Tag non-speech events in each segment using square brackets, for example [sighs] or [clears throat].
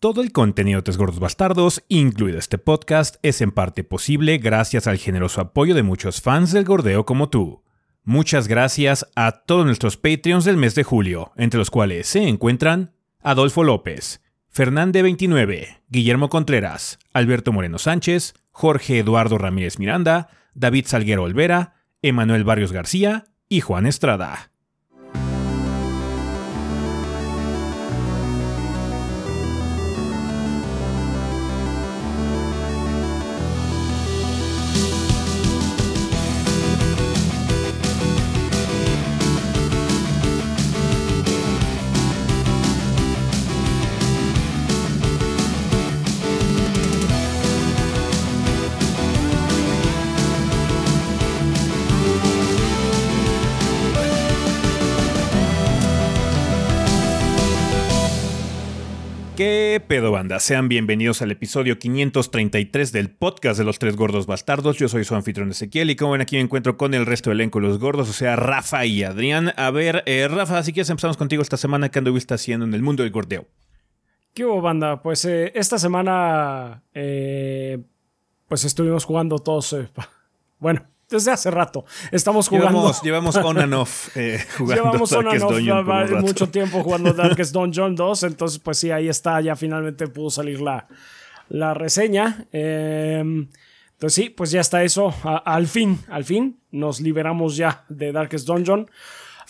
Todo el contenido de Tres Gordos Bastardos, incluido este podcast, es en parte posible gracias al generoso apoyo de muchos fans del gordeo como tú. Muchas gracias a todos nuestros Patreons del mes de julio, entre los cuales se encuentran Adolfo López, Fernande29, Guillermo Contreras, Alberto Moreno Sánchez, Jorge Eduardo Ramírez Miranda, David Salguero Olvera, Emanuel Barrios García y Juan Estrada. ¿Qué pedo banda? Sean bienvenidos al episodio 533 del podcast de los tres gordos bastardos. Yo soy su anfitrión Ezequiel y como ven aquí me encuentro con el resto del elenco los gordos, o sea, Rafa y Adrián. A ver, eh, Rafa, si quieres empezamos contigo esta semana. ¿Qué anduviste haciendo en el mundo del gordeo? ¿Qué hubo, banda? Pues eh, esta semana, eh, pues estuvimos jugando todos, [laughs] bueno, desde hace rato. Estamos jugando. Llevamos, [laughs] llevamos on and off eh, jugando Llevamos on and Darkest off Dungeon mucho tiempo jugando Darkest [laughs] Dungeon 2. Entonces, pues sí, ahí está. Ya finalmente pudo salir la, la reseña. Eh, entonces, sí, pues ya está eso. A- al fin, al fin, nos liberamos ya de Darkest Dungeon.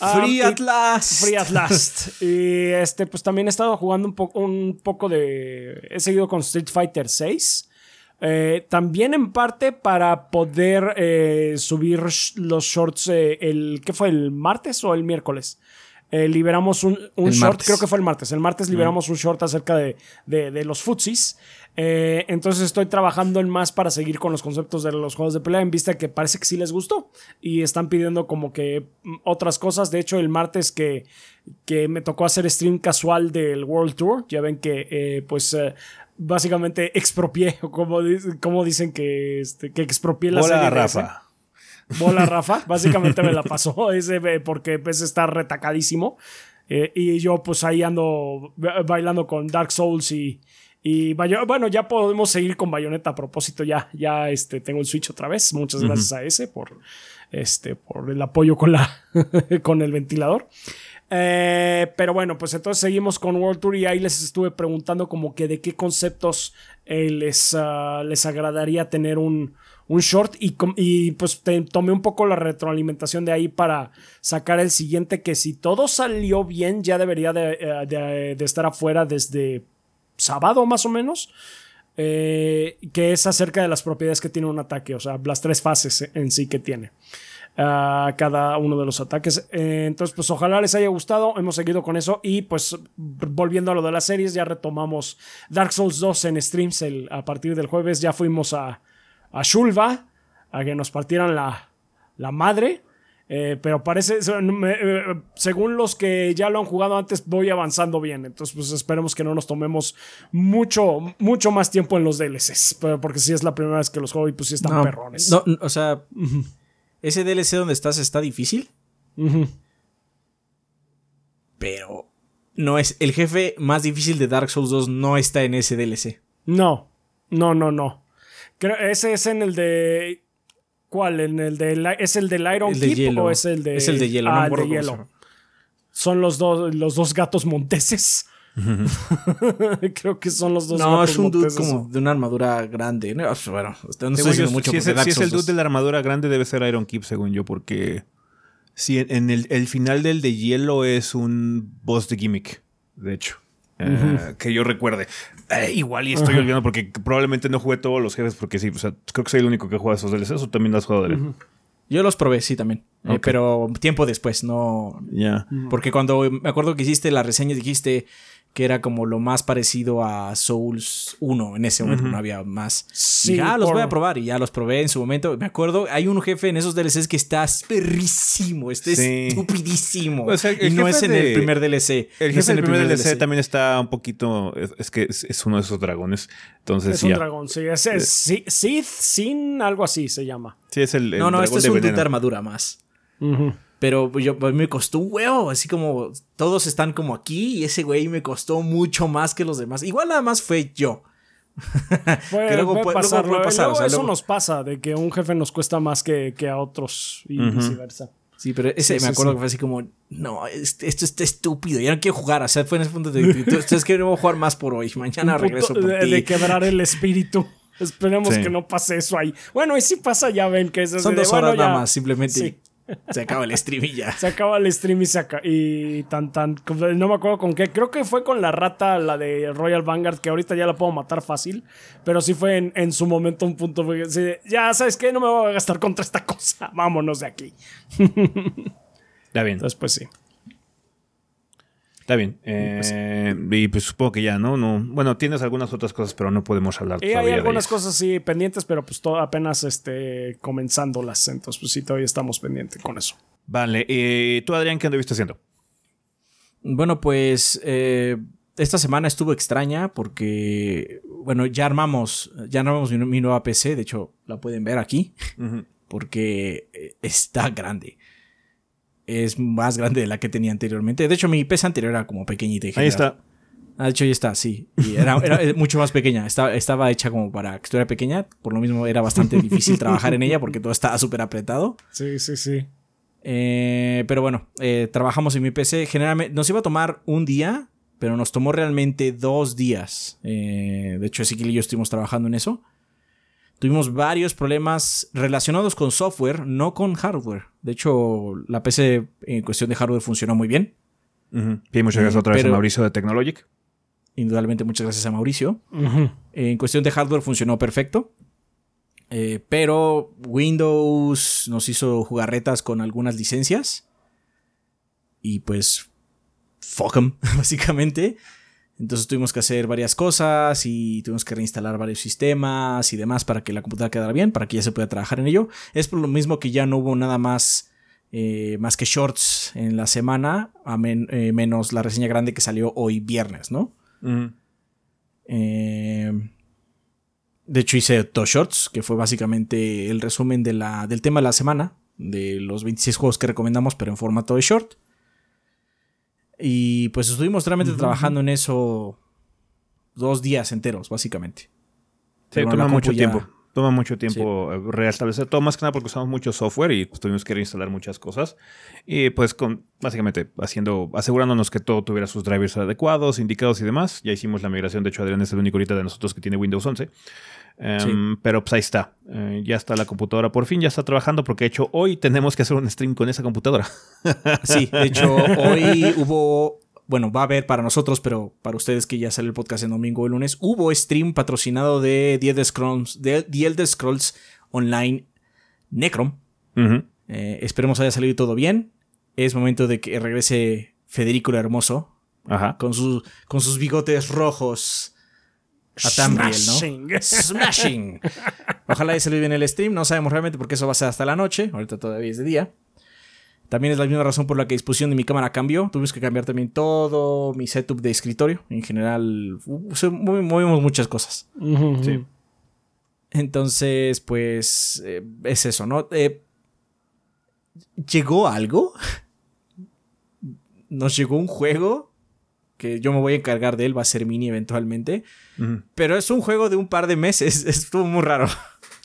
Ah, Free y- at last. Free at last. [laughs] y este, pues también he estado jugando un, poco un poco de. He seguido con Street Fighter 6. Eh, también en parte para poder eh, subir los shorts eh, el ¿qué fue? el martes o el miércoles liberamos un, short martes. creo que fue el martes el martes liberamos un short acerca de, de- de los futsis entonces estoy trabajando en más para seguir con los conceptos de los juegos de pelea en vista que parece que sí les gustó y están pidiendo como que mm, otras cosas de hecho el martes que que me tocó hacer stream casual del World Tour. Ya ven que, pues, básicamente expropié, o como, como dicen que, este, que expropié la Hola, serie ese. Rafa. Bola Rafa, básicamente me la pasó [laughs] ese eh, porque pues está retacadísimo. Eh, y yo pues ahí ando ba- bailando con Dark Souls y, y bueno, ya podemos seguir con Bayonetta a propósito, ya, ya este, tengo el Switch otra vez. Muchas gracias a ese por, este, por el apoyo con, la, [laughs] con el ventilador. Eh, pero bueno, pues entonces seguimos con World Tour y ahí les estuve preguntando como que de qué conceptos eh, les, ah, les agradaría tener un, un short y, pues tomé un poco la retroalimentación de ahí para sacar el siguiente que si todo salió bien ya debería de, eh, estar afuera desde sábado más o menos. que es acerca de las propiedades que tiene un ataque, o sea, las tres fases en sí que tiene a cada uno de los ataques. Eh, entonces, pues ojalá les haya gustado. Hemos seguido con eso. Y pues volviendo a lo de las series, ya retomamos Dark Souls 2 en streams el- a partir del jueves. Ya fuimos a, a Shulva a que nos partieran la, la madre. Eh, pero parece, eh, según los que ya lo han jugado antes, voy avanzando bien. Entonces, pues esperemos que no nos tomemos mucho, mucho más tiempo en los DLCs. Porque si es la primera vez que los juego y pues sí están No, perrones. no, o sea, ese DLC donde estás está difícil, pero no es el jefe más difícil de Dark Souls 2 no está en ese DLC. No, no, no, no. Creo, ese es en el de. ¿Cuál? ¿En el de la- ¿Es el del Iron El de Keep hielo. o es el de. Es el de hielo, no Ah, me el de hielo. Son los dos, los dos gatos monteses. [laughs] Creo que son los dos No, es un dude como de una armadura grande. No, bueno, no estoy diciendo mucho si es, el- Dark si es el Souls dude 2 de la armadura grande, debe ser Iron Keep, según yo, porque si en, en el, el final del de hielo es un boss de gimmick, de hecho. Eh, que yo recuerde. Eh, igual y estoy olvidando porque probablemente no jugué todos los jefes porque sí, o sea, creo que soy el único que juega esos DLCs o también has jugado de Yo los probé, sí, también. Eh, pero tiempo después, no. Ya. Porque cuando me acuerdo que hiciste la reseña, dijiste que era como lo más parecido a Souls 1 en ese momento, no había más. Sí, y ya los por- voy a probar y ya los probé en su momento. Me acuerdo, hay un jefe en esos DLCs que está perrísimo, está Sí. estupidísimo. O sea, el y no es en de- el primer DLC. El no jefe es en del primer DLC, también está un poquito. Es, es que es, es uno de esos dragones. Entonces, Es un dragón, sí. Es, es Si- Sith Sin, algo así se llama. Sí, es el. el No, no, dragón este es de un de armadura más. Ujú. Pero yo, a mí me costó un huevo, así como todos están como aquí y ese güey me costó mucho más que los demás. Igual nada más fue yo. Puede, Que luego puede luego pasar, puede luego pasar, o sea, eso luego- nos pasa, de que un jefe nos cuesta más que, que a otros y viceversa. Sí, pero ese Sí, me acuerdo sí. que fue así como, no, este- esto está estúpido, ya no quiero jugar. O sea, fue en ese punto de, entonces que no voy a jugar más por hoy. Mañana Un regreso por de, ti. de quebrar el espíritu. Esperemos Sí. que no pase eso ahí. Bueno, y si pasa, ya ven que es Son de, dos bueno, horas nada ya más, simplemente Sí. Se acaba el stream y ya. Se acaba el stream y se acaba. Y tan, tan. No me acuerdo con qué. Creo que fue con la rata, la de Royal Vanguard, que ahorita ya la puedo matar fácil. Pero sí fue en, en su momento un punto. de, ya, ¿sabes qué? No me voy a gastar contra esta cosa. Vámonos de aquí. Está bien, Entonces, pues sí. Está bien. Eh, y pues supongo que ya, ¿no? no Bueno, tienes algunas otras cosas, pero no podemos hablar Y hay todavía de algunas ellas. cosas sí pendientes, pero pues todo apenas este, comenzándolas. Entonces, pues sí, todavía estamos pendientes con eso. Vale, eh, tú Adrián, ¿qué anduviste haciendo? Bueno, pues eh, esta semana estuvo extraña porque, bueno, ya armamos, ya armamos mi, mi nueva PC, de hecho la pueden ver aquí, porque eh, está grande. Es más grande de la que tenía anteriormente. De hecho, mi PC anterior era como pequeñita. y Ahí está. Ah, de hecho, ya está, sí. Y era, era, eh, mucho más pequeña. Estaba, estaba hecha como para que estuviera pequeña. Por lo mismo era bastante difícil trabajar en ella porque todo estaba súper apretado. Sí, sí, sí. Eh, pero bueno, eh, trabajamos en mi PC. Generalmente nos iba a tomar un día, pero nos tomó realmente dos días. Eh, de hecho, Ezequiel y yo estuvimos trabajando en eso. Tuvimos varios problemas relacionados con software, no con hardware. De hecho, la PC en cuestión de hardware funcionó muy bien. Y muchas gracias otra vez a Mauricio de Technologic. Indudablemente, muchas gracias a Mauricio. En cuestión de hardware funcionó perfecto. Eh, pero Windows nos hizo jugarretas con algunas licencias. Y pues. Fuck 'em, [laughs] básicamente. Entonces tuvimos que hacer varias cosas y tuvimos que reinstalar varios sistemas y demás para que la computadora quedara bien, para que ya se pueda trabajar en ello. Es por lo mismo que ya no hubo nada más, eh, más que shorts en la semana, a men- eh, menos la reseña grande que salió hoy viernes, ¿no? Eh, de hecho, hice dos shorts, que fue básicamente el resumen de la, del tema de la semana, de los 26 juegos que recomendamos, pero en formato de short. Y pues estuvimos realmente trabajando en eso dos días enteros, básicamente. Sí, toma mucho tiempo. Toma mucho tiempo eh, reestablecer todo, más que nada porque usamos mucho software y pues, tuvimos que reinstalar muchas cosas. Y pues con básicamente haciendo, asegurándonos que todo tuviera sus drivers adecuados, indicados y demás. Ya hicimos la migración, de hecho Adrián es el único ahorita de nosotros que tiene Windows 11. Em, Sí. Pero pues ahí está. Eh, ya está la computadora por fin, ya está trabajando porque de hecho hoy tenemos que hacer un stream con esa computadora. [laughs] Sí, de hecho, hoy hubo. Bueno, va a haber para nosotros, pero para ustedes que ya sale el podcast en domingo o el lunes, hubo stream patrocinado de The Elder Scrolls, de The Elder Scrolls Online Necrom. Eh, esperemos haya salido todo bien. Es momento de que regrese Federico el Hermoso Ajá. con, con sus bigotes rojos a Tamriel, ¿no? Smashing. [laughs] Smashing. Ojalá haya salido bien el stream. No sabemos realmente porque eso va a ser hasta la noche. Ahorita todavía es de día. También es la misma razón por la que la disposición de mi cámara cambió. Tuvimos que cambiar también todo mi setup de escritorio. En general, uh, se- movi- movimos muchas cosas. Sí. Entonces, pues, eh, es eso, ¿no? Eh, ¿Llegó algo? [laughs] Nos llegó un juego que yo me voy a encargar de él, va a ser mini eventualmente. Pero es un juego de un par de meses. [laughs] Estuvo muy raro.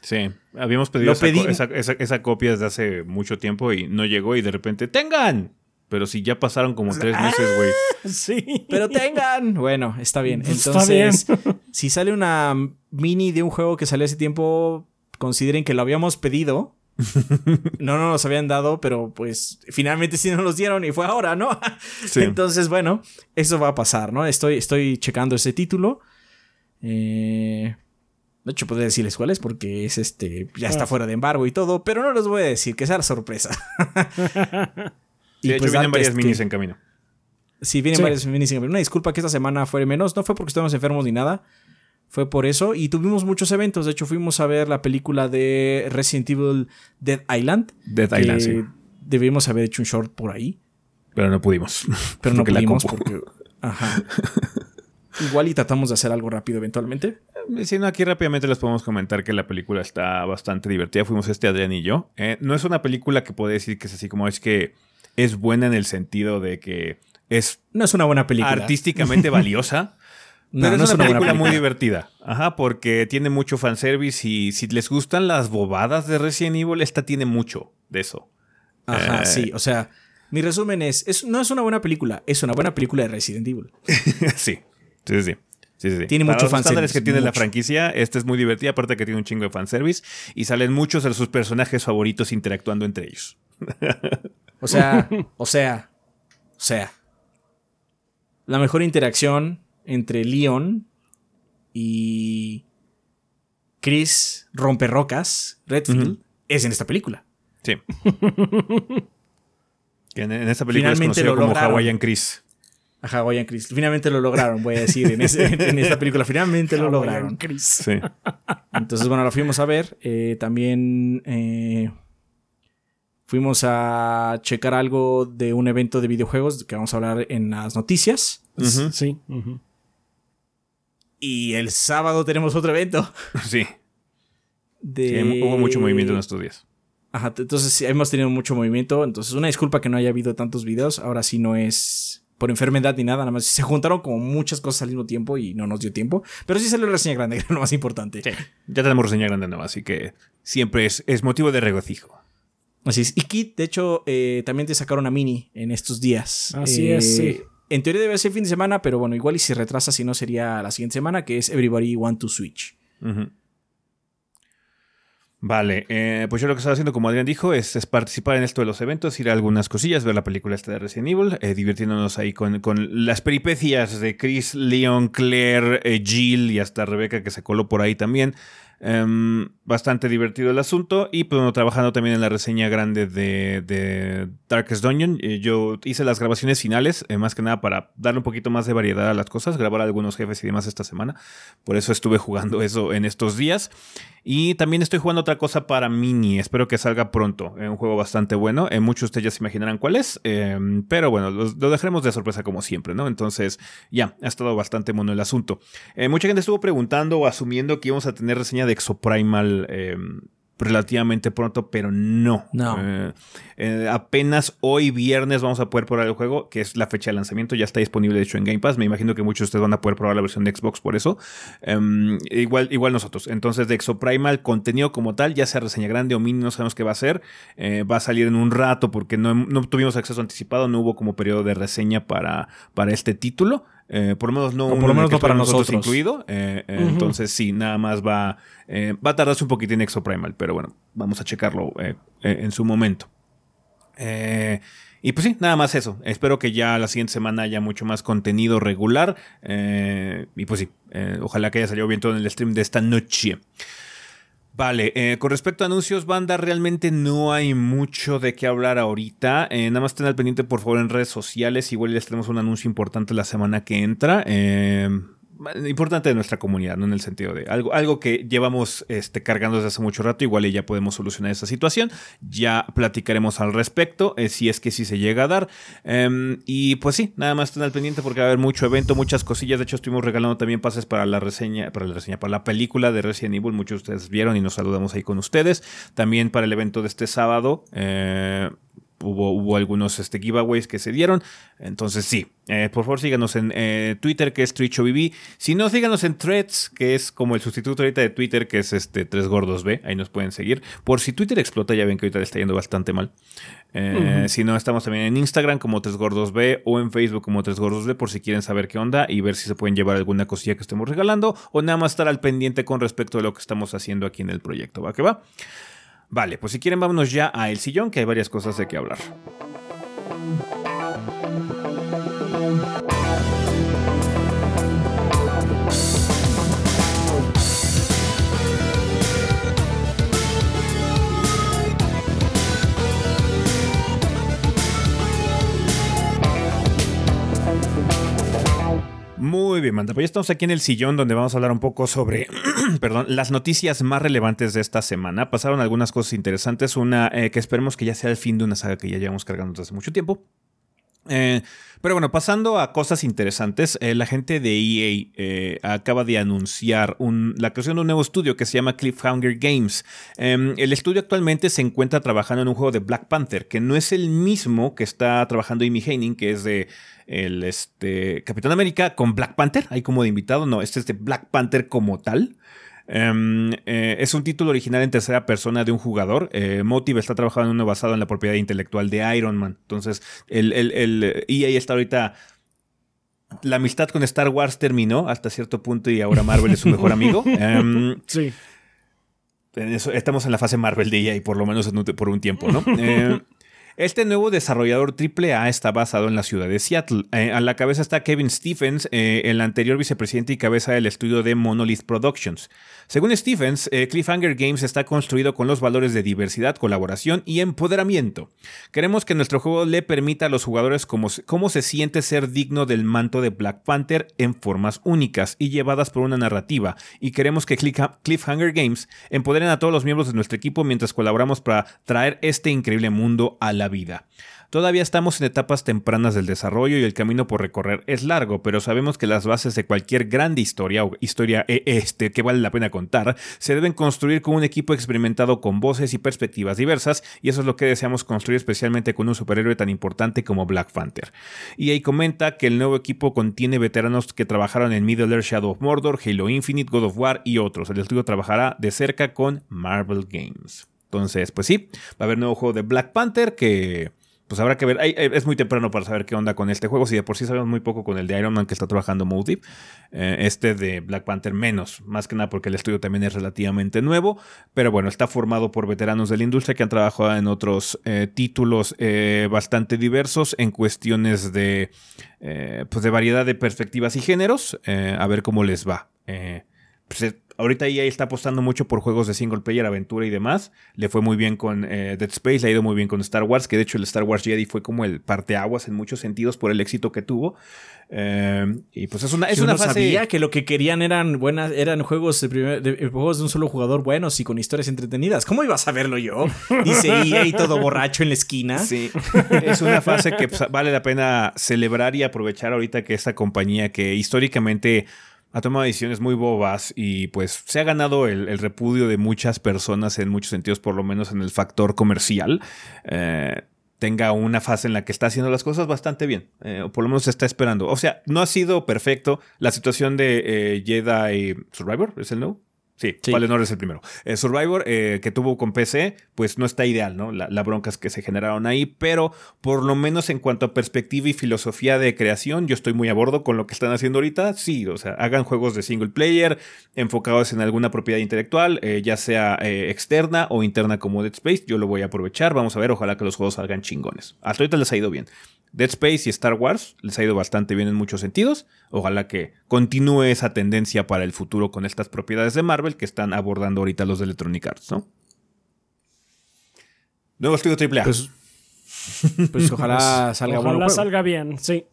Sí, habíamos pedido esa, co- pedí- esa, esa- esa copia desde hace mucho tiempo y no llegó y de repente ¡tengan! Pero si ya pasaron como tres meses, güey. Sí. [laughs] Pero tengan. Bueno, está bien. Está Entonces, [laughs] si sale una mini de un juego que salió hace tiempo, consideren que lo habíamos pedido. [laughs] No, no nos habían dado, pero pues finalmente sí nos los dieron y fue ahora, ¿no? [laughs] Sí. Entonces, bueno, eso va a pasar, ¿no? Estoy, estoy checando ese título. Eh, de hecho, podría decirles cuál es porque es este. Ya está Ah. fuera de embargo y todo, pero no les voy a decir, que sea la sorpresa. [laughs] Sí, de hecho, pues, vienen varias este- minis en camino. Sí, vienen Sí. varias minis en camino. Una disculpa que esta semana fue menos. No fue porque estuvimos enfermos ni nada. Fue por eso. Y tuvimos muchos eventos. De hecho, fuimos a ver la película de Resident Evil Dead Island. Dead que Island, sí. Debimos haber hecho un short por ahí. Pero no pudimos. [laughs] Pero no Porque pudimos porque. Ajá. [laughs] Igual y tratamos de hacer algo rápido eventualmente. Si no, aquí rápidamente les podemos comentar que la película está bastante divertida. Fuimos este Adrián y yo. Eh, no es una película que puedo decir que es así como es que es buena en el sentido de que es No es una buena película. artísticamente [laughs] valiosa. No, pero no es, una, película, muy divertida. Ajá, porque tiene mucho fanservice y si les gustan las bobadas de Resident Evil, esta tiene mucho de eso. Ajá, Eh. sí. O sea, mi resumen es, es, no es una buena película, es una buena película de Resident Evil. [laughs] sí, sí, sí. sí. Sí, sí. Tiene Para mucho los estándares fanservice, que tiene la franquicia, esta es muy divertida, aparte que tiene un chingo de fanservice y salen muchos de sus personajes favoritos interactuando entre ellos. O sea, [laughs] o sea, o sea. La mejor interacción entre Leon y Chris Romperrocas, Redfield, es en esta película. Sí. [laughs] que en, en esta película es Finalmente conocido lo como lograron. Hawaiian Chris. A Hawaiian Chris. Finalmente lo lograron, voy a decir, en, ese- en esta película. Finalmente lo Hawaiian lograron. Chris. Sí. Entonces, bueno, lo fuimos a ver. Eh, también eh, fuimos a checar algo de un evento de videojuegos que vamos a hablar en las noticias. Sí. Y el sábado tenemos otro evento. [laughs] Sí. De... Sí, hubo mucho movimiento en estos días. Ajá, entonces sí, hemos tenido mucho movimiento. Entonces, una disculpa que no haya habido tantos videos. Ahora sí no es por enfermedad ni nada. Nada más se juntaron como muchas cosas al mismo tiempo y no nos dio tiempo. Pero sí salió la reseña grande, [laughs] que era lo más importante. Sí. Ya tenemos reseña grande nueva, así que siempre es, es motivo de regocijo. Así es. Y Kit, de hecho, eh, también te sacaron una mini en estos días. Así Eh, es, sí. En teoría debe ser fin de semana, pero bueno, igual y si retrasa, si no sería la siguiente semana, que es Everybody Want to Switch. Vale, eh, pues yo lo que estaba haciendo, como Adrián dijo, es, participar en esto de los eventos, ir a algunas cosillas, ver la película esta de Resident Evil, eh, divirtiéndonos ahí con, con las peripecias de Chris, Leon, Claire, eh, Jill y hasta Rebeca que se coló por ahí también. Em, bastante divertido el asunto y pues, bueno, trabajando también en la reseña grande de, de Darkest Dungeon. Eh, yo hice las grabaciones finales, eh, más que nada para darle un poquito más de variedad a las cosas, grabar algunos jefes y demás esta semana. Por eso estuve jugando eso en estos días. Y también estoy jugando otra cosa para Mini. Espero que salga pronto. Es un juego bastante bueno. Eh, muchos de ustedes ya se imaginarán cuál es. eh, pero bueno, lo, dejaremos de sorpresa como siempre, ¿no? Entonces, ya, ha estado bastante mono el asunto. Eh, mucha gente estuvo preguntando o asumiendo que íbamos a tener de Exoprimal eh, relativamente pronto, pero no. No. Eh, eh, apenas hoy viernes vamos a poder probar el juego, que es la fecha de lanzamiento. Ya está disponible, de hecho, en Game Pass. Me imagino que muchos de ustedes van a poder probar la versión de Xbox por eso. Em, igual, igual nosotros. Entonces, de Exoprimal, contenido como tal, ya sea reseña grande o mini, no sabemos qué va a ser. Eh, va a salir en un rato porque no, no tuvimos acceso anticipado, no hubo como periodo de reseña para, para este título. Eh, por lo menos no, O por lo menos no para nosotros. incluido. Eh, eh. Entonces, sí, nada más va, va a tardarse un poquitín Exoprimal, pero bueno, vamos a checarlo en su momento. Y pues sí, nada más eso. Espero que ya la siguiente semana haya mucho más contenido regular. y pues sí, ojalá que haya salido bien todo en el stream de esta noche. Vale, eh, con respecto a anuncios, banda, realmente no hay mucho de qué hablar ahorita. Eh, nada más estén al pendiente, por favor, en redes sociales. Igual les tenemos un anuncio importante la semana que entra. Eh, importante de nuestra comunidad, no en el sentido de algo, algo que llevamos este, cargando desde hace mucho rato, igual y ya podemos solucionar esa situación. Ya platicaremos al respecto, eh, si es que sí se llega a dar. Em, y pues sí, nada más estén al pendiente porque va a haber mucho evento, muchas cosillas. De hecho, estuvimos regalando también pases para la reseña, para la reseña, para la película de Resident Evil. Muchos de ustedes vieron y nos saludamos ahí con ustedes. También para el evento de este sábado. eh, Hubo, hubo algunos este, giveaways que se dieron. Entonces, sí. Eh, por favor, síganos en eh, Twitter, que es TrichoBB. Si no, síganos en Threads, que es como el sustituto ahorita de Twitter, que es este 3 Gordos B. Ahí nos pueden seguir. Por si Twitter explota, ya ven que ahorita le está yendo bastante mal. Eh, Si no, estamos también en Instagram como 3 Gordos B o en Facebook como 3 Gordos B por si quieren saber qué onda y ver si se pueden llevar alguna cosilla que estemos regalando o nada más estar al pendiente con respecto a lo que estamos haciendo aquí en el proyecto. ¿Va que va? Vale, pues si quieren vámonos ya a El Sillón, que hay varias cosas de qué hablar. Muy bien, Manda. Pues ya estamos aquí en el sillón donde vamos a hablar un poco sobre, [clears throat] perdón, las noticias más relevantes de esta semana. Pasaron algunas cosas interesantes. Una eh, que esperemos que ya sea el fin de una saga que ya llevamos cargando desde hace mucho tiempo. Eh, pero bueno, pasando a cosas interesantes, eh, la gente de EA eh, acaba de anunciar la creación de un nuevo estudio que se llama Cliffhanger Games. Em, el estudio actualmente se encuentra trabajando en un juego de Black Panther, que no es el mismo que está trabajando Amy Heining, que es de el este, Capitán América con Black Panther, ahí como de invitado, no, este es de Black Panther como tal. Em, eh, es un título original en tercera persona de un jugador. Eh, Motive está trabajando en uno basado en la propiedad intelectual de Iron Man. Entonces, el, el, EA está ahorita la amistad con Star Wars terminó hasta cierto punto y ahora Marvel es su mejor amigo. [laughs] Em, sí. estamos en la fase Marvel de EA, por lo menos por un tiempo, ¿no? Eh, [laughs] este nuevo desarrollador AAA está basado en la ciudad de Seattle. Eh, a la cabeza está Kevin Stephens, eh, el anterior vicepresidente y cabeza del estudio de Monolith Productions. Según Stephens, eh, Cliffhanger Games está construido con los valores de diversidad, colaboración y empoderamiento. Queremos que nuestro juego le permita a los jugadores cómo, cómo se siente ser digno del manto de Black Panther en formas únicas y llevadas por una narrativa. Y queremos que Cliffhanger Games empoderen a todos los miembros de nuestro equipo mientras colaboramos para traer este increíble mundo a la vida. Todavía estamos en etapas tempranas del desarrollo y el camino por recorrer es largo, pero sabemos que las bases de cualquier grande historia o historia eh, este que vale la pena contar se deben construir con un equipo experimentado con voces y perspectivas diversas y eso es lo que deseamos construir especialmente con un superhéroe tan importante como Black Panther. Y ahí comenta que el nuevo equipo contiene veteranos que trabajaron en Middle Earth Shadow of Mordor, Halo Infinite, God of War y otros. El estudio trabajará de cerca con Marvel Games. Entonces, pues sí, va a haber nuevo juego de Black Panther que pues habrá que ver. es muy temprano para saber qué onda con este juego. Si de por sí sabemos muy poco con el de Iron Man que está trabajando Motive. Eh, este de Black Panther menos. Más que nada porque el estudio también es relativamente nuevo. Pero bueno, está formado por veteranos de la industria que han trabajado en otros eh, títulos eh, bastante diversos en cuestiones de, pues de variedad de perspectivas y géneros. a ver cómo les va. Pues, ahorita EA está apostando mucho por juegos de single player, aventura y demás. Le fue muy bien con eh, Dead Space, le ha ido muy bien con Star Wars, que de hecho el Star Wars Jedi fue como el parteaguas en muchos sentidos por el éxito que tuvo. Eh, y pues es una, es una fase... sabía que lo que querían eran buenas, eran juegos de, de, juegos de un solo jugador buenos y con historias entretenidas. ¿Cómo iba a saberlo yo? Dice EA todo borracho en la esquina. Sí, es una fase que pues, vale la pena celebrar y aprovechar ahorita que esta compañía que históricamente ha tomado decisiones muy bobas y pues se ha ganado el, repudio de muchas personas en muchos sentidos, por lo menos en el factor comercial. Eh, tenga una fase en la que está haciendo las cosas bastante bien, eh, o por lo menos se está esperando. O sea, no ha sido perfecto. La situación de eh, Jedi Survivor, ¿es el no? Sí, sí. Valenor es el primero. Eh, Survivor, eh, que tuvo con PC, pues no está ideal, ¿no? La, bronca es que se generaron ahí, pero por lo menos en cuanto a perspectiva y filosofía de creación, yo estoy muy a bordo con lo que están haciendo ahorita. Sí, o sea, hagan juegos de single player enfocados en alguna propiedad intelectual, eh, ya sea externa o interna como Dead Space. Yo lo voy a aprovechar. Vamos a ver, ojalá que los juegos salgan chingones. Hasta ahorita les ha ido bien. Dead Space y Star Wars les ha ido bastante bien en muchos sentidos. Ojalá que continúe esa tendencia para el futuro con estas propiedades de Marvel que están abordando ahorita los de Electronic Arts, ¿no? Nuevo estudio AAA. Pues, pues ojalá [laughs] pues, salga Ojalá salga bien, sí.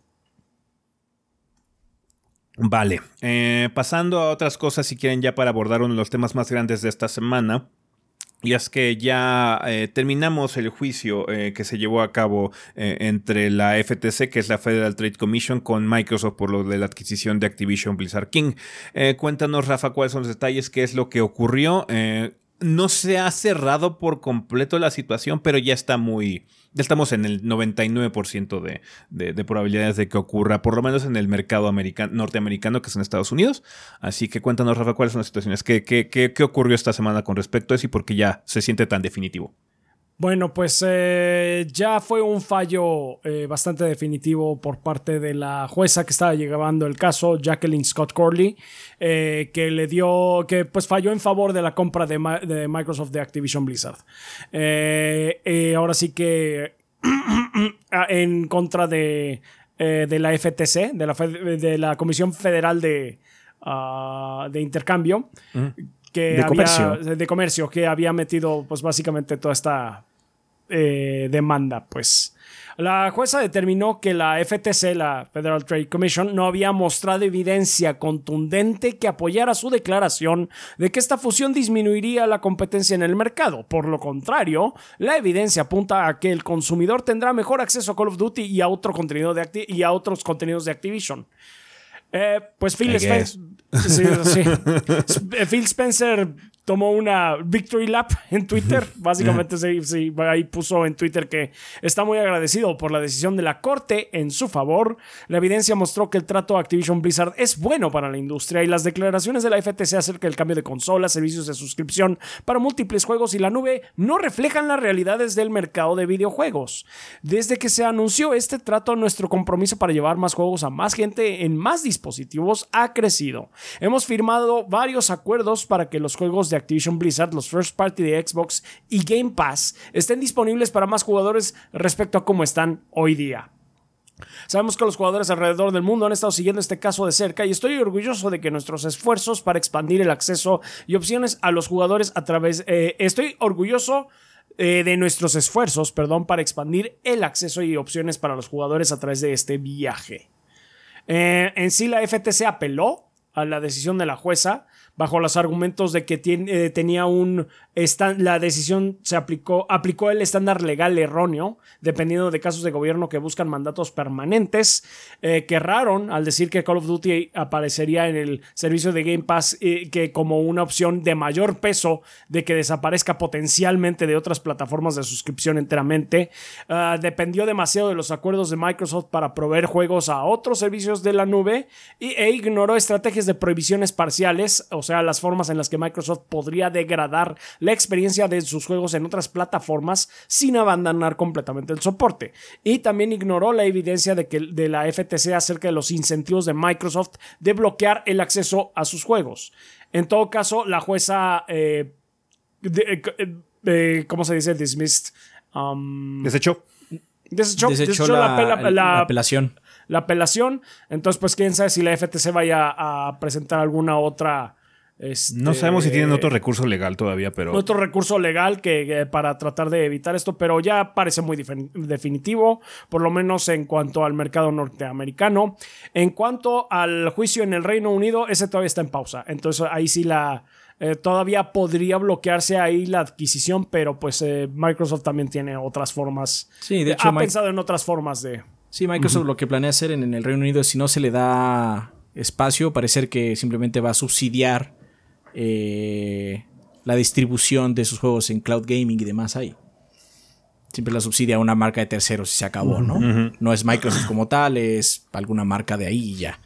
Vale, eh, pasando a otras cosas, si quieren ya para abordar uno de los temas más grandes de esta semana. Y es que ya eh, terminamos el juicio eh, que se llevó a cabo eh, entre la FTC, que es la Federal Trade Commission, con Microsoft por lo de la adquisición de Activision Blizzard King. cuéntanos, Rafa, cuáles son los detalles, qué es lo que ocurrió no se ha cerrado por completo la situación, pero ya está muy. Ya estamos en el 99% de, de, probabilidades de que ocurra, por lo menos en el mercado norteamericano, que es en Estados Unidos. Así que cuéntanos, Rafa, cuáles son las situaciones. ¿Qué, qué, qué, qué ocurrió esta semana con respecto a eso y por qué ya se siente tan definitivo? Bueno, pues eh, ya fue un fallo eh, bastante definitivo por parte de la jueza que estaba llevando el caso, Jacqueline Scott Corley, eh, que le dio, que pues falló en favor de la compra de, Microsoft de Activision Blizzard. ahora sí que [clears throat] en contra de, la FTC, de la, de la Comisión Federal de, ah, de Intercambio. Que de comercio. de comercio, que había metido pues básicamente toda esta eh, demanda, pues. La jueza determinó que la FTC, la Federal Trade Commission, no había mostrado evidencia contundente que apoyara su declaración de que esta fusión disminuiría la competencia en el mercado. Por lo contrario, la evidencia apunta a que el consumidor tendrá mejor acceso a Call of Duty y a, otro contenido de y a otros contenidos de Activision. Eh, pues Phil Spencer, [laughs] Phil Spencer tomó una victory lap en Twitter. Básicamente sí, ahí puso en Twitter que está muy agradecido por la decisión de la corte en su favor. La evidencia mostró que el trato a Activision Blizzard es bueno para la industria y las declaraciones de la FTC acerca del cambio de consolas, servicios de suscripción para múltiples juegos y la nube no reflejan las realidades del mercado de videojuegos. Desde que se anunció este trato, nuestro compromiso para llevar más juegos a más gente en más dispositivos ha crecido. Hemos firmado varios acuerdos para que los juegos de Activision Blizzard, los first party de Xbox y Game Pass estén disponibles para más jugadores respecto a cómo están hoy día. Sabemos que los jugadores alrededor del mundo han estado siguiendo este caso de cerca y estoy orgulloso de que nuestros esfuerzos para expandir el acceso y opciones a los jugadores a través... Eh, estoy orgulloso eh, de nuestros esfuerzos, perdón, para expandir el acceso y opciones para los jugadores a través de este viaje. Eh, en sí la FTC apeló a la decisión de la jueza bajo los argumentos de que tiene, tenía un la decisión se aplicó, aplicó el estándar legal erróneo, dependiendo de casos de gobierno que buscan mandatos permanentes, eh, que erraron al decir que Call of Duty aparecería en el servicio de Game Pass eh, que como una opción de mayor peso de que desaparezca potencialmente de otras plataformas de suscripción enteramente. Ah, dependió demasiado de los acuerdos de Microsoft para proveer juegos a otros servicios de la nube y, e ignoró estrategias de prohibiciones parciales, o sea, las formas en las que Microsoft podría degradar la experiencia de sus juegos en otras plataformas sin abandonar completamente el soporte. Y también ignoró la evidencia de, que, de la FTC acerca de los incentivos de Microsoft de bloquear el acceso a sus juegos. En todo caso, la jueza... Eh, eh, eh, ¿Cómo se dice? Dismissed. Um, desechó. Desechó, la, apelación. La apelación. Entonces, pues quién sabe si la FTC vaya a presentar alguna otra no sabemos si tienen este, otro recurso legal todavía, pero. Otro recurso legal que, para tratar de evitar esto, pero ya parece muy definitivo, por lo menos en cuanto al mercado norteamericano. En cuanto al juicio en el Reino Unido, ese todavía está en pausa. Entonces ahí sí la. Eh, todavía podría bloquearse ahí la adquisición, pero pues eh, Microsoft también tiene otras formas. Sí, de hecho. Ha pensado en otras formas de. Sí, Microsoft lo que planea hacer en, en el Reino Unido es si no se le da espacio, parecer que simplemente va a subsidiar eh, la distribución de sus juegos en cloud gaming y demás ahí. Siempre la subsidia una marca de terceros y se acabó, ¿no? No es Microsoft como tal, es alguna marca de ahí y ya.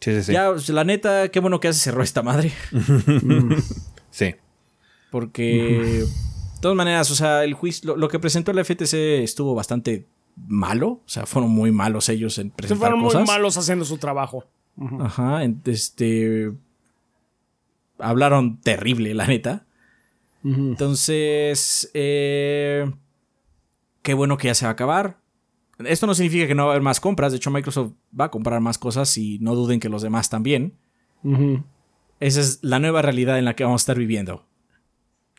Sí, sí, sí. Ya, la neta, qué bueno que hace cerró esta madre. [laughs] sí. Porque, de todas maneras, o sea, el juicio, lo, que presentó la FTC estuvo bastante malo. O sea, fueron muy malos ellos en presentar fueron muy malos haciendo su trabajo. Ajá, este hablaron terrible, la neta. Entonces, eh, qué bueno que ya se va a acabar. Esto no significa que no va a haber más compras. De hecho, Microsoft va a comprar más cosas y no duden que los demás también. Esa es la nueva realidad en la que vamos a estar viviendo.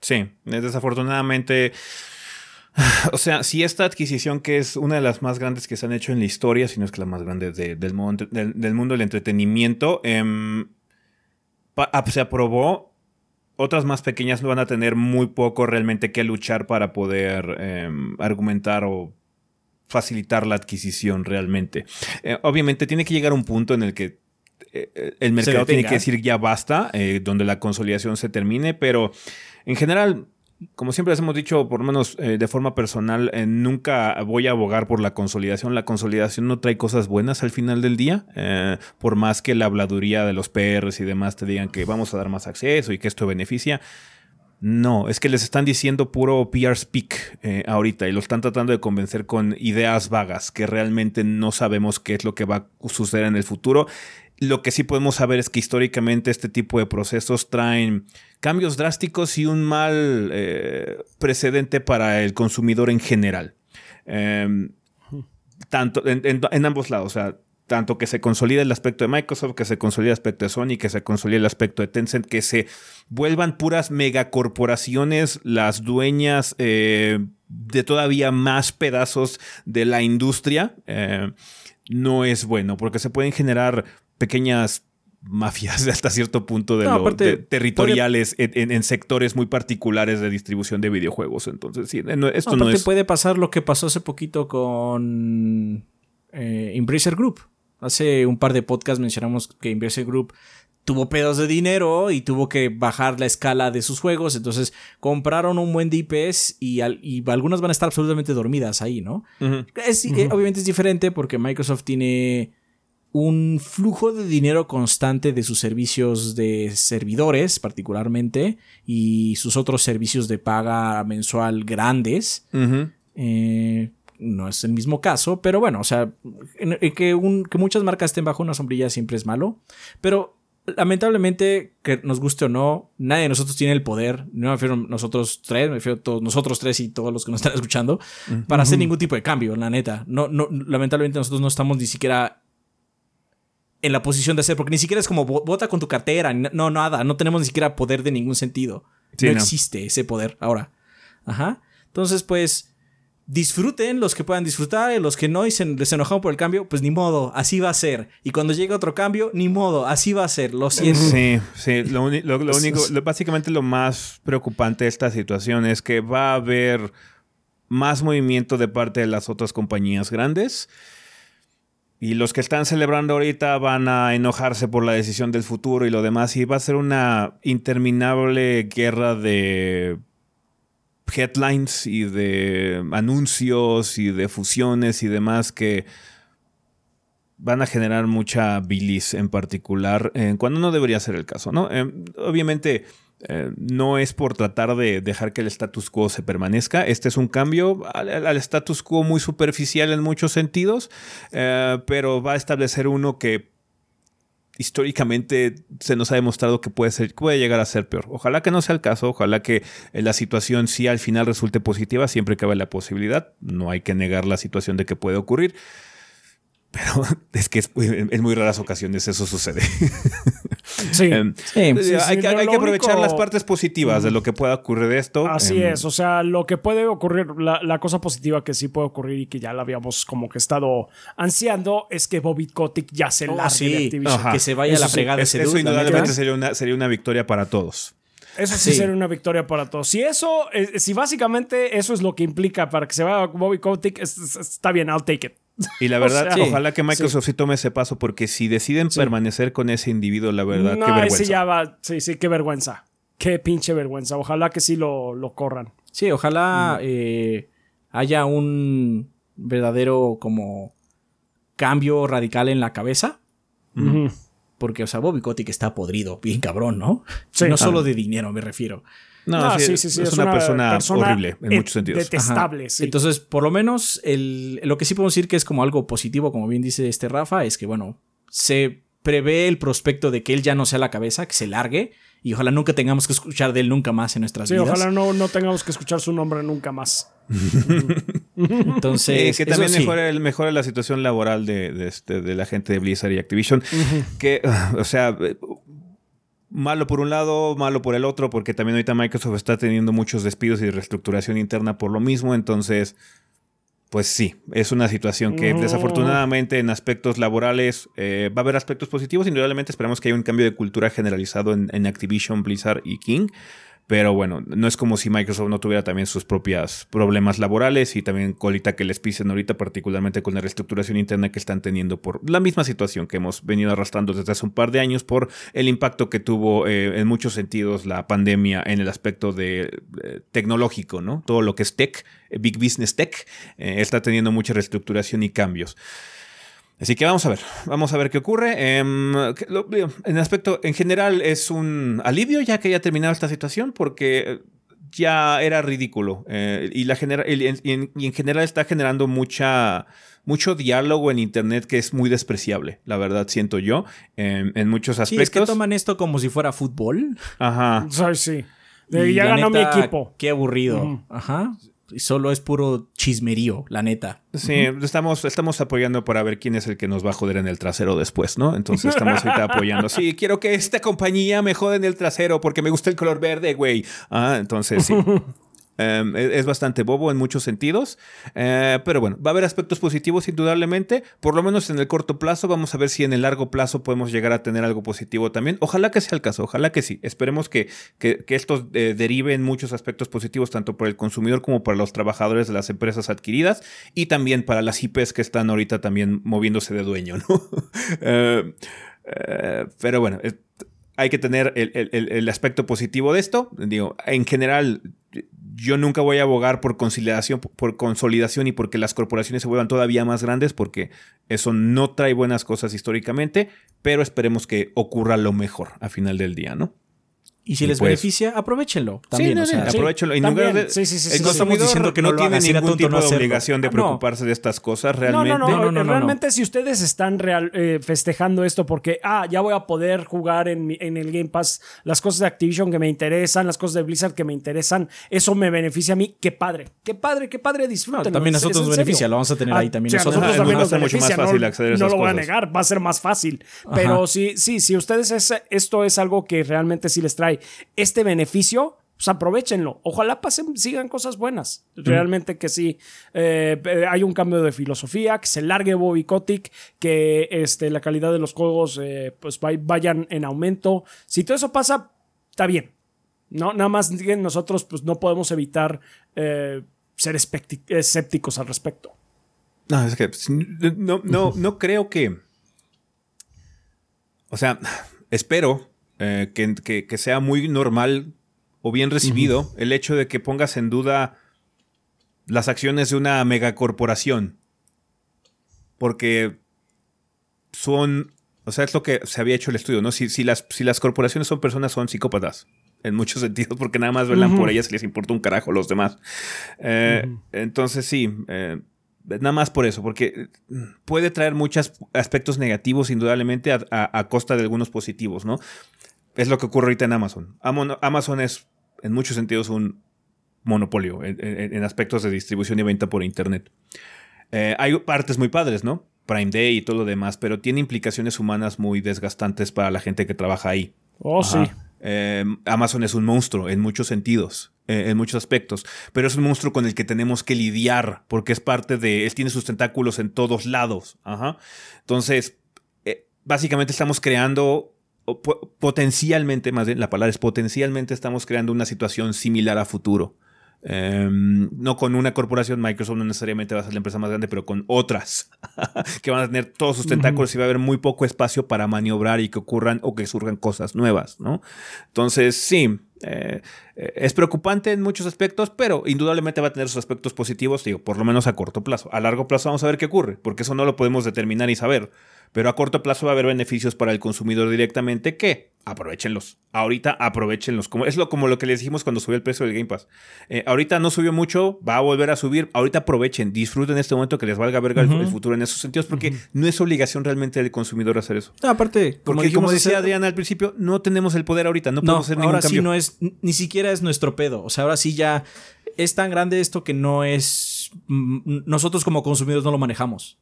Sí, desafortunadamente. [sighs] O sea, si esta adquisición, que es una de las más grandes que se han hecho en la historia, si no es que la más grande del, mundo, del, mundo del entretenimiento, em, se aprobó. Otras más pequeñas van a tener muy poco realmente que luchar para poder em, argumentar o facilitar la adquisición realmente. Eh, obviamente tiene que llegar un punto en el que eh, eh, el mercado tiene que decir ya basta, donde la consolidación se termine, pero en general como siempre les hemos dicho, por lo menos eh, de forma personal, eh, nunca voy a abogar por la consolidación. La consolidación no trae cosas buenas al final del día, eh, por más que la habladuría de los PRs y demás te digan que vamos a dar más acceso y que esto beneficia. No, es que les están diciendo puro PR speak ahorita y lo están tratando de convencer con ideas vagas que realmente no sabemos qué es lo que va a suceder en el futuro lo que sí podemos saber es que históricamente este tipo de procesos traen cambios drásticos y un mal eh, precedente para el consumidor en general. Em, tanto en, ambos lados. O sea, tanto que se consolide el aspecto de Microsoft, que se consolide el aspecto de Sony, que se consolide el aspecto de Tencent, que se vuelvan puras megacorporaciones las dueñas eh, de todavía más pedazos de la industria, eh, no es bueno, porque se pueden generar pequeñas mafias [laughs] hasta cierto punto de, No, lo- aparte, de- territoriales en, en- en sectores muy particulares de distribución de videojuegos. Entonces, sí, no- esto no, Aparte es... puede pasar lo que pasó hace poquito con eh, Embracer Group. Hace un par de podcasts mencionamos que Embracer Group tuvo pedos de dinero y tuvo que bajar la escala de sus juegos. Entonces compraron un buen de IPs y, al- y algunas van a estar absolutamente dormidas ahí, ¿no? Es- eh, obviamente es diferente porque Microsoft tiene un flujo de dinero constante de sus servicios de servidores, particularmente, y sus otros servicios de paga mensual grandes. Eh, no es el mismo caso, pero bueno, o sea, un- que muchas marcas estén bajo una sombrilla siempre es malo. Pero lamentablemente, que nos guste o no, nadie de nosotros tiene el poder, no me refiero a nosotros tres, me refiero a todos, nosotros tres y todos los que nos están escuchando, para hacer ningún tipo de cambio, la neta. No, no, lamentablemente nosotros no estamos ni siquiera en la posición de hacer, porque ni siquiera es como "Vo- vota con tu cartera, no, nada, no tenemos ni siquiera poder de ningún sentido. Sí, no, no. existe ese poder ahora. Ajá. Entonces, pues, disfruten los que puedan disfrutar y los que no y se les enojaron por el cambio, pues ni modo, así va a ser. Y cuando llegue otro cambio, ni modo, así va a ser, lo siento. Sí, sí. Lo, lo- lo [laughs] único, lo- básicamente lo más preocupante de esta situación es que va a haber más movimiento de parte de las otras compañías grandes. Y los que están celebrando ahorita van a enojarse por la decisión del futuro y lo demás. Y va a ser una interminable guerra de headlines y de anuncios y de fusiones y demás que van a generar mucha bilis en particular, eh, cuando no debería ser el caso, ¿no? Eh, obviamente eh, no es por tratar de dejar que el status quo se permanezca, este es un cambio al, status quo muy superficial en muchos sentidos, eh, pero va a establecer uno que históricamente se nos ha demostrado que puede, ser, puede llegar a ser peor. Ojalá que no sea el caso, ojalá que eh, la situación sí al final resulte positiva, siempre cabe la posibilidad, no hay que negar la situación de que puede ocurrir. Pero [laughs] es que es- en muy raras ocasiones eso sucede. [laughs] Sí. Em, Sí, eh, sí, hay, que, hay aprovechar único- las partes positivas de lo que pueda ocurrir de esto. Así Em, es, o sea, lo que puede ocurrir, la, la cosa positiva que sí puede ocurrir y que ya la habíamos como que estado ansiando es que Bobby Kotick ya se Oh, largue sí. de Activision. Ajá. Que se vaya a Eso la sí, fregada es- eso la indudablemente sería una, sería una victoria para todos. Eso sí, Sí. sería una victoria para todos. Si eso, eh, si básicamente eso es lo que implica para que se vaya Bobby Kotick, es- es- está bien, I'll take it. Y la [laughs] O verdad, sea, ojalá que Microsoft sí. tome ese paso, porque si deciden Sí. permanecer con ese individuo, la verdad, qué vergüenza. ese ya va, sí, sí, qué vergüenza. Qué pinche vergüenza. Ojalá que sí lo, lo corran. Sí, ojalá eh, haya un verdadero como cambio radical en la cabeza. Porque, o sea, Bobby Kotick está podrido, bien cabrón, ¿no? Sí. no Ah. solo de dinero, me refiero. No, No, sí, sí, sí, sí, es, una, persona, horrible en muchos sentidos. Detestable, Ajá. sí. Entonces, por lo menos, el, lo que sí podemos decir que es como algo positivo, como bien dice este Rafa, es que, bueno, se prevé el prospecto de que él ya no sea la cabeza, que se largue, y ojalá nunca tengamos que escuchar de él nunca más en nuestras Sí, vidas. ojalá no, no tengamos que escuchar su nombre nunca más. [laughs] Entonces, Sí, que también sí. mejore, el- mejore la situación laboral de, de este- de la gente de Blizzard y Activision. Que, [laughs] o sea, eh, malo por un lado, malo por el otro, porque también ahorita Microsoft está teniendo muchos despidos y reestructuración interna por lo mismo. Entonces, pues sí, es una situación que desafortunadamente en aspectos laborales eh, va a haber aspectos positivos. Indudablemente esperamos que haya un cambio de cultura generalizado en, en Activision, Blizzard y King. Pero bueno, no es como si Microsoft no tuviera también sus propias problemas laborales y también colita que les pisen ahorita, particularmente con la reestructuración interna que están teniendo por la misma situación que hemos venido arrastrando desde hace un par de años por el impacto que tuvo eh, en muchos sentidos la pandemia en el aspecto de, eh, tecnológico, ¿no? Todo lo que es tech, eh, Big Business Tech, eh, está teniendo mucha reestructuración y cambios. Así que vamos a ver, vamos a ver qué ocurre. Em, en aspecto, en general es un alivio ya que haya terminado esta situación porque ya era ridículo eh, y, la genera- y en, y general está generando mucha mucho diálogo en internet que es muy despreciable, la verdad siento yo, em, en muchos Sí, aspectos. es que toman esto como si fuera fútbol. Ajá. O sea, sí. De, Y ya ganó neta, mi equipo. Qué aburrido. Ajá. Solo es puro chismerío, la neta. Sí, estamos, estamos apoyando para ver quién es el que nos va a joder en el trasero después, ¿no? Entonces estamos ahorita [laughs] apoyando. Sí, quiero que esta compañía me jode en el trasero porque me gusta el color verde, güey. Ah, entonces sí. [laughs] Em, es bastante bobo en muchos sentidos, eh, pero bueno, va a haber aspectos positivos indudablemente, por lo menos en el corto plazo, vamos a ver si en el largo plazo podemos llegar a tener algo positivo también. Ojalá que sea el caso, ojalá que sí. Esperemos que, que, esto eh, derive en muchos aspectos positivos, tanto para el consumidor como para los trabajadores de las empresas adquiridas y también para las IPs que están ahorita también moviéndose de dueño. [laughs] Eh, pero bueno, hay que tener el, aspecto positivo de esto. Digo, en general, yo nunca voy a abogar por conciliación, por consolidación y porque las corporaciones se vuelvan todavía más grandes, porque eso no trae buenas cosas históricamente, pero esperemos que ocurra lo mejor a final del día, ¿no? Y si les pues beneficia, aprovechenlo. También, sí, aprovechenlo. Y sí, sí, sí, no estamos diciendo que no, tiene ningún tipo de obligación de preocuparse de estas cosas realmente. No, no, no. realmente, si ustedes están real, eh, festejando esto porque, ah, ya voy a poder jugar en, en, el Game Pass las cosas de Activision que me interesan, las cosas de Blizzard que me interesan, eso me beneficia a mí. Qué padre, qué padre, qué padre, disfruten. también a nosotros nos beneficia, lo vamos a tener ahí también. nosotros, nosotros también nos beneficia. Mucho más fácil acceder a esas no lo voy a negar, va a ser más fácil. Pero sí, sí, si ustedes esto es algo que realmente sí les trae este beneficio pues aprovechenlo. Ojalá pasen, sigan cosas buenas. Realmente que sí. Eh, eh, hay un cambio de filosofía, que se largue Bobby Kotick, que este, la calidad de los juegos eh, pues vayan en aumento. Si todo eso pasa, está bien. No, nada más nosotros pues no podemos evitar ser escépticos al respecto. No, es que no, no, no creo que. O sea, espero eh, que, sea muy normal o bien recibido el hecho de que pongas en duda las acciones de una megacorporación. Porque son. O sea, es lo que se había hecho el estudio, ¿no? Si, si, las, si las corporaciones son personas, son psicópatas. En muchos [laughs] sentidos, porque nada más velan por ellas y les importa un carajo los demás. Eh, entonces, sí. Eh, nada más por eso, porque puede traer muchos aspectos negativos, indudablemente, a, costa de algunos positivos, ¿no? Es lo que ocurre ahorita en Amazon. Amazon es, en muchos sentidos, un monopolio en, aspectos de distribución y venta por Internet. Eh, hay partes muy padres, ¿no? Prime Day y todo lo demás, pero tiene implicaciones humanas muy desgastantes para la gente que trabaja ahí. Oh, sí. Eh, Amazon es un monstruo en muchos sentidos, eh, en muchos aspectos, pero es un monstruo con el que tenemos que lidiar porque es parte de, él tiene sus tentáculos en todos lados. Ajá. Entonces, básicamente estamos creando potencialmente, más bien la palabra es potencialmente estamos creando una situación similar a futuro. Em, no con una corporación, Microsoft no necesariamente va a ser la empresa más grande, pero con otras [laughs] que van a tener todos sus tentáculos y va a haber muy poco espacio para maniobrar y que ocurran o que surjan cosas nuevas, ¿no? Entonces, sí, eh, eh, es preocupante en muchos aspectos, pero indudablemente va a tener sus aspectos positivos, digo, por lo menos a corto plazo. A largo plazo vamos a ver qué ocurre, porque eso no lo podemos determinar y saber. Pero a corto plazo va a haber beneficios para el consumidor directamente que aprovechenlos. Ahorita aprovechenlos. Como, es lo, como lo que les dijimos cuando subió el precio del Game Pass. Eh, ahorita no subió mucho, va a volver a subir. Ahorita aprovechen, disfruten este momento que les valga verga el, futuro en esos sentidos, porque no es obligación realmente del consumidor hacer eso. aparte, porque como, decía Adriana al principio, no tenemos el poder ahorita, no podemos hacer ningún ahora sí no es, ni siquiera es nuestro pedo. O sea, ahora sí ya es tan grande esto que no es. Nosotros como consumidores no lo manejamos.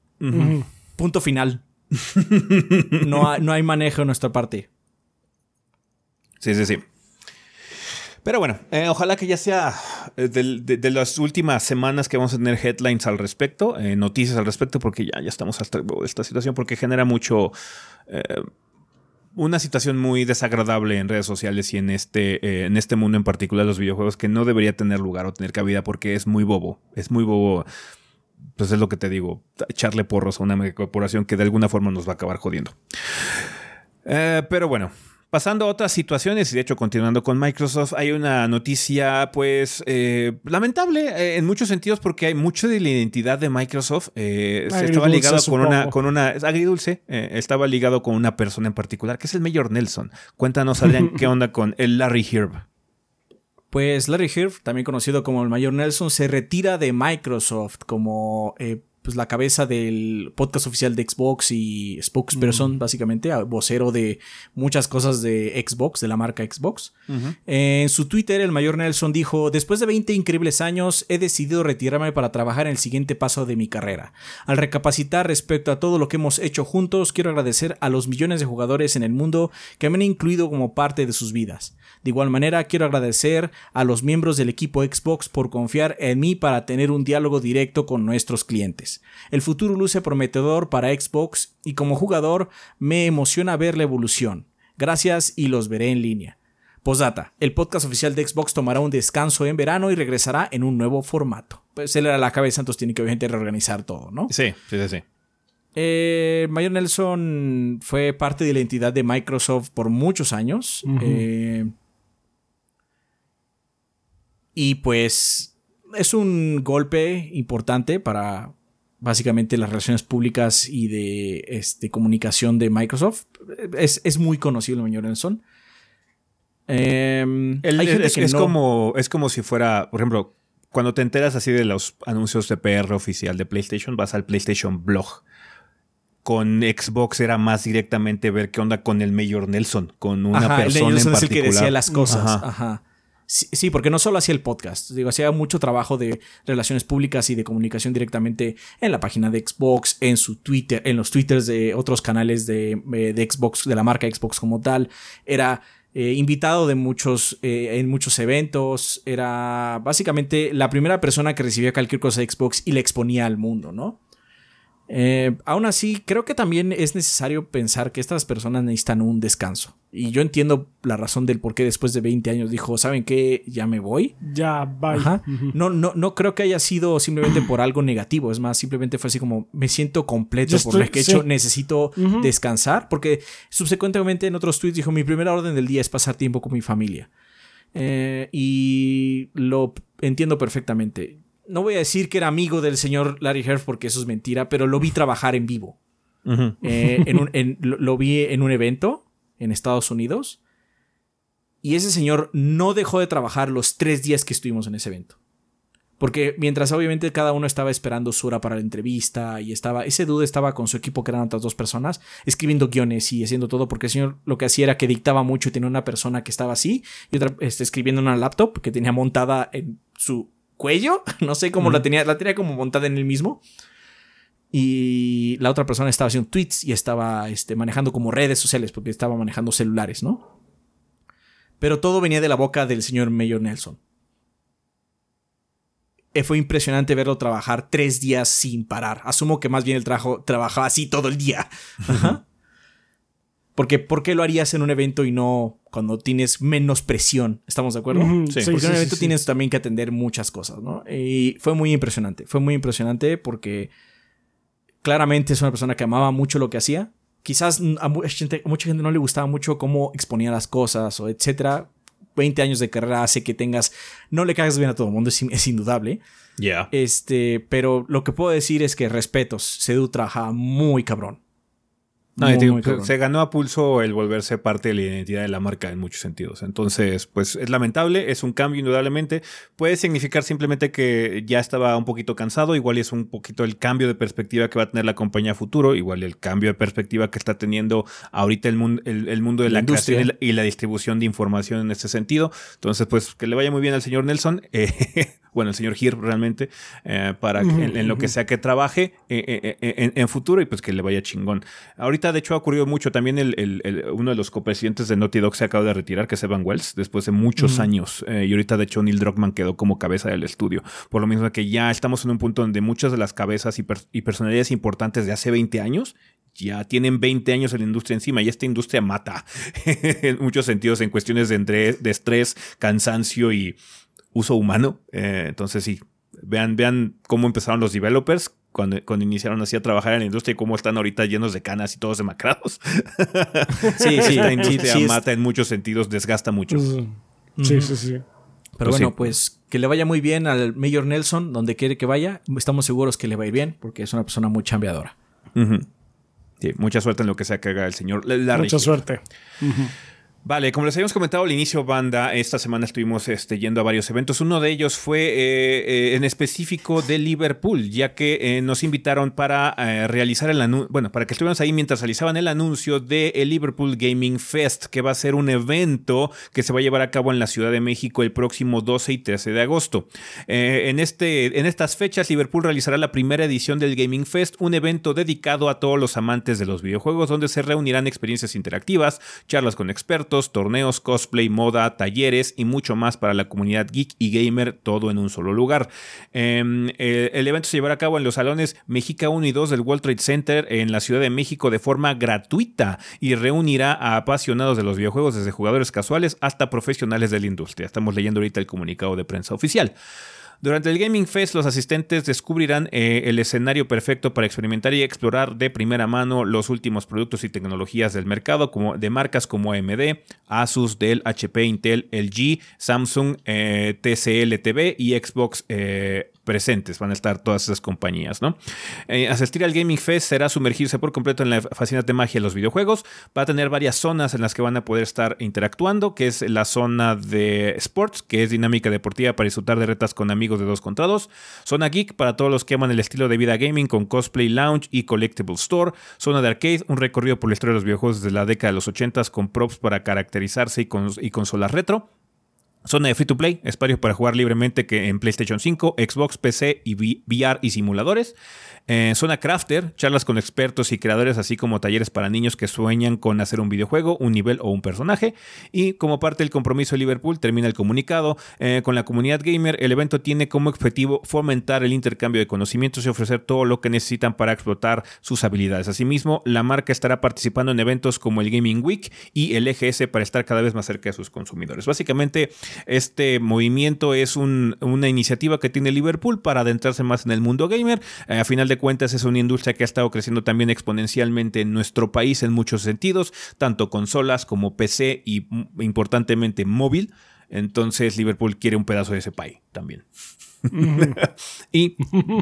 Punto final. [laughs] no, no hay manejo en nuestra parte. Sí, sí, sí. Pero bueno, eh, ojalá que ya sea eh, de, las últimas semanas que vamos a tener headlines al respecto, eh, noticias al respecto, porque ya, ya estamos hasta esta situación, porque genera mucho. una situación muy desagradable en redes sociales y en este, en este mundo en particular, los videojuegos, que no debería tener lugar o tener cabida porque es muy bobo. Es muy bobo pues es lo que te digo, echarle porros a una corporación que de alguna forma nos va a acabar jodiendo. Eh, pero bueno, pasando a otras situaciones y de hecho continuando con Microsoft, hay una noticia pues eh, lamentable eh, en muchos sentidos porque hay mucho de la identidad de Microsoft. estaba ligado con una, con una, es agridulce, estaba ligado con una persona en particular que es el Mayor Nelson. Cuéntanos Adrián, [laughs] ¿qué onda con el Larry Herb? Pues Larry Hirsch, también conocido como el Mayor Nelson, se retira de Microsoft como eh, pues la cabeza del podcast oficial de Xbox y spokesperson, básicamente, vocero de muchas cosas de Xbox, de la marca Xbox. En su Twitter, el mayor Nelson dijo: Después de 20 increíbles años, he decidido retirarme para trabajar en el siguiente paso de mi carrera. Al recapacitar respecto a todo lo que hemos hecho juntos, quiero agradecer a los millones de jugadores en el mundo que me han incluido como parte de sus vidas. De igual manera, quiero agradecer a los miembros del equipo Xbox por confiar en mí para tener un diálogo directo con nuestros clientes. El futuro luce prometedor para Xbox y como jugador me emociona ver la evolución. Gracias y los veré en línea. Postdata, el podcast oficial de Xbox tomará un descanso en verano y regresará en un nuevo formato. Pues él era la cabeza, entonces tiene que obviamente reorganizar todo, ¿no? Sí, sí, sí. sí. Eh, Mayor Nelson fue parte de la entidad de Microsoft por muchos años. eh, y pues es un golpe importante para básicamente las relaciones públicas y de este, comunicación de Microsoft. Es, es muy conocido el Mayor Nelson. Eh, El- gente es, que es no- como, es como si fuera, por ejemplo, cuando te enteras así de los anuncios de PR oficial de PlayStation, vas al PlayStation Blog. Con Xbox era más directamente ver qué onda con el Mayor Nelson, con una Ajá, el persona Nelson en es el que particular. decía las cosas. Ajá. Ajá. Sí, porque no solo hacía el podcast, digo, hacía mucho trabajo de relaciones públicas y de comunicación directamente en la página de Xbox, en su Twitter, en los Twitters de otros canales de, eh, de Xbox, de la marca Xbox como tal. Era eh, invitado de muchos, eh, en muchos eventos. Era básicamente la primera persona que recibía cualquier cosa de Xbox y le exponía al mundo, ¿no? Eh, aún así, creo que también es necesario pensar que estas personas necesitan un descanso. Y yo entiendo la razón del por qué después de 20 años dijo, ¿saben qué? Ya me voy. Ya, bye. Ajá. No, no, no creo que haya sido simplemente por algo negativo. Es más, simplemente fue así como me siento completo Yo por estoy- lo que he hecho. Necesito descansar. Porque subsecuentemente en otros tweets dijo: Mi primera orden del día es pasar tiempo con mi familia. Eh, y lo entiendo perfectamente. No voy a decir que era amigo del señor Larry Herf porque eso es mentira, pero lo vi trabajar en vivo. Eh, en un- [laughs] en- lo, lo vi en un evento en Estados Unidos. Y ese señor no dejó de trabajar los tres días que estuvimos en ese evento. Porque mientras obviamente cada uno estaba esperando su hora para la entrevista y estaba, ese dude estaba con su equipo que eran otras dos personas, escribiendo guiones y haciendo todo, porque el señor lo que hacía era que dictaba mucho y tenía una persona que estaba así y otra este, escribiendo en una laptop que tenía montada en su cuello, [laughs] no sé cómo la tenía, la tenía como montada en el mismo. Y la otra persona estaba haciendo tweets y estaba este, manejando como redes sociales porque estaba manejando celulares, ¿no? Pero todo venía de la boca del señor Mayor Nelson. Eh, Fue impresionante verlo trabajar tres días sin parar. Asumo que más bien el trabajo trabajaba así todo el día. Ajá. Porque ¿por qué lo harías en un evento y no cuando tienes menos presión? ¿Estamos de acuerdo? Sí. Porque sí, en un evento sí. tienes también que atender muchas cosas, ¿no? Y fue muy impresionante. Fue muy impresionante porque claramente es una persona que amaba mucho lo que hacía. Quizás a mucha gente, a mucha gente no le gustaba mucho cómo exponía las cosas o etcétera. 20 años de carrera hace que tengas. No le cagas bien a todo el mundo, es, in- es indudable. Ya. Este, pero lo que puedo decir es que respetos. Sedu trabajaba muy cabrón. No, y Muy, te digo, muy se- ganó a pulso el volverse parte de la identidad de la marca en muchos sentidos. Entonces, pues es lamentable, es un cambio indudablemente. Puede significar simplemente que ya estaba un poquito cansado, igual es un poquito el cambio de perspectiva que va a tener la compañía a futuro, igual el cambio de perspectiva que está teniendo ahorita el, mundo el, el mundo de La la, industria. creación y la, y la distribución de información en este sentido. Entonces, pues que le vaya muy bien al señor Nelson, [laughs] eh, bueno, el señor Gir realmente, eh, para que- en, en lo que sea que trabaje eh, eh, en, en futuro y pues que le vaya chingón. Ahorita, de hecho, ha ocurrido mucho. También el, el- el- uno de los copresidentes de Naughty Dog se acaba de retirar, que es Evan Wells, después de muchos años. Y ahorita, de hecho, Neil Druckmann quedó como cabeza del estudio. Por lo mismo que ya estamos en un punto donde muchas de las cabezas y, per- y personalidades importantes de hace 20 años ya tienen 20 años en la industria encima y esta industria mata [laughs] en muchos sentidos en cuestiones de, entre- de estrés, cansancio y uso humano. Eh, entonces sí, vean, vean cómo empezaron los developers cuando, cuando iniciaron así a trabajar en la industria y cómo están ahorita llenos de canas y todos demacrados. [laughs] Sí, sí, sí, industria sí, es- mata en muchos sentidos, desgasta mucho. Sí, sí, sí. Pero Pues bueno, sí. pues que le vaya muy bien al Mayor Nelson, donde quiere que vaya. Estamos seguros que le va a ir bien, porque es una persona muy chambeadora. Sí, mucha suerte en lo que sea que haga el señor Larry. Mucha suerte. Ujú. Vale, como les habíamos comentado al inicio, banda, esta semana estuvimos este, yendo a varios eventos. Uno de ellos fue eh, eh, en específico de Liverpool, ya que eh, nos invitaron para realizar el anuncio, bueno, para que estuviéramos ahí mientras realizaban el anuncio de el Liverpool Gaming Fest, que va a ser un evento que se va a llevar a cabo en la Ciudad de México el próximo 12 y 13 de agosto. en, este, en estas fechas, Liverpool realizará la primera edición del Gaming Fest, un evento dedicado a todos los amantes de los videojuegos, donde se reunirán experiencias interactivas, charlas con expertos, torneos, cosplay, moda, talleres y mucho más para la comunidad geek y gamer, todo en un solo lugar. Em, eh, el evento se llevará a cabo en los salones México 1 y 2 del World Trade Center en la Ciudad de México de forma gratuita y reunirá a apasionados de los videojuegos desde jugadores casuales hasta profesionales de la industria. Estamos leyendo ahorita el comunicado de prensa oficial. Durante el Gaming Fest, los asistentes descubrirán eh, el escenario perfecto para experimentar y explorar de primera mano los últimos productos y tecnologías del mercado, como de marcas como AMD, Asus, Dell, HP, Intel, LG, Samsung, eh, TCL TV y Xbox eh, presentes, van a estar todas esas compañías, ¿no? Eh, asistir al Gaming Fest será sumergirse por completo en la fascinante magia de los videojuegos. Va a tener varias zonas en las que van a poder estar interactuando, que es la zona de sports, que es dinámica deportiva para disfrutar de retas con amigos de dos contra dos. Zona geek para todos los que aman el estilo de vida gaming con cosplay lounge y collectible store. Zona de arcade, un recorrido por la historia de los videojuegos desde la década de los 80 con props para caracterizarse y, y consolas retro. Zona de free to play, espacio para jugar libremente que en PlayStation 5, Xbox, PC y VR y simuladores. Eh, zona Crafter, charlas con expertos y creadores, así como talleres para niños que sueñan con hacer un videojuego, un nivel o un personaje. Y como parte del compromiso de Liverpool, termina el comunicado. Eh, con la comunidad gamer, el evento tiene como objetivo fomentar el intercambio de conocimientos y ofrecer todo lo que necesitan para explotar sus habilidades. Asimismo, la marca estará participando en eventos como el Gaming Week y el EGS para estar cada vez más cerca de sus consumidores. Básicamente, este movimiento es una iniciativa que tiene Liverpool para adentrarse más en el mundo gamer. Eh, a final de cuentas es una industria que ha estado creciendo también exponencialmente en nuestro país en muchos sentidos, tanto consolas como PC y mm, importantemente móvil. Entonces Liverpool quiere un pedazo de ese pay también [laughs] y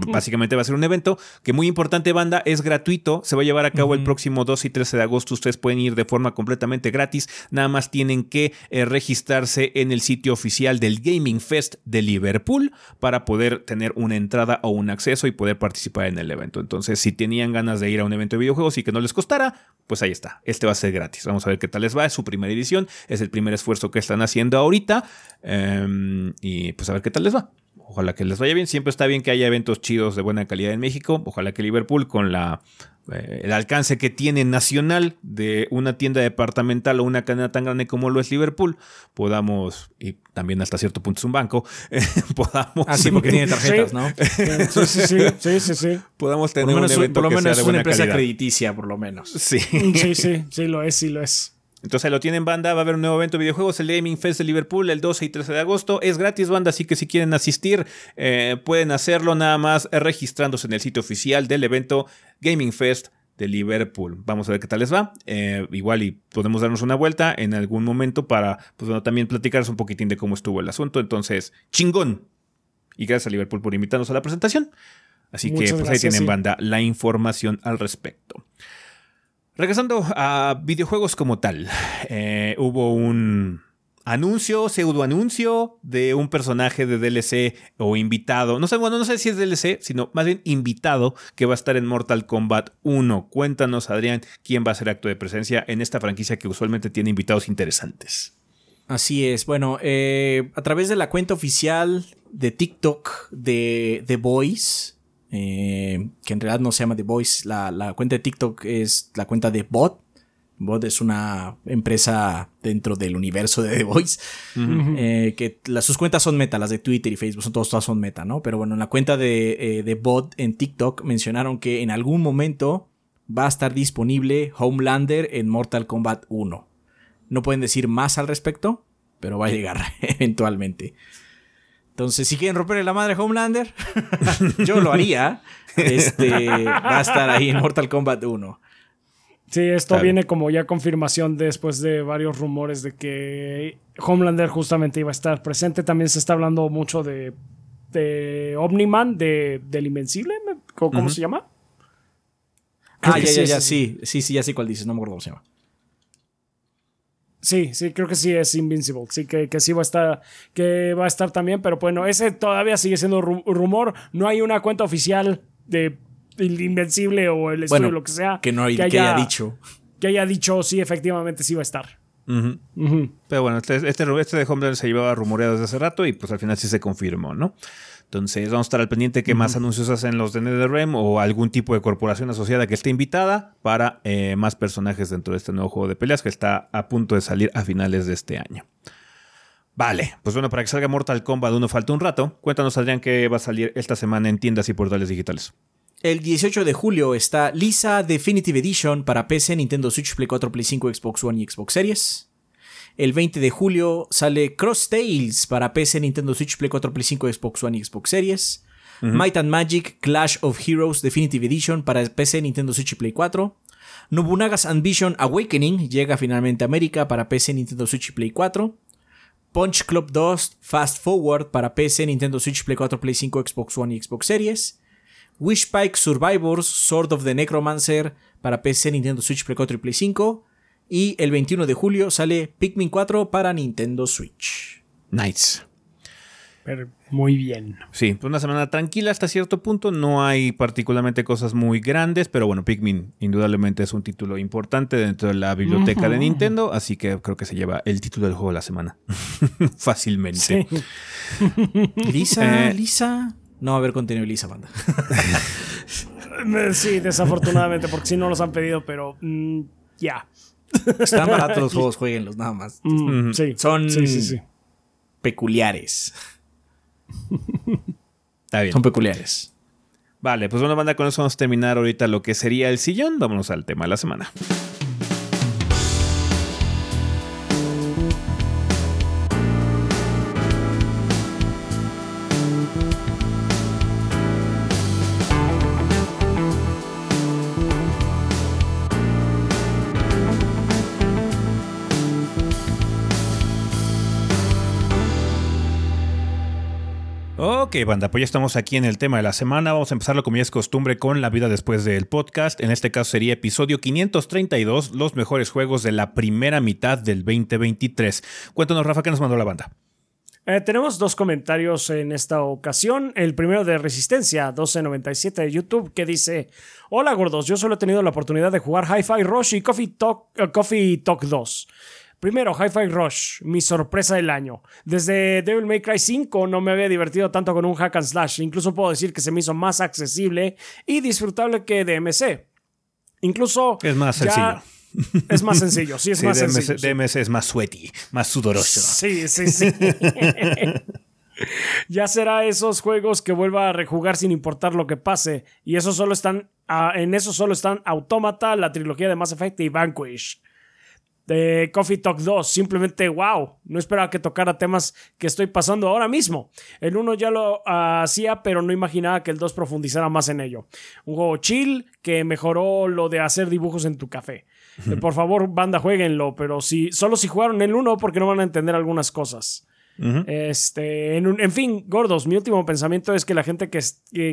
básicamente va a ser un evento que muy importante banda, es gratuito, se va a llevar a cabo el próximo 2 y 13 de agosto, ustedes pueden ir de forma completamente gratis, nada más tienen que eh, registrarse en el sitio oficial del Gaming Fest de Liverpool para poder tener una entrada o un acceso y poder participar en el evento. Entonces, si tenían ganas de ir a un evento de videojuegos y que no les costara, pues ahí está, este va a ser gratis. Vamos a ver qué tal les va, es su primera edición, es el primer esfuerzo que están haciendo ahorita. Em, y pues a ver qué tal les va. Ojalá que les vaya bien. Siempre está bien que haya eventos chidos de buena calidad en México. Ojalá que Liverpool, con la, eh, el alcance que tiene nacional de una tienda departamental o una cadena tan grande como lo es Liverpool, podamos, y también hasta cierto punto es un banco, [laughs] podamos. Así ah, porque tiene tarjetas, ¿no? [laughs] Sí, sí, sí, sí, sí, Podamos tener un evento por lo menos es una empresa crediticia, por lo menos. Sí. Sí, sí, sí, lo es, sí lo es. Entonces lo tienen banda, va a haber un nuevo evento de videojuegos, el Gaming Fest de Liverpool el 12 y 13 de agosto. Es gratis banda, así que si quieren asistir eh, pueden hacerlo nada más registrándose en el sitio oficial del evento Gaming Fest de Liverpool. Vamos a ver qué tal les va. Eh, igual y podemos darnos una vuelta en algún momento para pues, bueno, también platicarles un poquitín de cómo estuvo el asunto. Entonces, chingón. Y gracias a Liverpool por invitarnos a la presentación. Así que pues ahí tienen banda la información al respecto. Regresando a videojuegos como tal, eh, hubo un anuncio, pseudo anuncio de un personaje de DLC o invitado. No sé, bueno, no sé si es DLC, sino más bien invitado que va a estar en Mortal Kombat 1. Cuéntanos, Adrián, quién va a ser acto de presencia en esta franquicia que usualmente tiene invitados interesantes. Así es, bueno, eh, a través de la cuenta oficial de TikTok de The Voice, eh, que en realidad no se llama The Voice. La, cuenta de TikTok es la cuenta de Bot. Bot es una empresa dentro del universo de The Voice. Eh, que sus cuentas son meta, las de Twitter y Facebook, son todas, todas son meta, ¿no? Pero bueno, en la cuenta de, eh, de Bot en TikTok mencionaron que en algún momento va a estar disponible Homelander en Mortal Kombat 1. No pueden decir más al respecto, pero va a llegar [laughs] eventualmente. Entonces, si quieren romperle la madre a Homelander, [laughs] yo lo haría. Este, va a estar ahí en Mortal Kombat 1. Sí, esto viene como ya confirmación después de varios rumores de que Homelander justamente iba a estar presente. También se está hablando mucho de, de Omniman, de, del Invencible, ¿cómo, se llama? ah, ya, ya, ya, sí, sí, sí, ya sé cuál dices, no me acuerdo cómo se llama. Sí, sí, creo que sí es Invincible. Sí, que, que, sí va a estar, que va a estar también, pero bueno, ese todavía sigue siendo rumor. No hay una cuenta oficial de Invencible o el estudio, lo que sea. Que no haya, haya, dicho. Que haya dicho, sí, efectivamente sí va a estar. Pero bueno, este, este, este de Homeland se llevaba rumoreado desde hace rato y pues al final sí se confirmó, ¿no? Entonces vamos a estar al pendiente que más anuncios hacen los de NetherRealm o algún tipo de corporación asociada que esté invitada para eh, más personajes dentro de este nuevo juego de peleas que está a punto de salir a finales de este año. Vale, pues bueno, para que salga Mortal Kombat uno falta un rato. Cuéntanos, Adrián, qué va a salir esta semana en tiendas y portales digitales. El 18 de julio está Lisa Definitive Edition para PC, Nintendo Switch, Play 4, Play 5, Xbox One y Xbox Series. El 20 de julio sale Cross Tales para PC, Nintendo Switch, Play 4, Play 5, Xbox One y Xbox Series. Might and Magic Clash of Heroes Definitive Edition para PC, Nintendo Switch y Play 4. Nobunaga's Ambition Awakening llega finalmente a América para PC, Nintendo Switch y Play 4. Punch Club 2 Fast Forward para PC, Nintendo Switch, Play 4, Play 5, Xbox One y Xbox Series. Wishpike Survivors Sword of the Necromancer para PC, Nintendo Switch, Play 4 y Play 5. Y el 21 de julio sale Pikmin 4 para Nintendo Switch. Nice. muy bien. Sí, una semana tranquila hasta cierto punto. No hay particularmente cosas muy grandes, pero bueno, Pikmin indudablemente es un título importante dentro de la biblioteca de Nintendo, así que creo que se lleva el título del juego de la semana. [laughs] Fácilmente. [laughs] Lisa, eh, Lisa. No va a haber contenido Lisa, banda. [laughs] sí, desafortunadamente, porque sí no los han pedido, pero mm, ya. Están baratos los [laughs] juegos, jueguenlos, nada más. Mm, sí. Son sí, sí, peculiares. [laughs] Está bien. Son peculiares. Vale, pues bueno, banda, con eso vamos a terminar ahorita lo que sería el sillón. Vámonos al tema de la semana. Ok, banda, pues ya estamos aquí en el tema de la semana. Vamos a empezarlo como ya es costumbre con la vida después del podcast. En este caso sería episodio 532, los mejores juegos de la primera mitad del 2023. Cuéntanos, Rafa, ¿qué nos mandó la banda? Eh, tenemos dos comentarios en esta ocasión. El primero de Resistencia 1297 de YouTube que dice: Hola gordos, yo solo he tenido la oportunidad de jugar Hi-Fi Rush y Coffee Talk, uh, Coffee Talk 2. Primero, Hi-Fi Rush, mi sorpresa del año. Desde Devil May Cry 5 no me había divertido tanto con un hack and slash. Incluso puedo decir que se me hizo más accesible y disfrutable que DMC. Incluso. Es más sencillo. Es más sencillo, sí, es [laughs] más sencillo. DMC es más sweaty, más sudoroso. Sí, sí, sí. [laughs] ya será esos juegos que vuelva a rejugar sin importar lo que pase. Y eso solo están. Ah, en eso solo están Automata, la trilogía de Mass Effect y Vanquish de Coffee Talk 2. Simplemente, wow, no esperaba que tocara temas que estoy pasando ahora mismo. El 1 ya lo hacía, pero no imaginaba que el 2 profundizara más en ello. Un juego chill que mejoró lo de hacer dibujos en tu café. Por favor, banda, jueguenlo, pero si, solo si jugaron el 1 porque no van a entender algunas cosas. Este, en, fin, gordos, mi último pensamiento es que la gente que,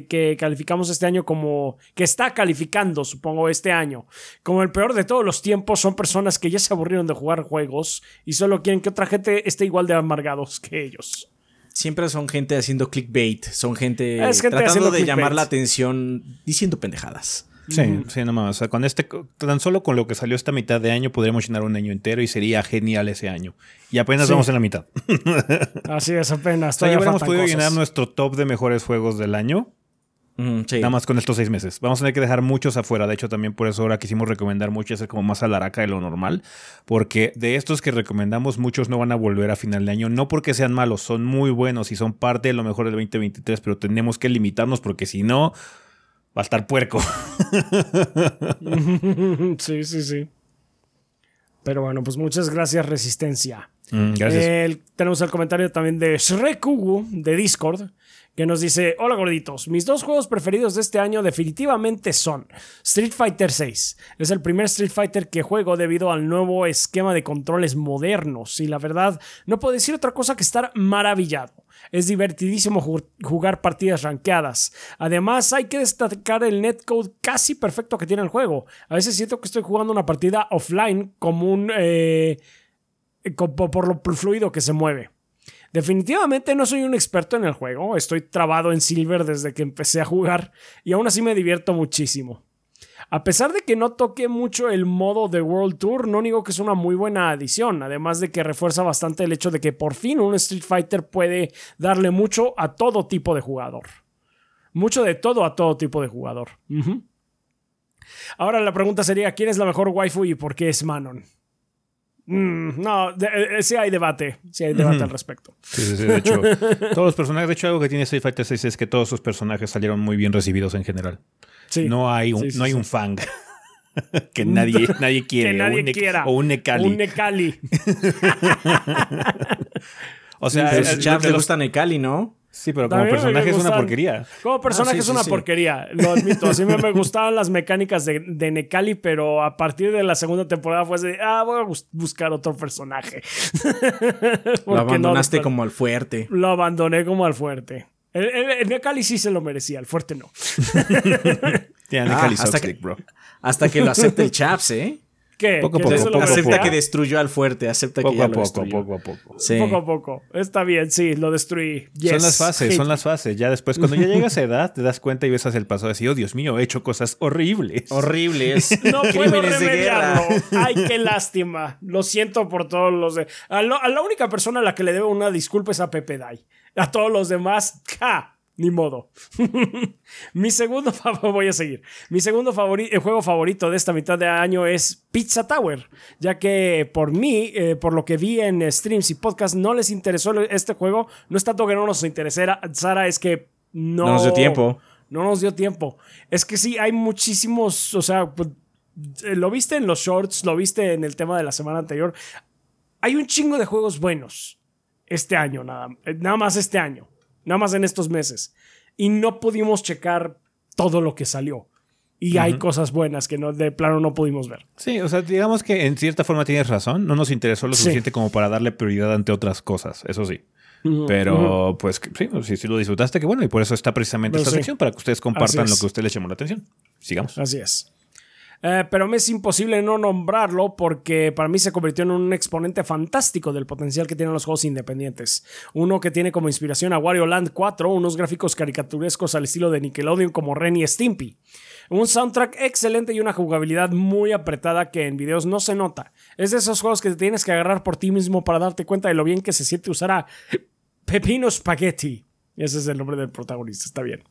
que, calificamos este año como que está calificando, supongo, este año como el peor de todos los tiempos son personas que ya se aburrieron de jugar juegos y solo quieren que otra gente esté igual de amargados que ellos. Siempre son gente haciendo clickbait, son gente, tratando de llamar la atención diciendo pendejadas. Sí, sí, nomás. O sea, con este, tan solo con lo que salió esta mitad de año podríamos llenar un año entero y sería genial ese año. Y apenas vamos en la mitad. [laughs] Así es, apenas. O sea, ya hubiéramos podido llenar nuestro top de mejores juegos del año. Nada más con estos seis meses. Vamos a tener que dejar muchos afuera. De hecho, también por eso ahora quisimos recomendar muchos, hacer como más a la araca de lo normal. Porque de estos que recomendamos, muchos no van a volver a final de año. No porque sean malos, son muy buenos y son parte de lo mejor del 2023, pero tenemos que limitarnos porque si no, Va a estar puerco. [laughs] sí, sí, sí. Pero bueno, pues muchas gracias, Resistencia. Mm, gracias. tenemos el comentario también de Shrekugu de Discord, que nos dice: Hola gorditos, mis dos juegos preferidos de este año definitivamente son Street Fighter VI. Es el primer Street Fighter que juego debido al nuevo esquema de controles modernos y la verdad no puedo decir otra cosa que estar maravillado. Es divertidísimo jugar partidas rankeadas. Además, hay que destacar el netcode casi perfecto que tiene el juego. A veces siento que estoy jugando una partida offline como un... Eh, por lo fluido que se mueve. Definitivamente no soy un experto en el juego, estoy trabado en Silver desde que empecé a jugar y aún así me divierto muchísimo. A pesar de que no toque mucho el modo de World Tour, no digo que es una muy buena adición, además de que refuerza bastante el hecho de que por fin un Street Fighter puede darle mucho a todo tipo de jugador. Mucho de todo a todo tipo de jugador. Ahora la pregunta sería, ¿quién es la mejor waifu y por qué es Manon? Mm, no, eh, eh, sí hay debate, sí hay debate al respecto. Sí, sí, sí, de hecho, [laughs] todos los personajes, de hecho algo que tiene Street Fighter 6 es que todos sus personajes salieron muy bien recibidos en general. No hay un, no hay un fang. [laughs] que [laughs] nadie, nadie quiere. que nadie quiera. O un Nekali. Un Nekali. [laughs] o sea, a Chaps le gusta Nekali, ¿no? Sí, pero como personaje es una porquería. Como personaje ah, es una porquería, lo admito. Así me, me gustaban las mecánicas de, de Nekali, pero a partir de la segunda temporada fue de, ah, voy a buscar otro personaje. lo abandonaste como al fuerte. Lo abandoné como al fuerte. El, Nekali sí se lo merecía, el fuerte no. [laughs] ah, hasta, que, bro. hasta que lo acepte el Chaps, ¿eh? ¿Qué? Poco a poco, acepta que destruyó al fuerte, acepta que ya lo poco, poco a poco. Sí. Poco a poco. Está bien, sí, lo destruí. Son las fases, son las fases. Ya después, cuando ya llegas a edad, te das cuenta y ves hacia el pasado y decís, oh Dios mío, he hecho cosas horribles. Horribles. [laughs] no puedo remediarlo. Ay, qué lástima. Lo siento por todos los de. A, la única persona a la que le debo una disculpa es a Pepe Dai. A todos los demás, ¡ja! Ni modo. [laughs] Mi segundo [laughs] voy a seguir. Mi segundo el juego favorito de esta mitad de año es Pizza Tower, ya que por mí, eh, por lo que vi en streams y podcasts, no les interesó este juego. No es tanto que no nos interesara, Sara, es que no, no nos dio tiempo. No nos dio tiempo. Es que sí, hay muchísimos, o sea, pues, eh, lo viste en los shorts, lo viste en el tema de la semana anterior. Hay un chingo de juegos buenos este año, nada, eh, nada más este año nada más en estos meses. Y no pudimos checar todo lo que salió. Y hay cosas buenas que no, de plano no pudimos ver. Sí, o sea, digamos que en cierta forma tienes razón. No nos interesó lo suficiente como para darle prioridad ante otras cosas, eso sí. Pero, pues, sí, si, lo disfrutaste, que bueno, y por eso está precisamente pues esta sección, para que ustedes compartan lo que a ustedes les llamó la atención. Sigamos. Así es. Eh, pero me es imposible no nombrarlo porque para mí se convirtió en un exponente fantástico del potencial que tienen los juegos independientes. Uno que tiene como inspiración a Wario Land 4, unos gráficos caricaturescos al estilo de Nickelodeon como Ren y Stimpy. Un soundtrack excelente y una jugabilidad muy apretada que en videos no se nota. Es de esos juegos que te tienes que agarrar por ti mismo para darte cuenta de lo bien que se siente usar a Pepino Spaghetti. Ese es el nombre del protagonista, está bien.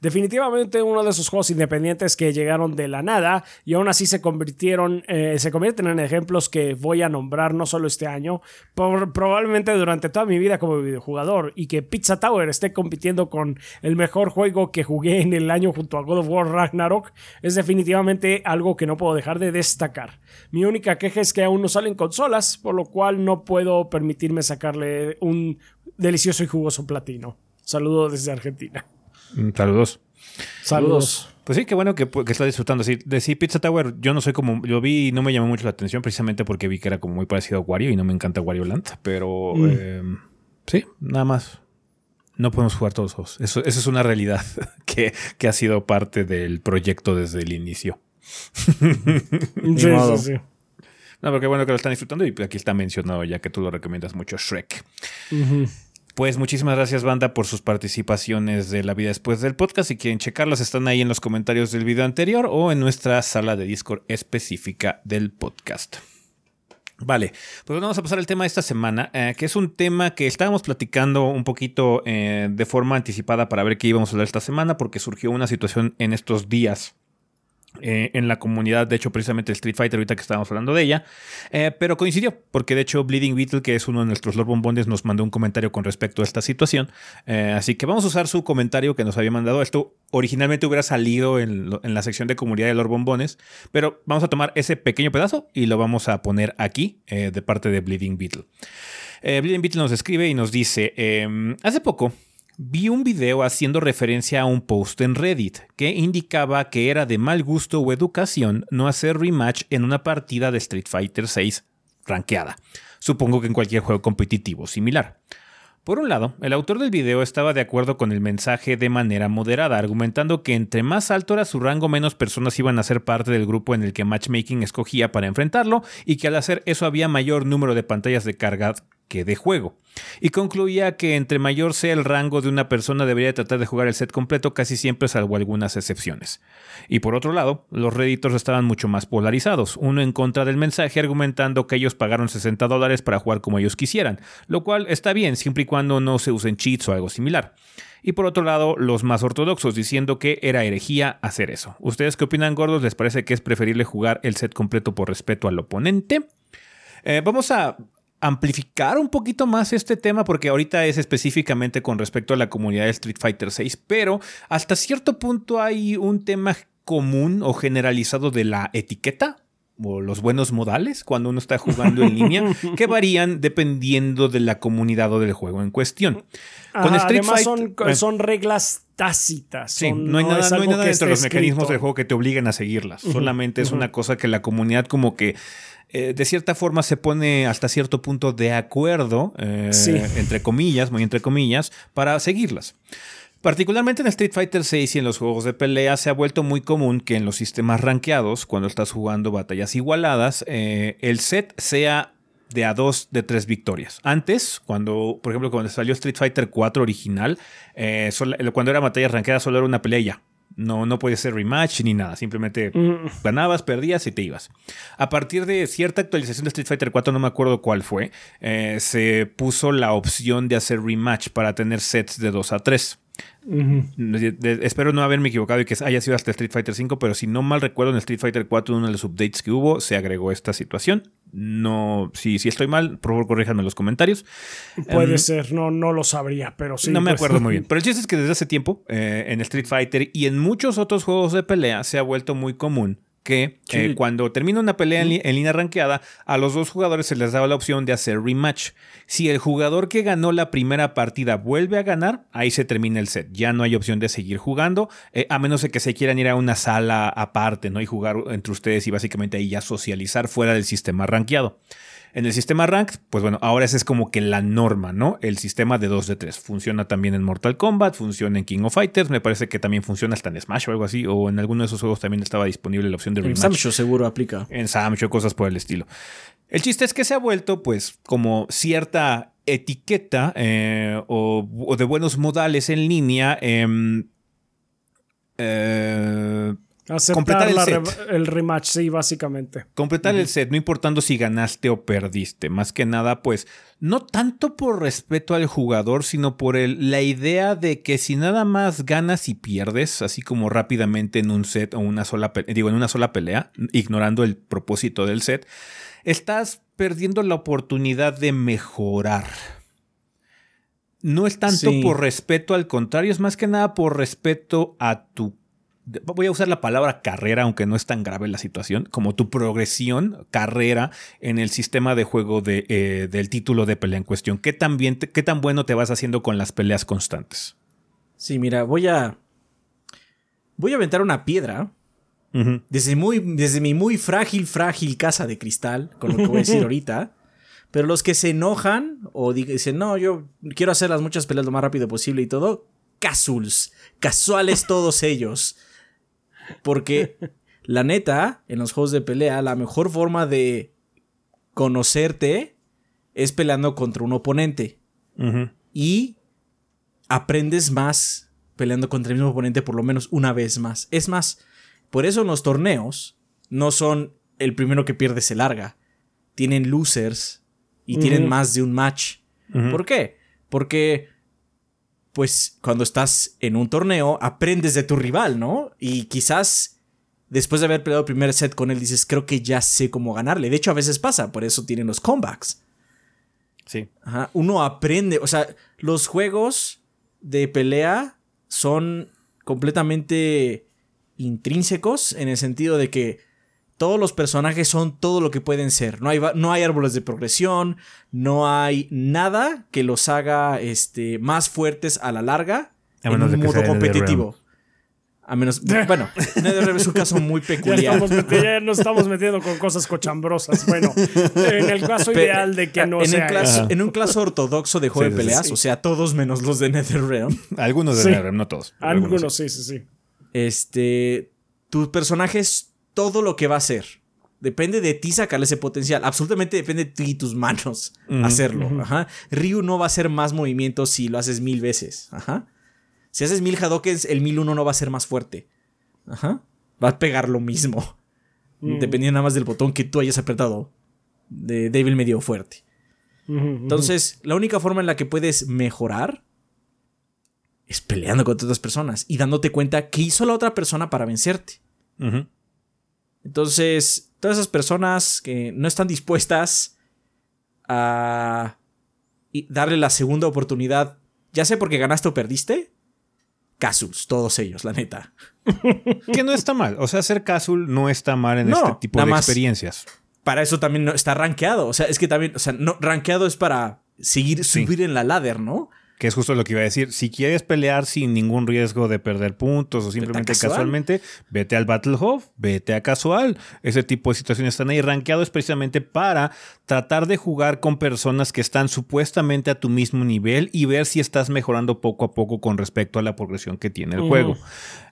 Definitivamente uno de esos juegos independientes que llegaron de la nada y aún así se convirtieron, eh, se convierten en ejemplos que voy a nombrar no solo este año, probablemente durante toda mi vida como videojugador y que Pizza Tower esté compitiendo con el mejor juego que jugué en el año junto a God of War Ragnarok es definitivamente algo que no puedo dejar de destacar. Mi única queja es que aún no salen consolas, por lo cual no puedo permitirme sacarle un delicioso y jugoso platino. Saludo desde Argentina. Mm, saludos. Saludos. Pues sí, qué bueno que, está disfrutando. Sí, de sí, Pizza Tower, yo no soy como. Lo vi y no me llamó mucho la atención, precisamente porque vi que era como muy parecido a Wario y no me encanta Wario Land. Pero mm. em, sí, nada más. No podemos jugar todos los Eso, eso es una realidad [laughs] que, que, ha sido parte del proyecto desde el inicio. [laughs] sí, sí, sí. No, pero qué bueno que lo están disfrutando y aquí está mencionado ya que tú lo recomiendas mucho, Shrek. Pues muchísimas gracias, banda, por sus participaciones de la vida después del podcast. Si quieren checarlas, están ahí en los comentarios del video anterior o en nuestra sala de Discord específica del podcast. Vale, pues vamos a pasar al tema de esta semana, eh, que es un tema que estábamos platicando un poquito eh, de forma anticipada para ver qué íbamos a hablar esta semana, porque surgió una situación en estos días eh, en la comunidad, de hecho, precisamente Street Fighter, ahorita que estábamos hablando de ella, eh, pero coincidió, porque de hecho Bleeding Beetle, que es uno de nuestros Lord Bombones, nos mandó un comentario con respecto a esta situación. Eh, así que vamos a usar su comentario que nos había mandado. Esto originalmente hubiera salido en, la sección de comunidad de Lord Bombones, pero vamos a tomar ese pequeño pedazo y lo vamos a poner aquí de parte de Bleeding Beetle. Bleeding Beetle nos escribe y nos dice: em, Hace poco vi un video haciendo referencia a un post en Reddit que indicaba que era de mal gusto o educación no hacer rematch en una partida de Street Fighter VI rankeada. Supongo que en cualquier juego competitivo similar. Por un lado, el autor del video estaba de acuerdo con el mensaje de manera moderada, argumentando que entre más alto era su rango, menos personas iban a ser parte del grupo en el que Matchmaking escogía para enfrentarlo, y que al hacer eso había mayor número de pantallas de carga que de juego. Y concluía que entre mayor sea el rango de una persona debería tratar de jugar el set completo casi siempre salvo algunas excepciones. Y por otro lado, los redditors estaban mucho más polarizados, uno en contra del mensaje argumentando que ellos pagaron 60 dólares para jugar como ellos quisieran, lo cual está bien siempre y cuando no se usen cheats o algo similar. Y por otro lado, los más ortodoxos diciendo que era herejía hacer eso. ¿Ustedes qué opinan, gordos? ¿Les parece que es preferible jugar el set completo por respeto al oponente? Eh, vamos a amplificar un poquito más este tema porque ahorita es específicamente con respecto a la comunidad de Street Fighter 6, pero hasta cierto punto hay un tema común o generalizado de la etiqueta o los buenos modales cuando uno está jugando en línea [laughs] que varían dependiendo de la comunidad o del juego en cuestión. Con Street Fighter, son, reglas tácitas. Sí, no hay nada, no hay nada dentro de los mecanismos del juego que te obliguen a seguirlas. Solamente es una cosa que la comunidad como que eh, de cierta forma se pone hasta cierto punto de acuerdo, eh, entre comillas, muy entre comillas, para seguirlas. Particularmente en Street Fighter VI y en los juegos de pelea se ha vuelto muy común que en los sistemas rankeados, cuando estás jugando batallas igualadas, eh, el set sea de a dos de tres victorias. Antes, cuando, por ejemplo, cuando salió Street Fighter 4 original, cuando era batalla rankeada solo era una pelea no, no puede ser rematch ni nada. Simplemente mm. ganabas, perdías y te ibas. A partir de cierta actualización de Street Fighter 4, no me acuerdo cuál fue, eh, se puso la opción de hacer rematch para tener sets de 2 a 3 espero no haberme equivocado y que haya sido hasta Street Fighter 5, pero si no mal recuerdo en Street Fighter 4, uno de los updates que hubo, se agregó esta situación. No, si, si estoy mal, por favor corríjanme en los comentarios. Puede em, ser, no, no lo sabría, pero sí. No me pues. acuerdo muy bien. [laughs] Pero el chiste es que desde hace tiempo, eh, en Street Fighter y en muchos otros juegos de pelea, se ha vuelto muy común que eh, cuando termina una pelea en, línea ranqueada, a los dos jugadores se les daba la opción de hacer rematch. Si el jugador que ganó la primera partida vuelve a ganar, ahí se termina el set. Ya no hay opción de seguir jugando, eh, a menos de que se quieran ir a una sala aparte, ¿no? Y jugar entre ustedes y básicamente ahí ya socializar fuera del sistema rankeado. En el sistema Ranked, pues bueno, ahora esa es como que la norma, ¿no? El sistema de 2 de 3. Funciona también en Mortal Kombat, funciona en King of Fighters, me parece que también funciona hasta en Smash o algo así, o en alguno de esos juegos también estaba disponible la opción de rematch. En Samsho seguro aplica. En Samsho, cosas por el estilo. El chiste es que se ha vuelto, pues, como cierta etiqueta eh, o, de buenos modales en línea. Em, eh, completar el, set. el rematch, sí, básicamente. Completar el set, no importando si ganaste o perdiste. Más que nada, pues, no tanto por respeto al jugador, sino por el, la idea de que si nada más ganas y pierdes, así como rápidamente en un set o una sola, digo, en una sola pelea, ignorando el propósito del set, estás perdiendo la oportunidad de mejorar. No es tanto por respeto, al contrario, es más que nada por respeto a tu voy a usar la palabra carrera, aunque no es tan grave la situación, como tu progresión, carrera en el sistema de juego de, eh, del título de pelea en cuestión. ¿Qué tan, bien ¿Qué tan bueno te vas haciendo con las peleas constantes? Sí, mira, voy a. Voy a aventar una piedra. desde, muy, desde mi muy frágil, frágil casa de cristal, con lo que voy a decir [laughs] ahorita. Pero los que se enojan o dicen, no, yo quiero hacer las muchas peleas lo más rápido posible y todo, casuals, casuales todos ellos. Porque, [laughs] la neta, en los juegos de pelea, la mejor forma de conocerte es peleando contra un oponente. Y aprendes más peleando contra el mismo oponente por lo menos una vez más. Es más, por eso en los torneos no son el primero que pierde se larga. Tienen losers y tienen más de un match. ¿Por qué? Porque pues cuando estás en un torneo aprendes de tu rival, ¿no? Y quizás después de haber peleado el primer set con él dices, creo que ya sé cómo ganarle. De hecho, a veces pasa, por eso tienen los comebacks. Sí. Ajá. Uno aprende, o sea, los juegos de pelea son completamente intrínsecos en el sentido de que todos los personajes son todo lo que pueden ser. No hay, no hay árboles de progresión, no hay nada que los haga este, más fuertes a la larga en un modo competitivo. A menos, bueno, NetherRealm es un caso muy [laughs] Ya, peculiar. ya nos estamos metiendo con cosas cochambrosas. Bueno, en el caso Pe- ideal de que no en, sea claso- en un caso ortodoxo de juego Sí, de peleas, sí. o sea, todos menos los de NetherRealm, [laughs] Algunos de Sí. NetherRealm, no todos. pero Algunos, sí, sí, sí. este, tu personaje es todo lo que va a hacer. Depende de ti sacarle ese potencial. Absolutamente depende de ti y tus manos hacerlo. Ajá. Ryu no va a hacer más movimientos si lo haces mil veces. Ajá. Si haces mil Hadokens, el mil uno no va a ser más fuerte. Ajá. Va a pegar lo mismo. Mm. Dependiendo nada más del botón que tú hayas apretado. De débil, medio, fuerte. Entonces, la única forma en la que puedes mejorar es peleando contra otras personas y dándote cuenta qué hizo la otra persona para vencerte. Ujú. Entonces, todas esas personas que no están dispuestas a darle la segunda oportunidad, ya sea porque ganaste o perdiste, Casuls, todos ellos, la neta. [laughs] Que no está mal. O sea, ser casual no está mal en No, este tipo de experiencias. Para eso también no- está rankeado. O sea, es que también, o sea, no, rankeado es para seguir, Sí. subir en la ladder, ¿no? Que es justo lo que iba a decir. Si quieres pelear sin ningún riesgo de perder puntos o simplemente casual. casualmente, vete al Battle Hub, vete a casual. Ese tipo de situaciones están ahí rankeados precisamente para tratar de jugar con personas que están supuestamente a tu mismo nivel y ver si estás mejorando poco a poco con respecto a la progresión que tiene el juego.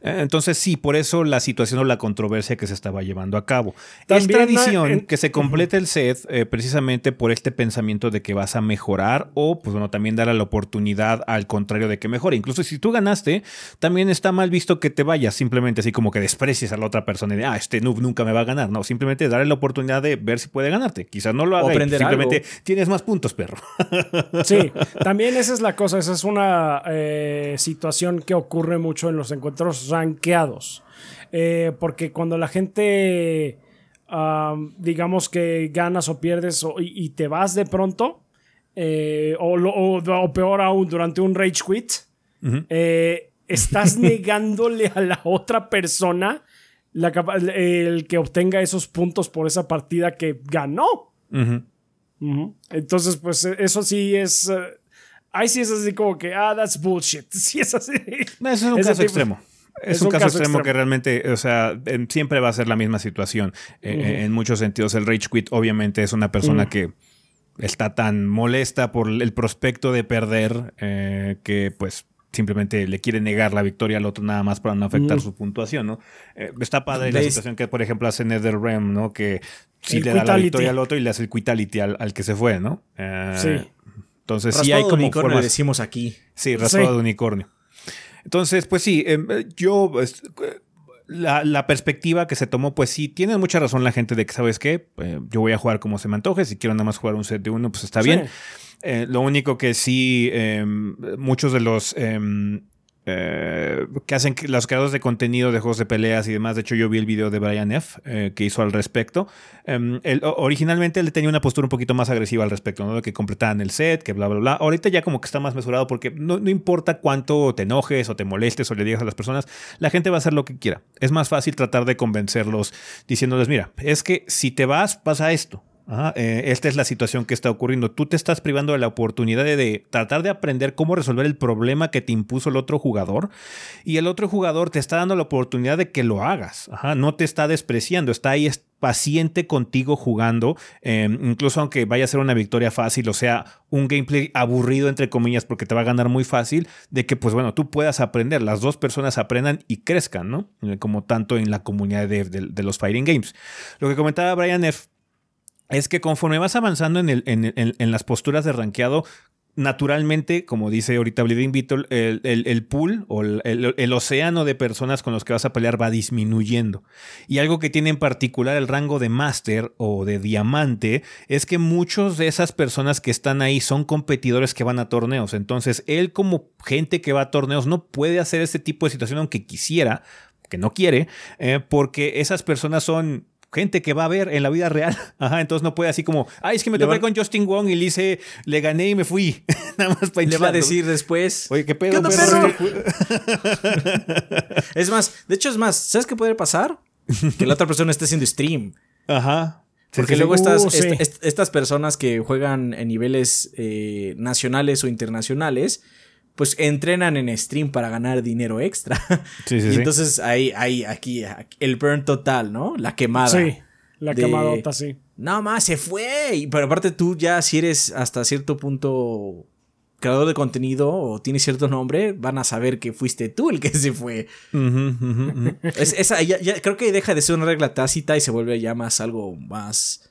Eh, Entonces sí, por eso la situación o la controversia que se estaba llevando a cabo. es tradición en- que se complete el set eh, precisamente por este pensamiento de que vas a mejorar o pues bueno, también darle la oportunidad al contrario de que mejore. Incluso si tú ganaste, también está mal visto que te vayas simplemente así como que desprecies a la otra persona y de, ah, este noob nunca me va a ganar. No, simplemente darle la oportunidad de ver si puede ganarte. Quizás no lo haga y simplemente algo. tienes más puntos, perro. [laughs] Sí, también esa es la cosa, esa es una eh, situación que ocurre mucho en los encuentros rankeados. Eh, porque cuando la gente, am, digamos que ganas o pierdes o- y, y te vas de pronto, eh, o, o- o peor aún, durante un rage quit, eh, estás [laughs] negándole a la otra persona la el que obtenga esos puntos por esa partida que ganó. Entonces, pues eh, eso sí es. ahí sí es así como que, ah, that's bullshit. [laughs] Sí es así. No, Eso es un Ese caso tipo- extremo. Es, un, caso, extremo, que realmente, o sea, en- siempre va a ser la misma situación. Eh, En muchos sentidos, el Rage Quit obviamente es una persona que está tan molesta por el prospecto de perder eh, que pues simplemente le quiere negar la victoria al otro nada más para no afectar su puntuación, ¿no? Eh, está padre la situación que, por ejemplo, hace NetherRealm, ¿no? Que sí El le da la victoria al otro y le hace el quitality al, al que se fue, ¿no? Eh, Sí. Entonces sí Raspado hay de como unicornio formas... decimos aquí. Sí, raspado Sí. de unicornio. Entonces, pues sí, em, eh, yo. La, la perspectiva que se tomó, pues sí, tiene mucha razón la gente de que, ¿sabes qué? Eh, yo voy a jugar como se me antoje. Si quiero nada más jugar un set de uno, pues está Sí. bien. Eh, lo único que sí, em, muchos de los em, eh, que hacen los creadores de contenido de juegos de peleas y demás, de hecho yo vi el video de Brian F. eh, que hizo al respecto. Em, originalmente él tenía una postura un poquito más agresiva al respecto, ¿no? De que completaran el set, que bla, bla, bla. Ahorita ya como que está más mesurado porque no, no importa cuánto te enojes o te molestes o le digas a las personas, la gente va a hacer lo que quiera. Es más fácil tratar de convencerlos diciéndoles, mira, es que si te vas, pasa esto. Eh, esta es la situación que está ocurriendo. Tú te estás privando de la oportunidad de, tratar de aprender cómo resolver el problema que te impuso el otro jugador y el otro jugador te está dando la oportunidad de que lo hagas. No te está despreciando, está ahí paciente contigo jugando, eh, incluso aunque vaya a ser una victoria fácil, o sea, un gameplay aburrido entre comillas porque te va a ganar muy fácil, de que pues bueno, tú puedas aprender, las dos personas aprendan y crezcan, ¿no? Eh, Como tanto en la comunidad de, de- de los fighting games. Lo que comentaba Brian F es que conforme vas avanzando en, las posturas de rankeado, naturalmente, como dice ahorita Bleeding Beetle, el, pool o el, océano de personas con los que vas a pelear va disminuyendo. Y algo que tiene en particular el rango de Master o de Diamante es que muchos de esas personas que están ahí son competidores que van a torneos. Entonces, él como gente que va a torneos no puede hacer este tipo de situación aunque quisiera, que no quiere, eh, porque esas personas son gente que va a ver en la vida real. [laughs] Ajá, entonces no puede así como, ay, es que me topé van- con Justin Wong y le hice, le gané y me fui. [laughs] Nada más para Le va a decir después. Oye, ¿qué pedo, ¿Qué onda, perro? [laughs] Es más, de hecho es más, ¿sabes qué puede pasar? Que la otra persona esté haciendo stream. Ajá. Porque sí, luego sí. estas, Uh, sí. est- est- estas personas que juegan en niveles eh, nacionales o internacionales, pues entrenan en stream para ganar dinero extra. [laughs] Sí, sí, y sí. entonces ahí, ahí, aquí, aquí, el burn total, ¿no? La quemada. Sí, la de- quemadota, sí. No más, se fue. Y- Pero aparte tú ya si eres hasta cierto punto creador de contenido o tienes cierto nombre, van a saber que fuiste tú el que se fue. Ujú. [laughs] Es- esa, ya- ya- creo que deja de ser una regla tácita y se vuelve ya más algo más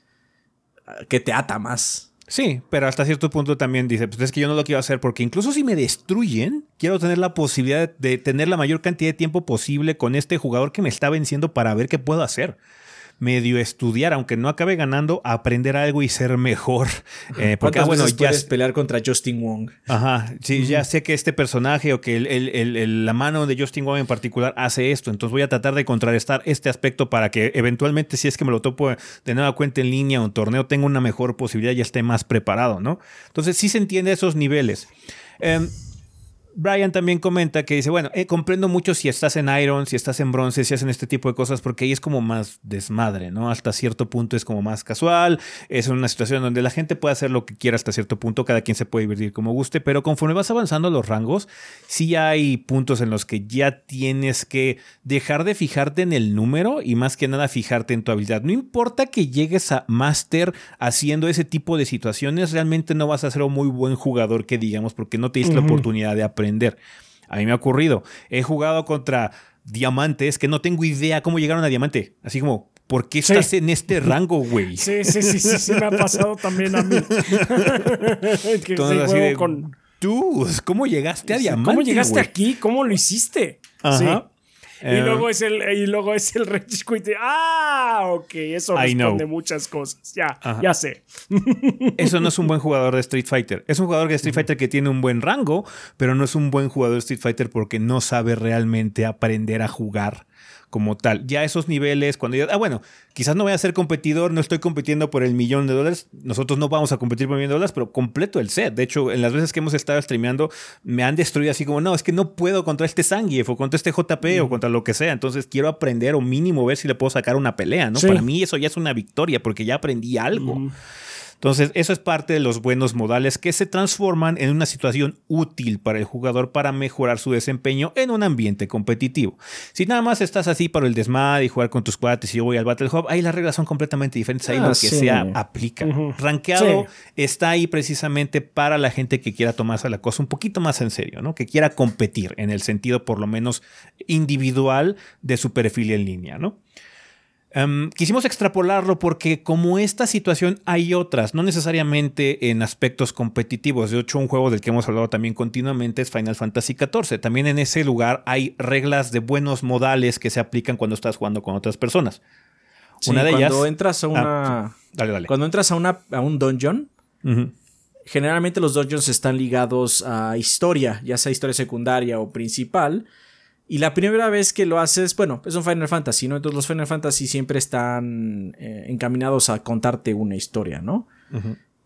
ah, que te ata más. Sí, pero hasta cierto punto también dice, pues es que yo no lo quiero hacer porque incluso si me destruyen, quiero tener la posibilidad de tener la mayor cantidad de tiempo posible con este jugador que me está venciendo para ver qué puedo hacer. Medio estudiar, aunque no acabe ganando, aprender algo y ser mejor. Eh, porque, ¿Cuántas ah, bueno, veces ya puedes pelear contra Justin Wong? Ajá, sí, ya sé que este personaje o que el- el- el- el- la mano de Justin Wong en particular hace esto, entonces voy a tratar de contrarrestar este aspecto para que eventualmente si es que me lo topo de nueva cuenta en línea o en torneo tenga una mejor posibilidad y esté más preparado, ¿no? Entonces sí se entiende esos niveles. Em, Brian también comenta que dice, bueno, eh, comprendo mucho si estás en Iron, si estás en bronce, si hacen este tipo de cosas, porque ahí es como más desmadre, ¿no? Hasta cierto punto es como más casual, es una situación donde la gente puede hacer lo que quiera hasta cierto punto, cada quien se puede divertir como guste, pero conforme vas avanzando los rangos, sí hay puntos en los que ya tienes que dejar de fijarte en el número y más que nada fijarte en tu habilidad. No importa que llegues a Master haciendo ese tipo de situaciones, realmente no vas a ser un muy buen jugador que digamos, porque no te diste la oportunidad de aprender. A mí me ha ocurrido. He jugado contra diamantes que no tengo idea cómo llegaron a diamante. Así como, ¿por qué Sí. estás en este rango, güey? Sí, sí, sí, sí, sí, me ha pasado también a mí. [laughs] [laughs] que Entonces, sí, así de, con- Tú, ¿cómo llegaste a diamante? ¿Cómo llegaste aquí? ¿Cómo lo hiciste? Ajá. Sí. Eh, y luego es el y luego es el [laughs] Rage Quit. de, Ah, ok, eso responde muchas cosas. Ya, Ajá. ya sé. [laughs] Eso no es un buen jugador de Street Fighter. Es un jugador de Street Fighter que tiene un buen rango, pero no es un buen jugador de Street Fighter porque no sabe realmente aprender a jugar como tal. Ya esos niveles, cuando ya, ah, bueno, quizás no voy a ser competidor, no estoy compitiendo por el millón de dólares. Nosotros no vamos a competir por el millón de dólares, pero completo el set. De hecho, en las veces que hemos estado streameando, me han destruido así como, no, es que no puedo contra este Zangief o contra este JP o contra lo que sea. Entonces quiero aprender o mínimo ver si le puedo sacar una pelea, ¿no? Sí. Para mí eso ya es una victoria porque ya aprendí algo. Entonces, eso es parte de los buenos modales que se transforman en una situación útil para el jugador para mejorar su desempeño en un ambiente competitivo. Si nada más estás así para el desmadre y jugar con tus cuates y yo voy al Battle Hub, ahí las reglas son completamente diferentes. Ahí Ah, lo que sí. sea aplica. Rankeado Sí. está ahí precisamente para la gente que quiera tomarse la cosa un poquito más en serio, ¿no? Que quiera competir en el sentido por lo menos individual de su perfil en línea, ¿no? Em, quisimos extrapolarlo porque como esta situación hay otras, no necesariamente en aspectos competitivos. De hecho, un juego del que hemos hablado también continuamente es Final Fantasy XIV. También en ese lugar hay reglas de buenos modales que se aplican cuando estás jugando con otras personas. Sí, Una de cuando ellas... entras a una. Ah, dale, dale. Cuando entras a, una, a un dungeon, generalmente los dungeons están ligados a historia, ya sea historia secundaria o principal. Y la primera vez que lo haces, bueno, es un Final Fantasy, ¿no? Entonces los Final Fantasy siempre están eh, encaminados a contarte una historia, ¿no?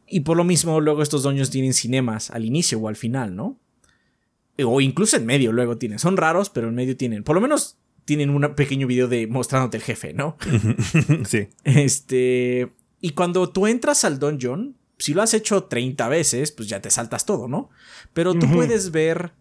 Y por lo mismo, luego estos dungeons tienen cinemas al inicio o al final, ¿no? O incluso en medio luego tienen. Son raros, pero en medio tienen. Por lo menos tienen un pequeño video de mostrándote el jefe, ¿no? [laughs] sí. Este. Y cuando tú entras al dungeon, si lo has hecho 30 veces, pues ya te saltas todo, ¿no? Pero tú puedes ver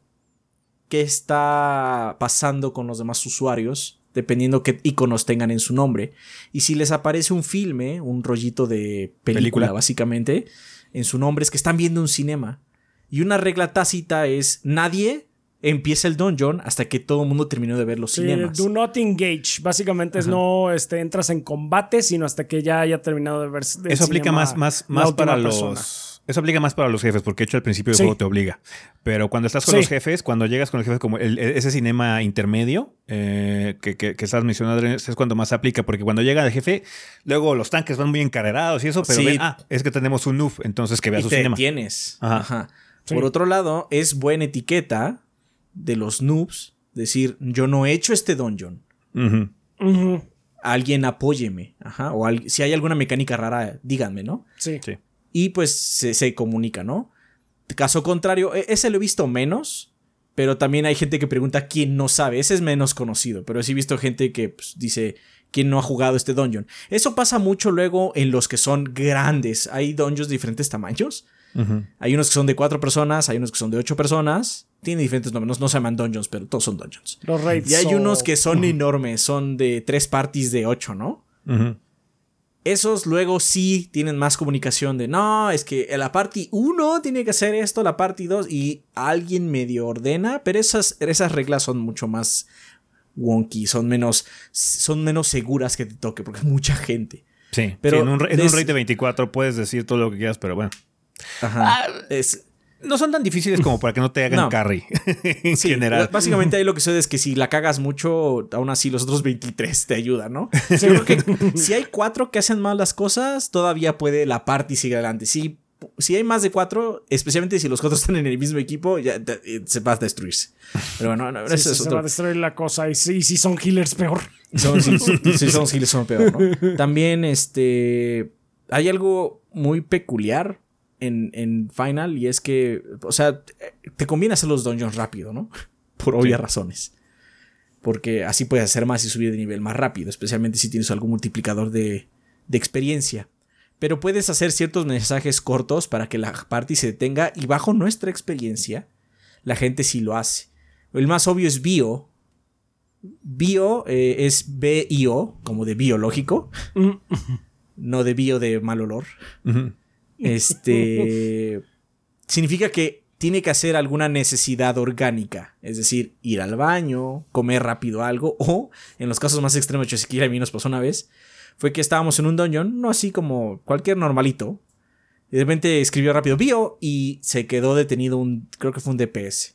qué está pasando con los demás usuarios, dependiendo qué iconos tengan en su nombre. Y si les aparece un filme, un rollito de película, Película. básicamente, en su nombre, es que están viendo un cinema. Y una regla tácita es: nadie empieza el dungeon hasta que todo el mundo terminó de ver los Sí, cinemas. do not engage. Básicamente es no este, entras en combate, sino hasta que ya haya terminado de ver. Eso aplica más, más, más para persona. Eso aplica más para los jefes, porque de hecho al principio del Sí. juego te obliga. Pero cuando estás con Sí. los jefes, cuando llegas con los jefes, como el- ese cinema intermedio eh, que, que, que estás mencionando, es cuando más aplica, porque cuando llega el jefe, luego los tanques van muy encarrerados y eso, pero Sí. ven, ah, es que tenemos un noob, entonces que vea y su te cinema. tienes. Ajá. Ajá. Sí. Por otro lado, es buena etiqueta de los noobs decir, yo no he hecho este dungeon. Alguien apóyeme. Ajá. O al- si hay alguna mecánica rara, díganme, ¿no? Sí. Sí. Y pues se, se comunica, ¿no? Caso contrario, e- ese lo he visto menos. Pero también hay gente que pregunta quién no sabe. Ese es menos conocido. Pero sí he visto gente que pues, dice quién no ha jugado este dungeon. Eso pasa mucho luego en los que son grandes. Hay dungeons de diferentes tamaños. Hay unos que son de cuatro personas, hay unos que son de ocho personas. tiene diferentes nombres, no, se llaman dungeons, pero todos son dungeons. Los raids. Y hay unos que son enormes, son de tres parties de ocho, ¿no? Ujú. Esos luego sí tienen más comunicación de no, es que la party 1 tiene que hacer esto, la party 2 y alguien medio ordena, pero esas, esas reglas son mucho más wonky, son menos, son menos seguras que te toque porque es mucha gente. Sí, Pero sí, en un, en un raid de 24 puedes decir todo lo que quieras, pero bueno. Ajá. Es, No son tan difíciles como para que no te hagan No. carry [laughs] en sí, general. básicamente ahí lo que sucede es que si la cagas mucho, aún así los otros 23 te ayudan, ¿no? Yo creo que [laughs] si hay cuatro que hacen mal las cosas, todavía puede la party seguir adelante. Si, si hay más de cuatro, especialmente si los cuatro [laughs] están en el mismo equipo, ya te- eh, se va a destruirse. Pero bueno, no, Sí, eso sí, es se va a destruir la cosa. Y sí, si son healers, peor. Son, sí, son giles, son peor, ¿no? También, este. Hay algo muy peculiar en, en Final y es que, o sea, te conviene hacer los dungeons rápido, ¿no? [laughs] Por obvias Sí. razones. Porque así puedes hacer más y subir de nivel más rápido, especialmente si tienes algún multiplicador de, de experiencia. Pero puedes hacer ciertos mensajes cortos para que la party se detenga y bajo nuestra experiencia, la gente sí lo hace. El más obvio es Bio, Bio eh, es B-I-O, como de biológico, no de bio de mal olor. Este significa que tiene que hacer alguna necesidad orgánica, es decir, ir al baño, comer rápido algo, [laughs] o en los casos más extremos, que siquiera a mí nos pasó una vez, fue que estábamos en un dungeon, no así como cualquier normalito, y de repente escribió rápido bio y se quedó detenido un, creo que fue un DPS.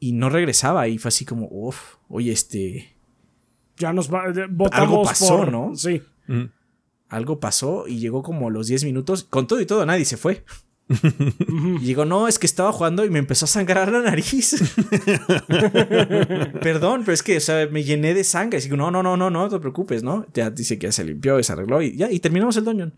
Y no regresaba y fue así como, uff, oye, este, Ya nos va, de- votamos Algo pasó, por- ¿no? Sí. Algo pasó y llegó como a los 10 minutos. Con todo y todo, nadie se fue. y llegó, no, es que estaba jugando y me empezó a sangrar la nariz. [laughs] Perdón, pero es que, o sea, me llené de sangre. Así que, no, no, no, no, no te preocupes, ¿no? Ya dice que ya se limpió y se arregló y ya, y terminamos el dungeon.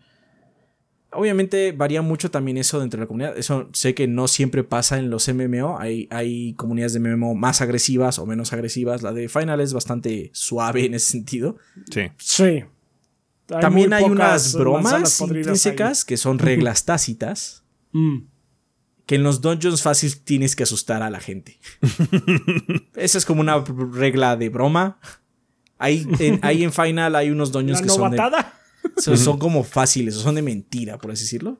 Obviamente varía mucho también eso dentro de la comunidad. Eso sé que no siempre pasa en los MMO. Hay, hay comunidades de MMO más agresivas o menos agresivas. La de Final es bastante suave en ese sentido. Sí. Sí. Hay También hay unas bromas intrínsecas que son [laughs] reglas tácitas. Mm. que en los dungeons fácil tienes que asustar a la gente. [laughs] Esa es como una regla de broma. Ahí en, ahí en Final hay unos dungeons La que son, de- [laughs] son, son como fáciles, son de mentira, por así decirlo.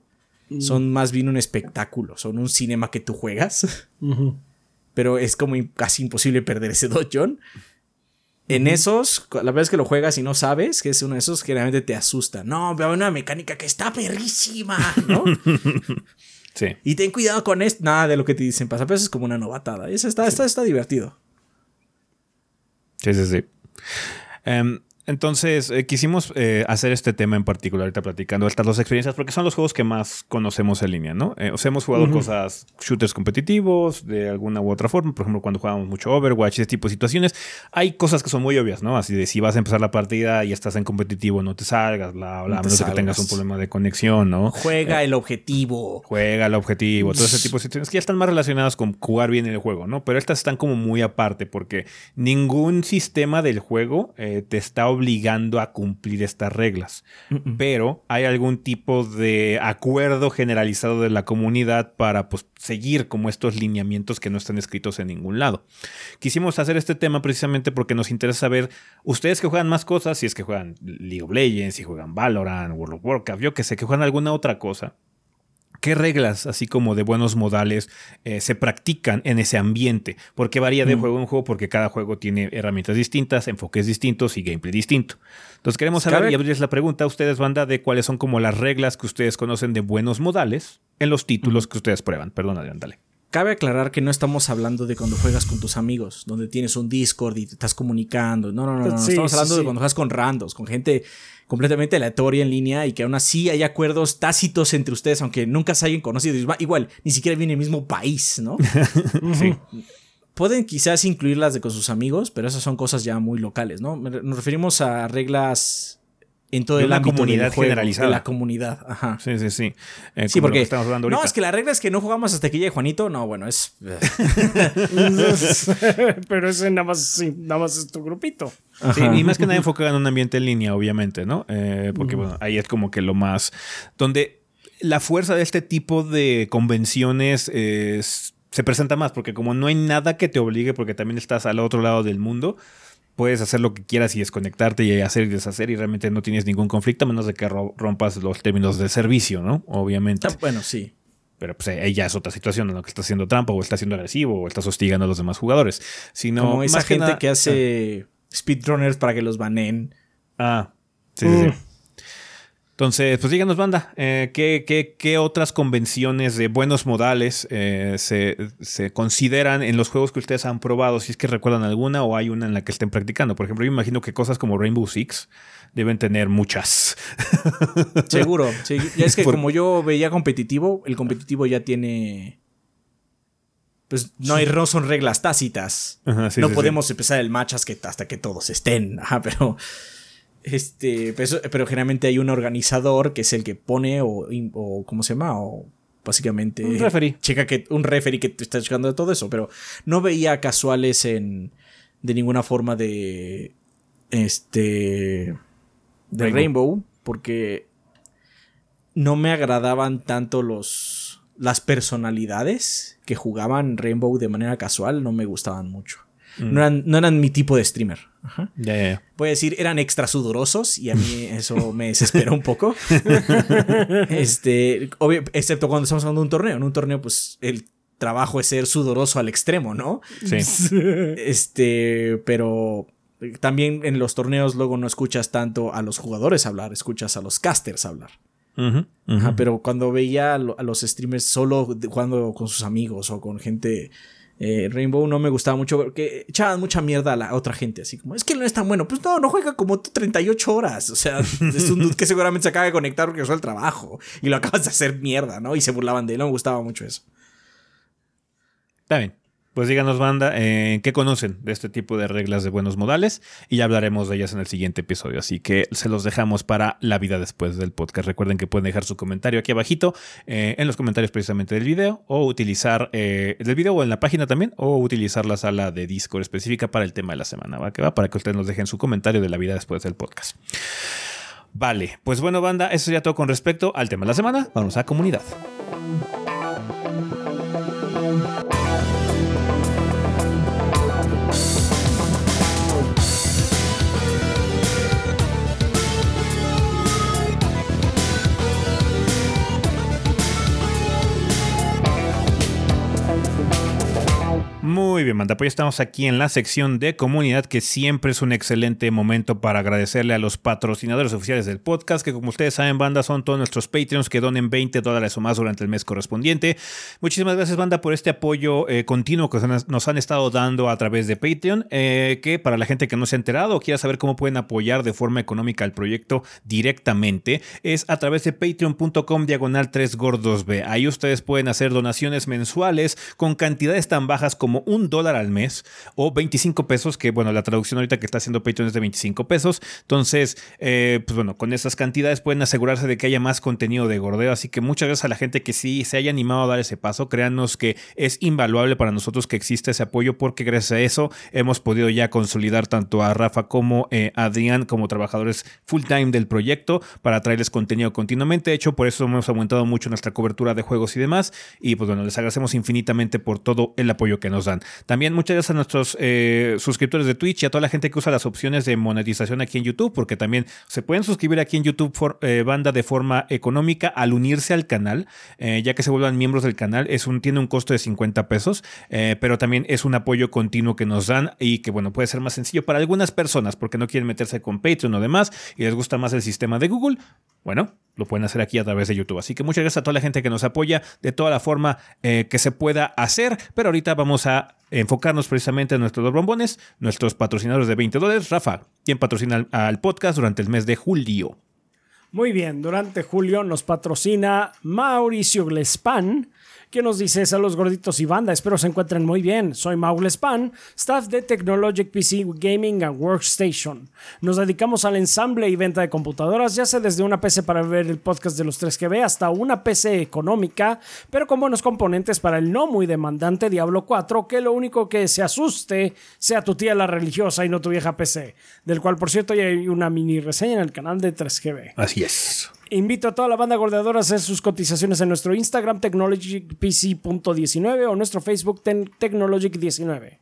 Son más bien un espectáculo, son un cinema que tú juegas. Pero es como casi imposible perder ese dungeon. En esos, la vez que lo juegas y no sabes que es uno de esos, generalmente te asusta. No, veo una mecánica que está perrísima, ¿no? [laughs] Sí. y ten cuidado con esto. Nada de lo que te dicen pasa, pero eso es como una novatada. Eso está, está, está divertido. Sí, sí, sí. Em, entonces, eh, quisimos eh, hacer este tema en particular, ahorita platicando estas dos experiencias, porque son los juegos que más conocemos en línea, ¿no? Eh, o sea, hemos jugado cosas, shooters competitivos, de alguna u otra forma, por ejemplo, cuando jugábamos mucho Overwatch, ese tipo de situaciones, hay cosas que son muy obvias, ¿no? Así de si vas a empezar la partida y estás en competitivo, no te salgas, bla, bla, No a menos que tengas un problema de conexión, ¿no? Juega el objetivo. Juega el objetivo, todo ese tipo de situaciones que ya están más relacionadas con jugar bien el juego, ¿no? Pero estas están como muy aparte porque ningún sistema del juego te está obligando a cumplir estas reglas. Pero hay algún tipo de acuerdo generalizado de la comunidad para pues, seguir como estos lineamientos que no están escritos en ningún lado. Quisimos hacer este tema precisamente porque nos interesa saber ustedes que juegan más cosas, si es que juegan League of Legends, si juegan Valorant, World of Warcraft, yo que sé, que juegan alguna otra cosa. ¿Qué reglas, así como de buenos modales, eh, se practican en ese ambiente? Porque varía de juego en juego, porque cada juego tiene herramientas distintas, enfoques distintos y gameplay distinto. Entonces queremos saber Cabe- y abrirles la pregunta a ustedes, banda, de cuáles son como las reglas que ustedes conocen de buenos modales en los títulos que ustedes prueban. Perdón, Adrián, dale. Cabe aclarar que no estamos hablando de cuando juegas con tus amigos, donde tienes un Discord y te estás comunicando. No, no, no, no. Sí, estamos sí, hablando de cuando juegas con randos, con gente completamente aleatoria en línea y que aún así hay acuerdos tácitos entre ustedes, aunque nunca se hayan conocido. Igual, ni siquiera viene el mismo país, ¿no? [laughs] Sí. Pueden quizás incluirlas de con sus amigos, pero esas son cosas ya muy locales, ¿no? Nos referimos a reglas en ámbito del comunidad juego, generalizada. de la comunidad. Ajá. Sí, sí, sí. Eh, Sí, porque que estamos hablando no, es que la regla es que no jugamos hasta que llegue Juanito. No, bueno, es [laughs] [laughs] Pero ese nada más, sí, nada más es tu grupito. Sí, y más que nada enfocado en un ambiente en línea, obviamente, ¿no? Eh, porque, bueno, ahí es como que lo más. Donde la fuerza de este tipo de convenciones es- se presenta más, porque como no hay nada que te obligue, porque también estás al otro lado del mundo, puedes hacer lo que quieras y desconectarte y hacer y deshacer y realmente no tienes ningún conflicto a menos de que rompas los términos de servicio, ¿no? Obviamente. Ah, bueno, sí. Pero pues ahí ya es otra situación en la que está haciendo trampa o está siendo agresivo o estás hostigando a los demás jugadores. Sino, Como esa gente que, hace ah. speedrunners para que los banen. Ah, sí, sí, sí. Entonces, pues díganos, banda, eh, ¿qué, otras convenciones de buenos modales eh, se, consideran en los juegos que ustedes han probado? Si es que recuerdan alguna o hay una en la que estén practicando. Por ejemplo, yo imagino que cosas como Rainbow Six deben tener muchas. [laughs] Seguro. Sí. Ya es que como yo veía competitivo, el competitivo ya tiene. Pues no hay no son reglas tácitas. no podemos empezar el match hasta que todos estén. Ajá, pero este, pero, generalmente hay un organizador que es el que pone o, o ¿cómo se llama? O básicamente... Un referee. Checa que, un referee que te está checando de todo eso, pero no veía casuales en... De ninguna forma de... Este... De Rainbow, porque no me agradaban tanto los... Las personalidades que jugaban Rainbow de manera casual, no me gustaban mucho. Mm. No, eran, mi tipo de streamer. Voy a decir, eran extra sudorosos y a mí [laughs] eso me desesperó un poco. [laughs] este, excepto cuando estamos hablando de un torneo. En un torneo, pues el trabajo es ser sudoroso al extremo, ¿no? Sí. [laughs] Este, pero también en los torneos luego no escuchas tanto a los jugadores hablar, escuchas a los casters hablar. pero cuando veía a los streamers solo jugando con sus amigos o con gente eh, Rainbow no me gustaba mucho porque echaban mucha mierda a la otra gente, así como, es que no es tan bueno. Pues no, no juega como 38 horas. O sea, [laughs] es un dude que seguramente se acaba de conectar porque usó el trabajo y lo acabas de hacer mierda, ¿no? Y se burlaban de él, no me gustaba mucho eso. Está bien. Pues díganos, banda, eh, ¿qué conocen de este tipo de reglas de buenos modales? Y ya hablaremos de ellas en el siguiente episodio. Así que se los dejamos para la vida después del podcast. Recuerden que pueden dejar su comentario aquí abajito, eh, en los comentarios precisamente del video, o utilizar eh, del video o en la página también, o utilizar la sala de Discord específica para el tema de la semana, ¿va? Que va para que ustedes nos dejen su comentario de la vida después del podcast. Vale, pues bueno, banda, eso ya todo con respecto al tema de la semana. Vamos a comunidad. Muy bien, manda. Pues estamos aquí en la sección de comunidad, que siempre es un excelente momento para agradecerle a los patrocinadores oficiales del podcast, que como ustedes saben, banda, son todos nuestros Patreons que donen 20 dólares o más durante el mes correspondiente. Muchísimas gracias, banda, por este apoyo eh, continuo que nos han estado dando a través de Patreon, eh, que para la gente que no se ha enterado o quiera saber cómo pueden apoyar de forma económica el proyecto directamente, es a través de patreon.com diagonal 3 gordos B. Ahí ustedes pueden hacer donaciones mensuales con cantidades tan bajas como un dólar al mes o 25 pesos, que bueno, la traducción ahorita que está haciendo Patreon es de 25 pesos. Entonces, eh, pues bueno, con esas cantidades pueden asegurarse de que haya más contenido de gordeo. Así que muchas gracias a la gente que sí se haya animado a dar ese paso. Créanos que es invaluable para nosotros que exista ese apoyo porque gracias a eso hemos podido ya consolidar tanto a Rafa como eh, a Adrián como trabajadores full time del proyecto para traerles contenido continuamente. De hecho, por eso hemos aumentado mucho nuestra cobertura de juegos y demás. Y pues bueno, les agradecemos infinitamente por todo el apoyo que nos También muchas gracias a nuestros eh, suscriptores de Twitch y a toda la gente que usa las opciones de monetización aquí en YouTube, porque también se pueden suscribir aquí en YouTube eh, banda de forma económica al unirse al canal, eh, ya que se vuelvan miembros del canal. Es un, tiene un costo de 50 pesos, pero también es un apoyo continuo que nos dan y que, bueno, puede ser más sencillo para algunas personas porque no quieren meterse con Patreon o demás y les gusta más el sistema de Google. Bueno, lo pueden hacer aquí a través de YouTube. Así que muchas gracias a toda la gente que nos apoya de toda la forma que se pueda hacer. Pero ahorita vamos a enfocarnos precisamente en nuestros dos bombones, nuestros patrocinadores de 20 dólares. Rafa, ¿quién patrocina al podcast durante el mes de julio? Muy bien, durante julio nos patrocina Mauricio Glespan ¿Qué nos dice los gorditos y banda? Espero se encuentren muy bien. Soy Maul Span, staff de Technologic PC Gaming and Workstation. Nos dedicamos al ensamble y venta de computadoras, ya sea desde una PC para ver el podcast de los 3GB hasta una PC económica, pero con buenos componentes para el no muy demandante Diablo 4, que lo único que se asuste sea tu tía la religiosa y no tu vieja PC, del cual por cierto ya hay una mini reseña en el canal de 3GB. Así es. Invito a toda la banda gordeadora a hacer sus cotizaciones en nuestro Instagram technologypc.19 o nuestro Facebook technologic19.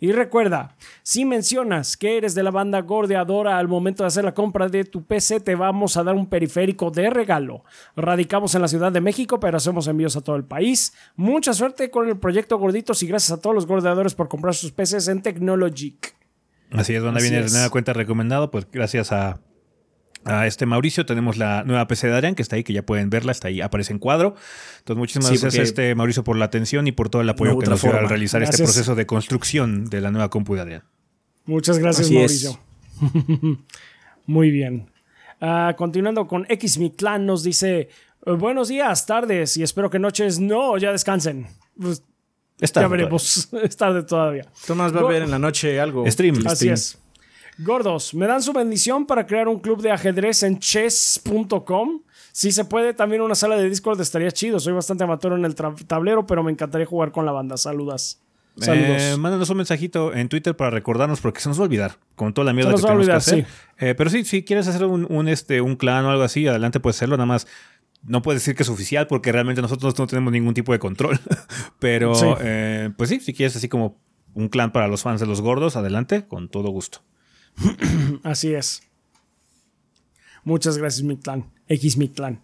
Y recuerda, si mencionas que eres de la banda gordeadora al momento de hacer la compra de tu PC, te vamos a dar un periférico de regalo. Radicamos en la Ciudad de México, pero hacemos envíos a todo el país. Mucha suerte con el proyecto Gorditos y gracias a todos los gordeadores por comprar sus PCs en Technologic. Así es, donde viene de nueva cuenta recomendado, pues gracias a a este Mauricio. Tenemos la nueva PC de Adrián, que está ahí, que ya pueden verla, está ahí, aparece en cuadro. Entonces, muchísimas gracias a este Mauricio por la atención y por todo el apoyo que nos dio al realizar este proceso de construcción de la nueva compu de Adrián. Muchas gracias, Mauricio. [laughs] Muy bien. Ah, continuando con X Clan, nos dice: Buenos días, tardes y espero que noches no, ya descansen. Pues, ya veremos. [laughs] es tarde todavía. Tomás va a ver en la noche algo. Stream. Así es. Gordos, ¿me dan su bendición para crear un club de ajedrez en chess.com? Si se puede, también una sala de Discord estaría chido. Soy bastante amateur en el tablero, pero me encantaría jugar con la banda. Saludas. Saludos. Eh, mándanos un mensajito en Twitter para recordarnos porque se nos va a olvidar con toda la mierda que tenemos que hacer. Eh, pero sí, si quieres hacer un, este, un clan o algo así, adelante puedes hacerlo. Nada más no puedes decir que es oficial porque realmente nosotros no tenemos ningún tipo de control. [laughs] pero eh, pues sí, si quieres así como un clan para los fans de los gordos, adelante, con todo gusto. [clears throat] Así es. Muchas gracias, mi clan. X mi clan.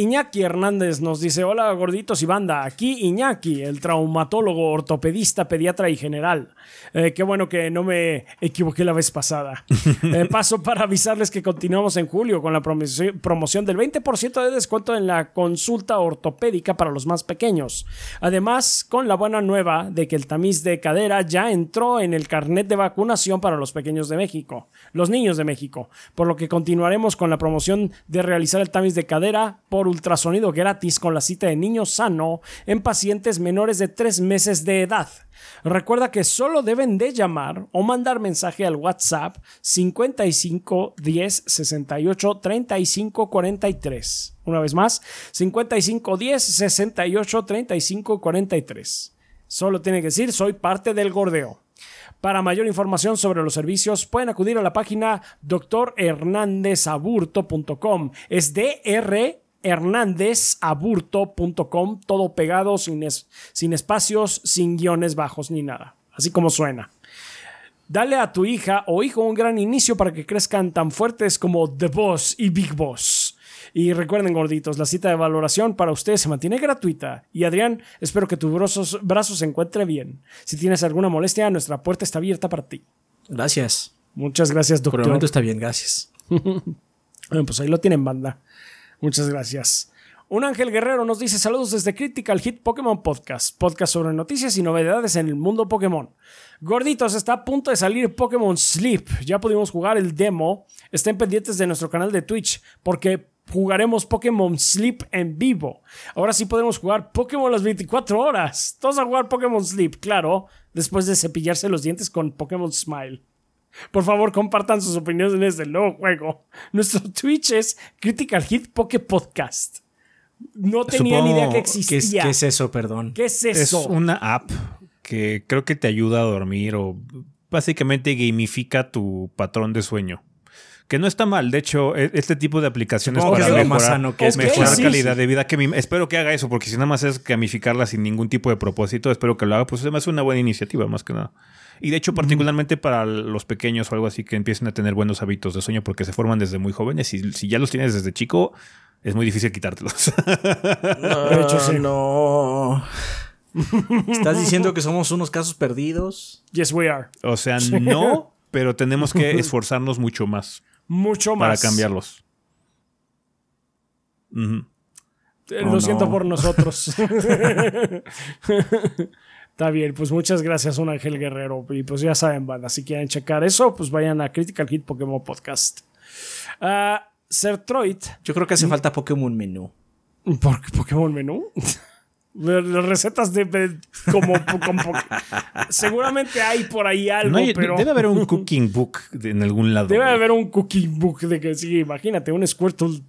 Iñaki Hernández nos dice: Hola gorditos y banda, aquí Iñaki, el traumatólogo, ortopedista, pediatra y general. Eh, qué bueno que no me equivoqué la vez pasada. [laughs] Eh, paso para avisarles que continuamos en julio con la promoción del 20% de descuento en la consulta ortopédica para los más pequeños. Además, con la buena nueva de que el tamiz de cadera ya entró en el carnet de vacunación para los pequeños de México, los niños de México, por lo que continuaremos con la promoción de realizar el tamiz de cadera por ultrasonido gratis con la cita de niño sano en pacientes menores de 3 meses de edad. Recuerda que solo deben de llamar o mandar mensaje al WhatsApp 55 10 68 35 43. Una vez más, 55 10 68 35 43. Solo tiene que decir soy parte del gordeo. Para mayor información sobre los servicios pueden acudir a la página drhernandezaburto.com. Es DR hernandezaburto.com, todo pegado, sin, sin espacios, sin guiones bajos ni nada, así como suena. Dale a tu hija o hijo un gran inicio para que crezcan tan fuertes como The Boss y Big Boss. Y recuerden, gorditos, la cita de valoración para ustedes se mantiene gratuita. Y Adrián, espero que tu brazo se encuentre bien. Si tienes alguna molestia, nuestra puerta está abierta para ti. Gracias. Muchas gracias, doctor. Por el momento está bien, gracias. [laughs] bueno, pues ahí lo tienen, banda. Muchas gracias. Un ángel guerrero nos dice saludos desde Critical Hit Pokémon Podcast, podcast sobre noticias y novedades en el mundo Pokémon. Gorditos, está a punto de salir Pokémon Sleep. Ya pudimos jugar el demo. Estén pendientes de nuestro canal de Twitch porque jugaremos Pokémon Sleep en vivo. Ahora sí podremos jugar Pokémon las 24 horas. Todos a jugar Pokémon Sleep, claro, después de cepillarse los dientes con Pokémon Smile. Por favor, compartan sus opiniones del nuevo juego. Nuestro Twitch es Critical Hit Poke Podcast. No tenía ni idea que existía. ¿qué es, eso, perdón? ¿Qué es eso? Es una app que creo que te ayuda a dormir o básicamente gamifica tu patrón de sueño. Que no está mal, de hecho, e, este tipo de aplicaciones para mejorar, más sano que mejorar calidad de vida. Que espero que haga eso, porque si nada más es gamificarla sin ningún tipo de propósito, espero que lo haga. Pues además es una buena iniciativa, más que nada. Y de hecho, particularmente para los pequeños o algo así que empiecen a tener buenos hábitos de sueño porque se forman desde muy jóvenes. Y si ya los tienes desde chico, es muy difícil quitártelos. No, [laughs] de hecho, sí. no. ¿Estás diciendo que somos unos casos perdidos? Yes, we are. O sea, no, pero tenemos que [laughs] esforzarnos mucho más. Mucho más. Para cambiarlos. Lo siento por nosotros. [laughs] Está bien, pues muchas gracias, un Ángel Guerrero. Y pues ya saben, banda, si quieren checar eso, pues vayan a Critical Hit Pokémon Podcast. Uh, Sertroid. Yo creo que hace falta Pokémon Menú. ¿Por qué Pokémon Menú? Las recetas de, como, seguramente hay por ahí algo, pero debe haber un [laughs] cooking book en algún lado. Debe haber un cooking book de que sí, imagínate un Squirtle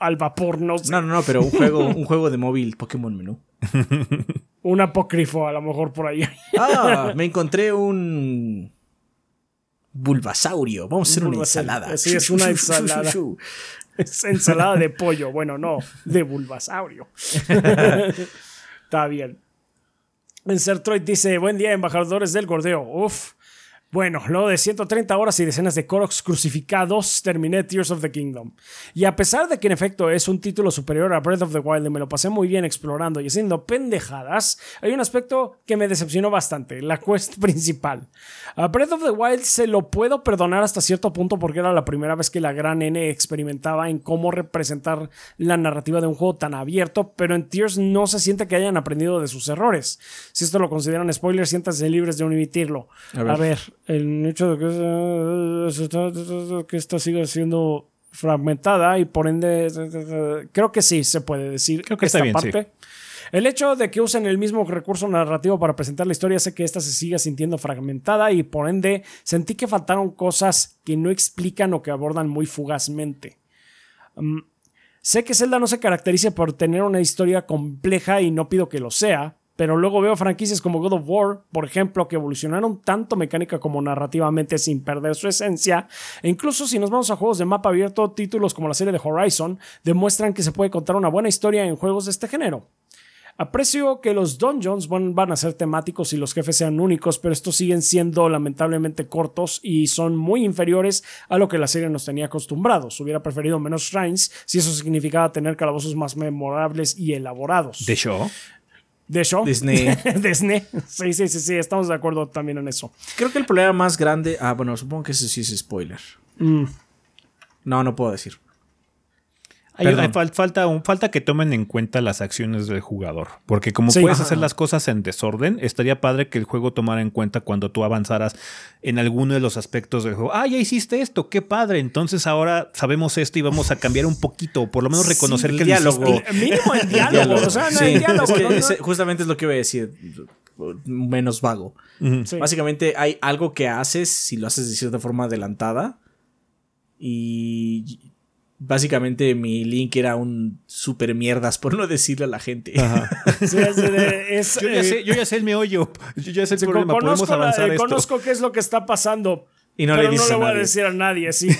al vapor, no No, no, no, pero un juego, un juego de móvil Pokémon Menú. [laughs] un apócrifo, a lo mejor por ahí. [laughs] ah, me encontré un. Bulbasaurio. Vamos a hacer una ensalada. Sí, es una ensalada. Es ensalada de pollo. Bueno, no, de bulbasaurio. [laughs] Está bien. Encertroid dice: Buen día, embajadores del gordeo. Uf. Bueno, luego de 130 horas y decenas de Koroks crucificados, terminé Tears of the Kingdom. Y a pesar de que en efecto es un título superior a Breath of the Wild y me lo pasé muy bien explorando y haciendo pendejadas, hay un aspecto que me decepcionó bastante, la quest [laughs] principal. A Breath of the Wild se lo puedo perdonar hasta cierto punto porque era la primera vez que la gran N experimentaba en cómo representar la narrativa de un juego tan abierto, pero en Tears no se siente que hayan aprendido de sus errores. Si esto lo consideran spoilers, siéntanse libres de emitirlo. A ver. A ver el hecho de que, esta siga siendo fragmentada y por ende creo que sí se puede decir creo que esta está bien, parte. El hecho de que usen el mismo recurso narrativo para presentar la historia hace que esta se siga sintiendo fragmentada y por ende sentí que faltaron cosas que no explican o que abordan muy fugazmente. Mm, sé que Zelda no se caracteriza por tener una historia compleja y no pido que lo sea, pero luego veo franquicias como God of War, por ejemplo, que evolucionaron tanto mecánica como narrativamente sin perder su esencia. E incluso si nos vamos a juegos de mapa abierto, títulos como la serie de Horizon demuestran que se puede contar una buena historia en juegos de este género. Aprecio que los dungeons van a ser temáticos y los jefes sean únicos, pero estos siguen siendo lamentablemente cortos y son muy inferiores a lo que la serie nos tenía acostumbrados. Hubiera preferido menos shrines si eso significaba tener calabozos más memorables y elaborados. De hecho, de show. Disney. [laughs] Disney. Sí, sí, sí, sí, estamos de acuerdo también en eso. Creo que el problema más grande. Ah, bueno, supongo que ese sí es spoiler. Mm. No, no puedo decir. Hay, falta, un, falta que tomen en cuenta las acciones del jugador. Porque como puedes hacer las cosas en desorden, estaría padre que el juego tomara en cuenta cuando tú avanzaras en alguno de los aspectos del juego. Ah, ya hiciste esto, qué padre. Entonces ahora sabemos esto y vamos a cambiar un poquito, por lo menos reconocer que el diálogo. [laughs] Mínimo el [laughs] diálogo. o sea, no, el diálogo justamente es lo que iba a decir menos vago. Básicamente hay algo que haces si lo haces de cierta forma adelantada y básicamente mi link era un super mierdas, por no decirle a la gente. [laughs] yo, ya sé, el meollo. Yo ya sé el problema. Podemos avanzar esto. Conozco qué es lo que está pasando. Y no pero le no le voy a, decir a nadie, sí. [laughs]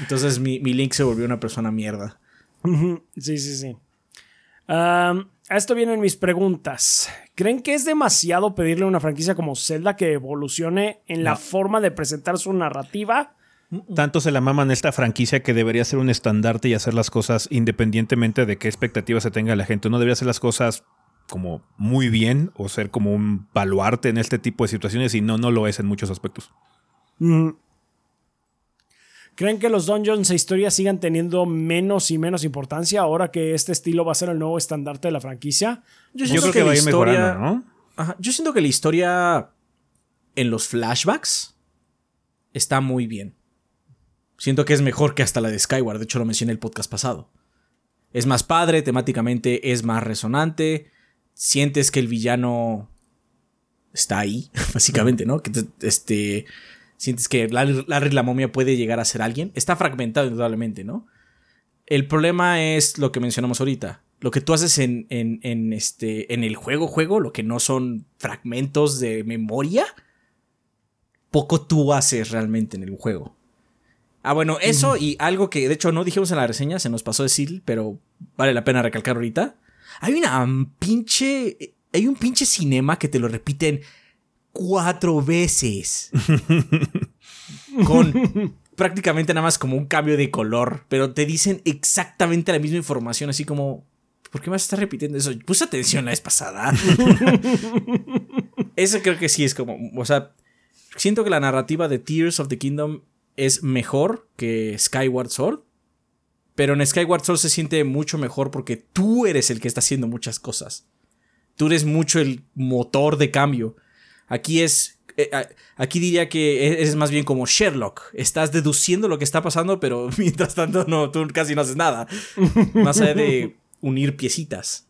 Entonces mi, link se volvió una persona mierda. Sí, sí, sí. a esto vienen mis preguntas. ¿Creen que es demasiado pedirle a una franquicia como Zelda que evolucione en la forma de presentar su narrativa? Tanto se la maman esta franquicia que debería ser un estandarte y hacer las cosas independientemente de qué expectativas se tenga la gente. No debería hacer las cosas como muy bien o ser como un baluarte en este tipo de situaciones y no, no lo es en muchos aspectos. ¿Creen que los dungeons e historias sigan teniendo menos y menos importancia ahora que este estilo va a ser el nuevo estandarte de la franquicia? Yo, creo que, va a ir mejorando, ¿no? yo siento que la historia en los flashbacks está muy bien. Siento que es mejor que hasta la de Skyward, de hecho lo mencioné en el podcast pasado. Es más padre, temáticamente es más resonante, sientes que el villano está ahí, [laughs] básicamente, ¿no? Que este, sientes que Larry, la momia puede llegar a ser alguien. Está fragmentado indudablemente, ¿no? El problema es lo que mencionamos ahorita. Lo que tú haces en, en, en, este, en el juego, juego, lo que no son fragmentos de memoria, poco tú haces realmente en el juego. Ah, bueno, eso y algo que de hecho no dijimos en la reseña, se nos pasó decir, pero vale la pena recalcar ahorita. Hay una pinche. Hay un pinche cinema que te lo repiten cuatro veces. [laughs] con prácticamente nada más como un cambio de color, pero te dicen exactamente la misma información, así como. ¿Por qué me vas a estar repitiendo eso? Puse atención la vez pasada. [laughs] eso creo que sí es como. O sea, siento que la narrativa de Tears of the Kingdom es mejor que Skyward Sword. Pero en Skyward Sword se siente mucho mejor porque tú eres el que está haciendo muchas cosas. Tú eres mucho el motor de cambio. Aquí es. Eh, aquí diría que e-, eres más bien como Sherlock. Estás deduciendo lo que está pasando, pero [laughs] mientras tanto no, tú casi no haces nada. [laughs] más allá de unir piecitas.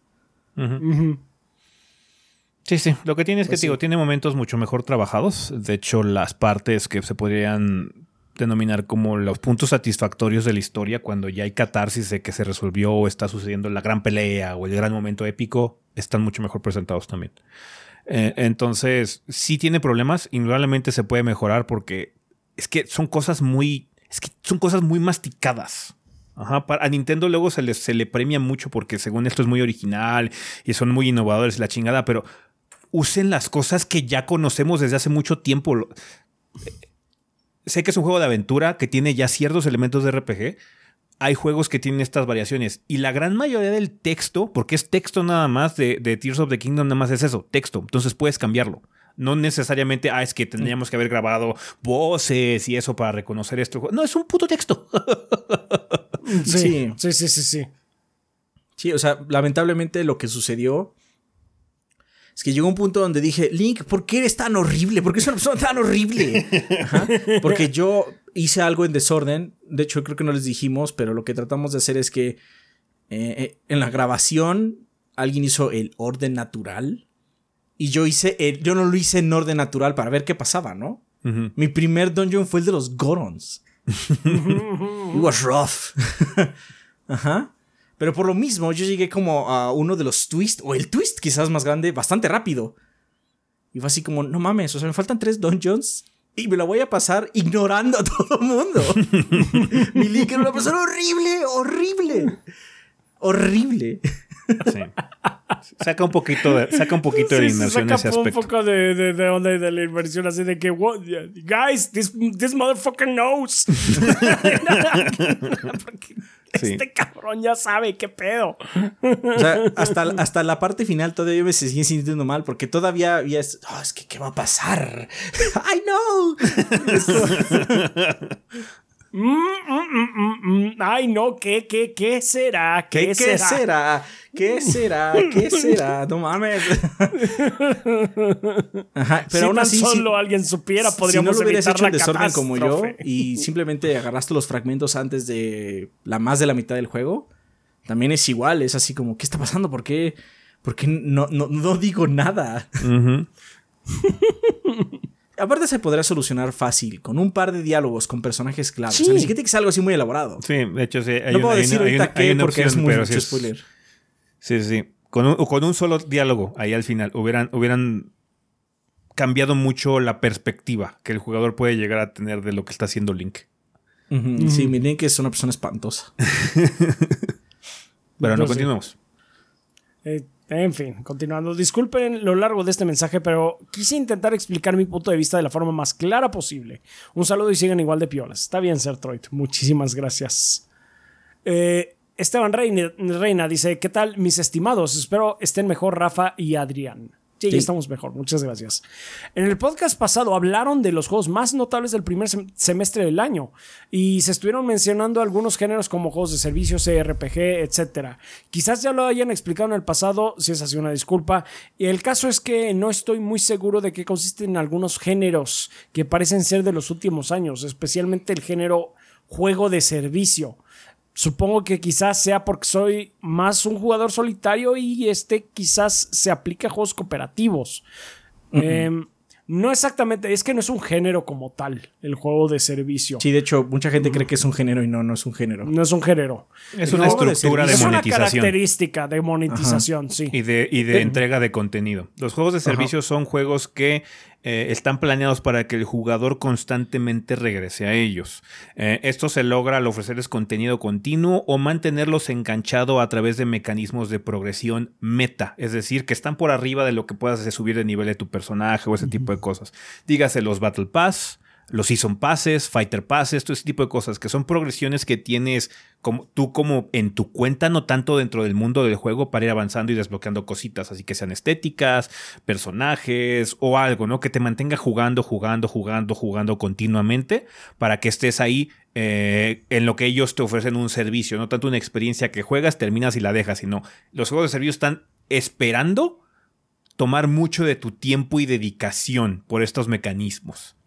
Sí, sí. Lo que tiene es que, pues digo, tiene momentos mucho mejor trabajados. De hecho, las partes que se podrían denominar como los puntos satisfactorios de la historia cuando ya hay catarsis de que se resolvió o está sucediendo la gran pelea o el gran momento épico, están mucho mejor presentados también. Eh, entonces, sí tiene problemas, indudablemente se puede mejorar porque es que son cosas muy es que son cosas muy masticadas. A Nintendo luego se le, se le premia mucho porque según esto es muy original y son muy innovadores, la chingada, pero usen las cosas que ya conocemos desde hace mucho tiempo. Sé que es un juego de aventura que tiene ya ciertos elementos de RPG. Hay juegos que tienen estas variaciones y la gran mayoría del texto, porque es texto nada más de, de Tears of the Kingdom, nada más es eso, texto. Entonces puedes cambiarlo. No necesariamente, ah, es que tendríamos que haber grabado voces y eso para reconocer esto. No, es un puto texto. [laughs] sí, sí, sí, sí, sí. Sí, o sea, lamentablemente lo que sucedió es que llegó un punto donde dije, Link, ¿por qué eres tan horrible? ¿Por qué eres una persona tan horrible? Porque yo hice algo en desorden. De hecho, creo que no les dijimos, pero lo que tratamos de hacer es que eh, eh, en la grabación alguien hizo el orden natural. Y yo hice el, yo no lo hice en orden natural para ver qué pasaba, ¿no? Mi primer dungeon fue el de los Gorons. [laughs] It was rough. [laughs] Ajá. Pero por lo mismo, yo llegué como a uno de los twists, o el twist quizás más grande, bastante rápido. Y fue así como, no mames, o sea, me faltan tres dungeons y me la voy a pasar ignorando a todo el mundo. [laughs] Mi link era una persona horrible, horrible. Horrible. Sí. Saca un poquito de, saca un poquito de inmersión ese aspecto. un poco de, de, de, de, la inversión así de que, what, guys, this, this motherfucker knows. [laughs] [laughs] Este cabrón ya sabe qué pedo. O sea, hasta, hasta la parte final todavía me sigue sintiendo mal porque todavía había. Oh, es que, ¿qué va a pasar? [laughs] ¡I know! [laughs] Mm, mm, mm, Ay, no, ¿qué, qué, qué será? ¿Qué, será? será? ¿Qué [laughs] será? ¿Qué será? No mames. [laughs] pero aún así, solo alguien supiera, podríamos si no lo hubieras hecho en desorden como yo y [laughs] simplemente agarraste los fragmentos antes de la más de la mitad del juego, también es igual. Es así como, ¿qué está pasando? ¿Por qué, ¿Por qué no, no, no digo nada? Aparte se podría solucionar fácil, con un par de diálogos con personajes claves. Sí. O sea, ni siquiera tiene que ser algo así muy elaborado. Sí, de hecho sí. Hay no puedo decir ahorita qué porque es muy mucho spoiler. Sí, sí. Con un, con un solo diálogo ahí al final hubieran, hubieran cambiado mucho la perspectiva que el jugador puede llegar a tener de lo que está haciendo Link. Sí, mi Link es una persona espantosa. [laughs] Pero no, continuamos. Eh, en fin, continuando. Disculpen lo largo de este mensaje, pero quise intentar explicar mi punto de vista de la forma más clara posible. Un saludo y sigan igual de piolas. Está bien, Sertroid. Muchísimas gracias. Eh, Esteban Reina, Reina dice: ¿Qué tal, mis estimados? Espero estén mejor Rafa y Adrián. Sí, estamos mejor. Muchas gracias. En el podcast pasado hablaron de los juegos más notables del primer semestre del año y se estuvieron mencionando algunos géneros como juegos de servicios, RPG, etc. Quizás ya lo hayan explicado en el pasado, si es así una disculpa. Y el caso es que no estoy muy seguro de qué consisten algunos géneros que parecen ser de los últimos años, especialmente el género juego de servicio. Supongo que quizás sea porque soy más un jugador solitario y este quizás se aplica a juegos cooperativos. Em, no exactamente, es que no es un género como tal, el juego de servicio. Sí, de hecho, mucha gente cree que es un género y no, no es un género. No es un género. Es una estructura de, monetización. Es una característica de monetización, sí. Y de, y de entrega de contenido. Los juegos de servicio son juegos que eh, están planeados para que el jugador constantemente regrese a ellos. Eh, esto se logra al ofrecerles contenido continuo o mantenerlos enganchado a través de mecanismos de progresión meta, es decir, que están por arriba de lo que puedas subir de nivel de tu personaje o ese tipo de cosas. Dígase los Battle Pass, los Season Passes, Fighter Passes, todo ese tipo de cosas, que son progresiones que tienes como, tú como en tu cuenta, no tanto dentro del mundo del juego, para ir avanzando y desbloqueando cositas, así que sean estéticas, personajes o algo, ¿no? Que te mantenga jugando, jugando, jugando, jugando continuamente para que estés ahí eh, en lo que ellos te ofrecen un servicio, no tanto una experiencia que juegas, terminas y la dejas, sino los juegos de servicio están esperando tomar mucho de tu tiempo y dedicación por estos mecanismos.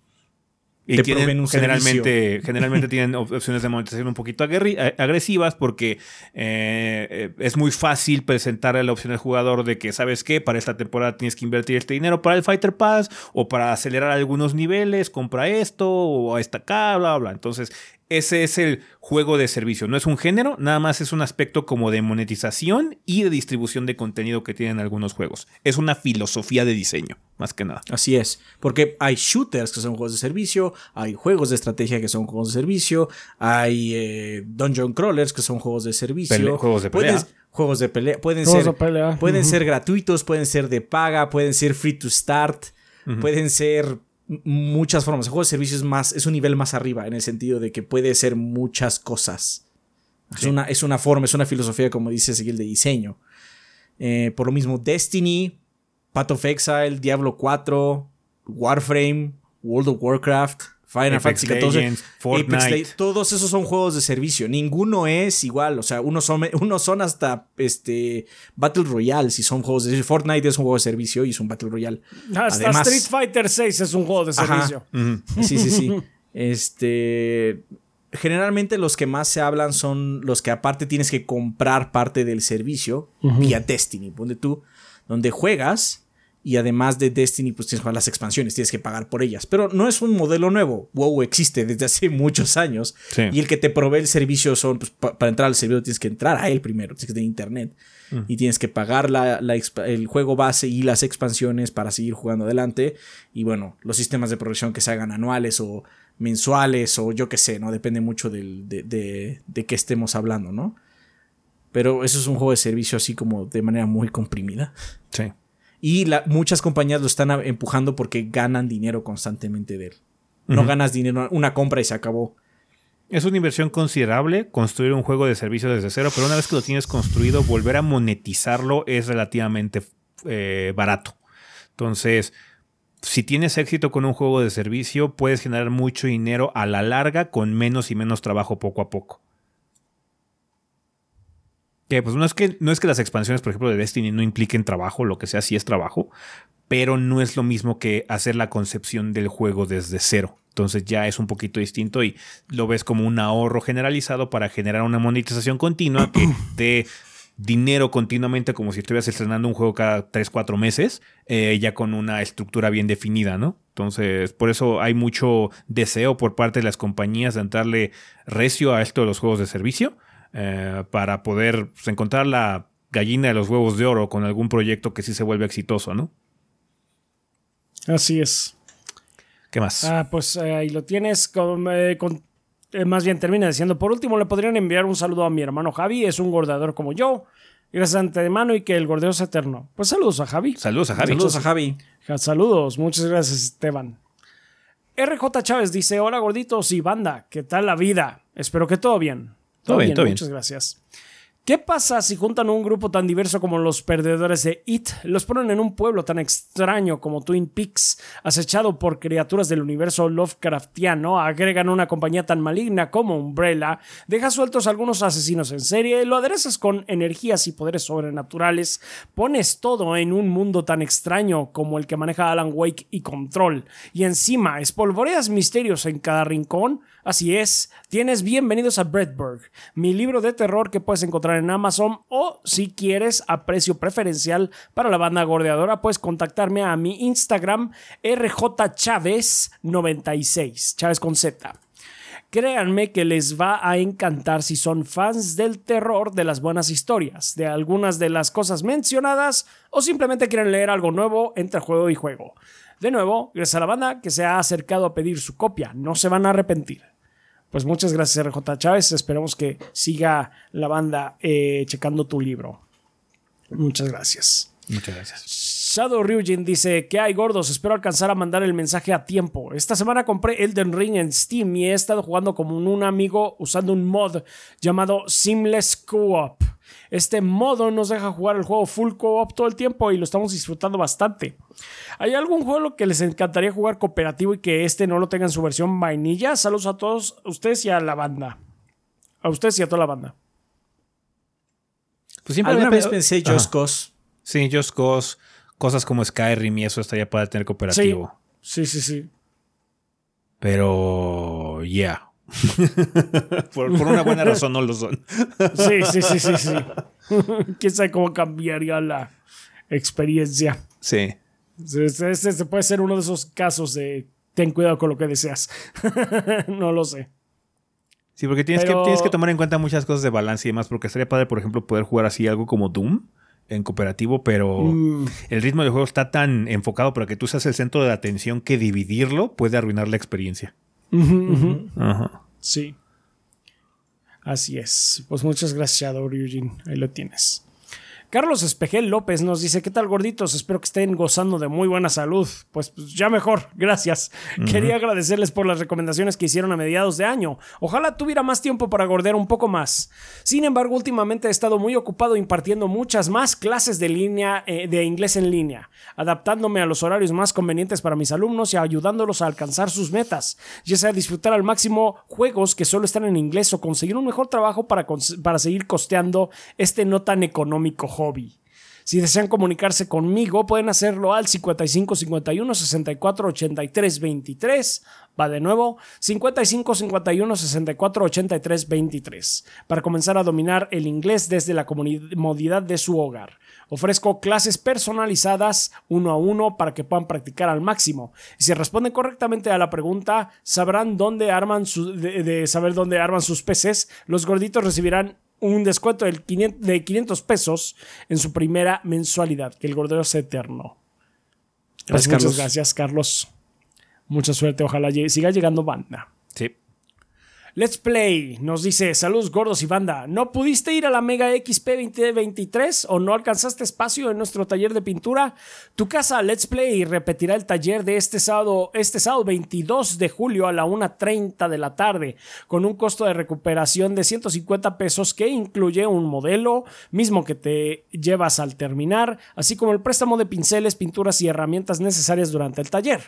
Y tienen, generalmente, generalmente [laughs] tienen opciones de monetización un poquito agresivas porque eh, eh, es muy fácil presentar la opción al jugador de que, ¿sabes qué? Para esta temporada tienes que invertir este dinero para el Fighter Pass o para acelerar algunos niveles, compra esto o esta acá, bla, bla. Entonces, ese es el juego de servicio. No es un género, nada más es un aspecto como de monetización y de distribución de contenido que tienen algunos juegos. Es una filosofía de diseño, más que nada. Así es, porque hay shooters que son juegos de servicio, hay juegos de estrategia que son juegos de servicio, hay eh, dungeon crawlers que son juegos de servicio, Pele- juegos de pelea. Puedes- juegos de pelea, pueden Juegos ser de pelea. pueden ser gratuitos, pueden ser de paga, pueden ser free to start, pueden ser muchas formas. El juego de servicio es más es un nivel más arriba en el sentido de que puede ser muchas cosas. Es, una, es una forma, es una filosofía, como dice Seguil, de diseño. Eh, por lo mismo, Destiny, Path of Exile, Diablo 4, Warframe, World of Warcraft, Final Fantasy XIV, Fortnite. Apex Legends, todos esos son juegos de servicio. Ninguno es igual. O sea, unos son, [laughs] unos son hasta este Battle Royale si son juegos de servicio. Fortnite es un juego de servicio y es un Battle Royale. Hasta Además- Street Fighter 6 es un juego de Ajá. servicio. Sí, sí, sí. Este. Generalmente los que más se hablan son los que aparte tienes que comprar parte del servicio vía Destiny, ponte tú, donde juegas y además de Destiny pues tienes que jugar las expansiones, tienes que pagar por ellas. Pero no es un modelo nuevo, WoW existe desde hace [laughs] muchos años Sí. y el que te provee el servicio son, pues, pa- para entrar al servidor tienes que entrar a él primero, tienes que tener internet y tienes que pagar la- el juego base y las expansiones para seguir jugando adelante. Y bueno, los sistemas de progresión que se hagan anuales o mensuales o yo qué sé, ¿no? Depende mucho del- de, de, de qué estemos hablando, ¿no? Pero eso es un juego de servicio así como de manera muy comprimida. Sí. Y la- muchas compañías lo están empujando porque ganan dinero constantemente de él. No ganas dinero, una compra y se acabó. Es una inversión considerable construir un juego de servicio desde cero, pero una vez que lo tienes construido, volver a monetizarlo es relativamente eh, barato. Entonces, si tienes éxito con un juego de servicio, puedes generar mucho dinero a la larga con menos y menos trabajo poco a poco. Que pues no es que, no es que las expansiones, por ejemplo, de Destiny no impliquen trabajo, lo que sea, sí es trabajo, pero no es lo mismo que hacer la concepción del juego desde cero. Entonces ya es un poquito distinto y lo ves como un ahorro generalizado para generar una monetización continua que [clears throat] te dinero continuamente como si estuvieras estrenando un juego cada 3, 4 meses, eh, ya con una estructura bien definida, ¿no? Entonces, por eso hay mucho deseo por parte de las compañías de entrarle recio a esto de los juegos de servicio, eh, para poder pues, encontrar la gallina de los huevos de oro con algún proyecto que sí se vuelve exitoso, ¿no? Así es. ¿Qué más? Ah, pues eh, ahí lo tienes. Con, eh, con- eh, más bien termina diciendo, por último, le podrían enviar un saludo a mi hermano Javi, es un gordador como yo. Gracias antemano y que el gordeo sea eterno. Pues saludos a Javi. Saludos a Javi. Saludos a Javi. Ja, Saludos, muchas gracias Esteban. RJ Chávez dice, hola gorditos y banda, ¿qué tal la vida? Espero que todo bien. Todo bien, todo bien. Muchas gracias. ¿Qué pasa si juntan un grupo tan diverso como los perdedores de It, los ponen en un pueblo tan extraño como Twin Peaks, acechado por criaturas del universo Lovecraftiano, agregan una compañía tan maligna como Umbrella, deja sueltos algunos asesinos en serie, lo aderezas con energías y poderes sobrenaturales, pones todo en un mundo tan extraño como el que maneja Alan Wake y Control, y encima espolvoreas misterios en cada rincón? Así es, tienes bienvenidos a Bredberg, mi libro de terror que puedes encontrar en Amazon o si quieres a precio preferencial para la banda gordeadora puedes contactarme a mi Instagram rjchávez96, Chávez con Z. Créanme que les va a encantar si son fans del terror, de las buenas historias, de algunas de las cosas mencionadas o simplemente quieren leer algo nuevo entre juego y juego. De nuevo, gracias a la banda que se ha acercado a pedir su copia, no se van a arrepentir. Pues muchas gracias RJ Chávez, esperemos que siga la banda eh, checando tu libro. Muchas gracias. Muchas gracias. Shadow Ryujin dice que hay gordos, espero alcanzar a mandar el mensaje a tiempo. Esta semana compré Elden Ring en Steam y he estado jugando como un amigo usando un mod llamado Seamless Co-op. Este modo nos deja jugar el juego full co-op todo el tiempo y lo estamos disfrutando bastante. ¿Hay algún juego que les encantaría jugar cooperativo y que este no lo tenga en su versión vainilla? Saludos a todos ustedes y a la banda. A ustedes y a toda la banda. Pues siempre Alguna vez pensé Ajá. Just Cause. Sí, Just Cause, cosas como Skyrim y eso estaría para tener cooperativo. Sí, sí, sí. Pero, yeah. [laughs] por, por una buena razón no lo son. Sí, sí, sí, sí, sí. [laughs] Quién sabe cómo cambiaría la experiencia. Sí. Este, este- este puede ser uno de esos casos de ten cuidado con lo que deseas. [laughs] no lo sé. Sí, porque tienes, Pero- que, tienes que tomar en cuenta muchas cosas de balance y demás, porque estaría padre, por ejemplo, poder jugar así algo como Doom en cooperativo, pero Mm, el ritmo del juego está tan enfocado para que tú seas el centro de atención que dividirlo puede arruinar la experiencia. Ujú. Ajá. Sí. Así es. Pues muchas gracias, Shadow. Ahí lo tienes. Carlos Espejel López nos dice, ¿qué tal gorditos? Espero que estén gozando de muy buena salud. Pues, pues, ya mejor, [laughs] gracias. Quería agradecerles por las recomendaciones que hicieron a mediados de año. Ojalá tuviera más tiempo para gordear un poco más. Sin embargo, últimamente he estado muy ocupado impartiendo muchas más clases de línea eh, de inglés en línea, adaptándome a los horarios más convenientes para mis alumnos y ayudándolos a alcanzar sus metas, ya sea disfrutar al máximo juegos que solo están en inglés o conseguir un mejor trabajo para, para seguir costeando este no tan económico Si desean comunicarse conmigo, pueden hacerlo al 55 51 64 83 23. Va de nuevo, 55 51 64 83 23. Para comenzar a dominar el inglés desde la comodidad de su hogar. Ofrezco clases personalizadas uno a uno para que puedan practicar al máximo. Y si responden correctamente a la pregunta, sabrán dónde arman de saber dónde arman sus peces. Los gorditos recibirán un descuento del 500 de 500 pesos en su primera mensualidad. Que el gordeo sea eterno. Pues Gracias, muchas Carlos. gracias, Carlos. Mucha suerte. Ojalá siga llegando banda. Let's Play nos dice, saludos gordos y banda, ¿no pudiste ir a la Mega XP 2023 o no alcanzaste espacio en nuestro taller de pintura? Tu casa Let's Play repetirá el taller de este sábado, este sábado 22 de julio a la 1.30 de la tarde, con un costo de recuperación de 150 pesos que incluye un modelo mismo que te llevas al terminar, así como el préstamo de pinceles, pinturas y herramientas necesarias durante el taller.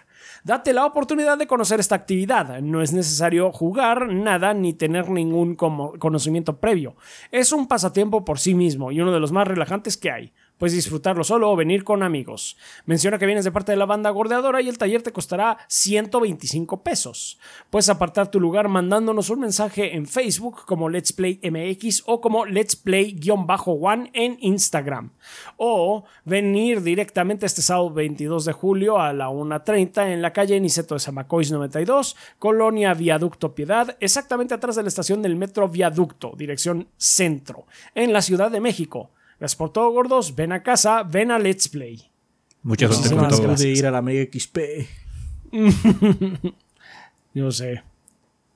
Date la oportunidad de conocer esta actividad. No es necesario jugar nada ni tener ningún como- conocimiento previo. Es un pasatiempo por sí mismo y uno de los más relajantes que hay. Puedes disfrutarlo solo o venir con amigos. Menciona que vienes de parte de la banda gordeadora y el taller te costará 125 pesos. Puedes apartar tu lugar mandándonos un mensaje en Facebook como Let's Play MX o como Let's Play-One en Instagram. O venir directamente este sábado 22 de julio a la 1.30 en la calle Niceto de Zamacois 92, Colonia Viaducto Piedad, exactamente atrás de la estación del metro Viaducto, dirección centro, en la Ciudad de México. Gracias por todo, gordos. Ven a casa, ven a Let's Play. Mucha suerte con Muchísimas todo. gracias. de ir a la Mega XP. [laughs] Yo sé.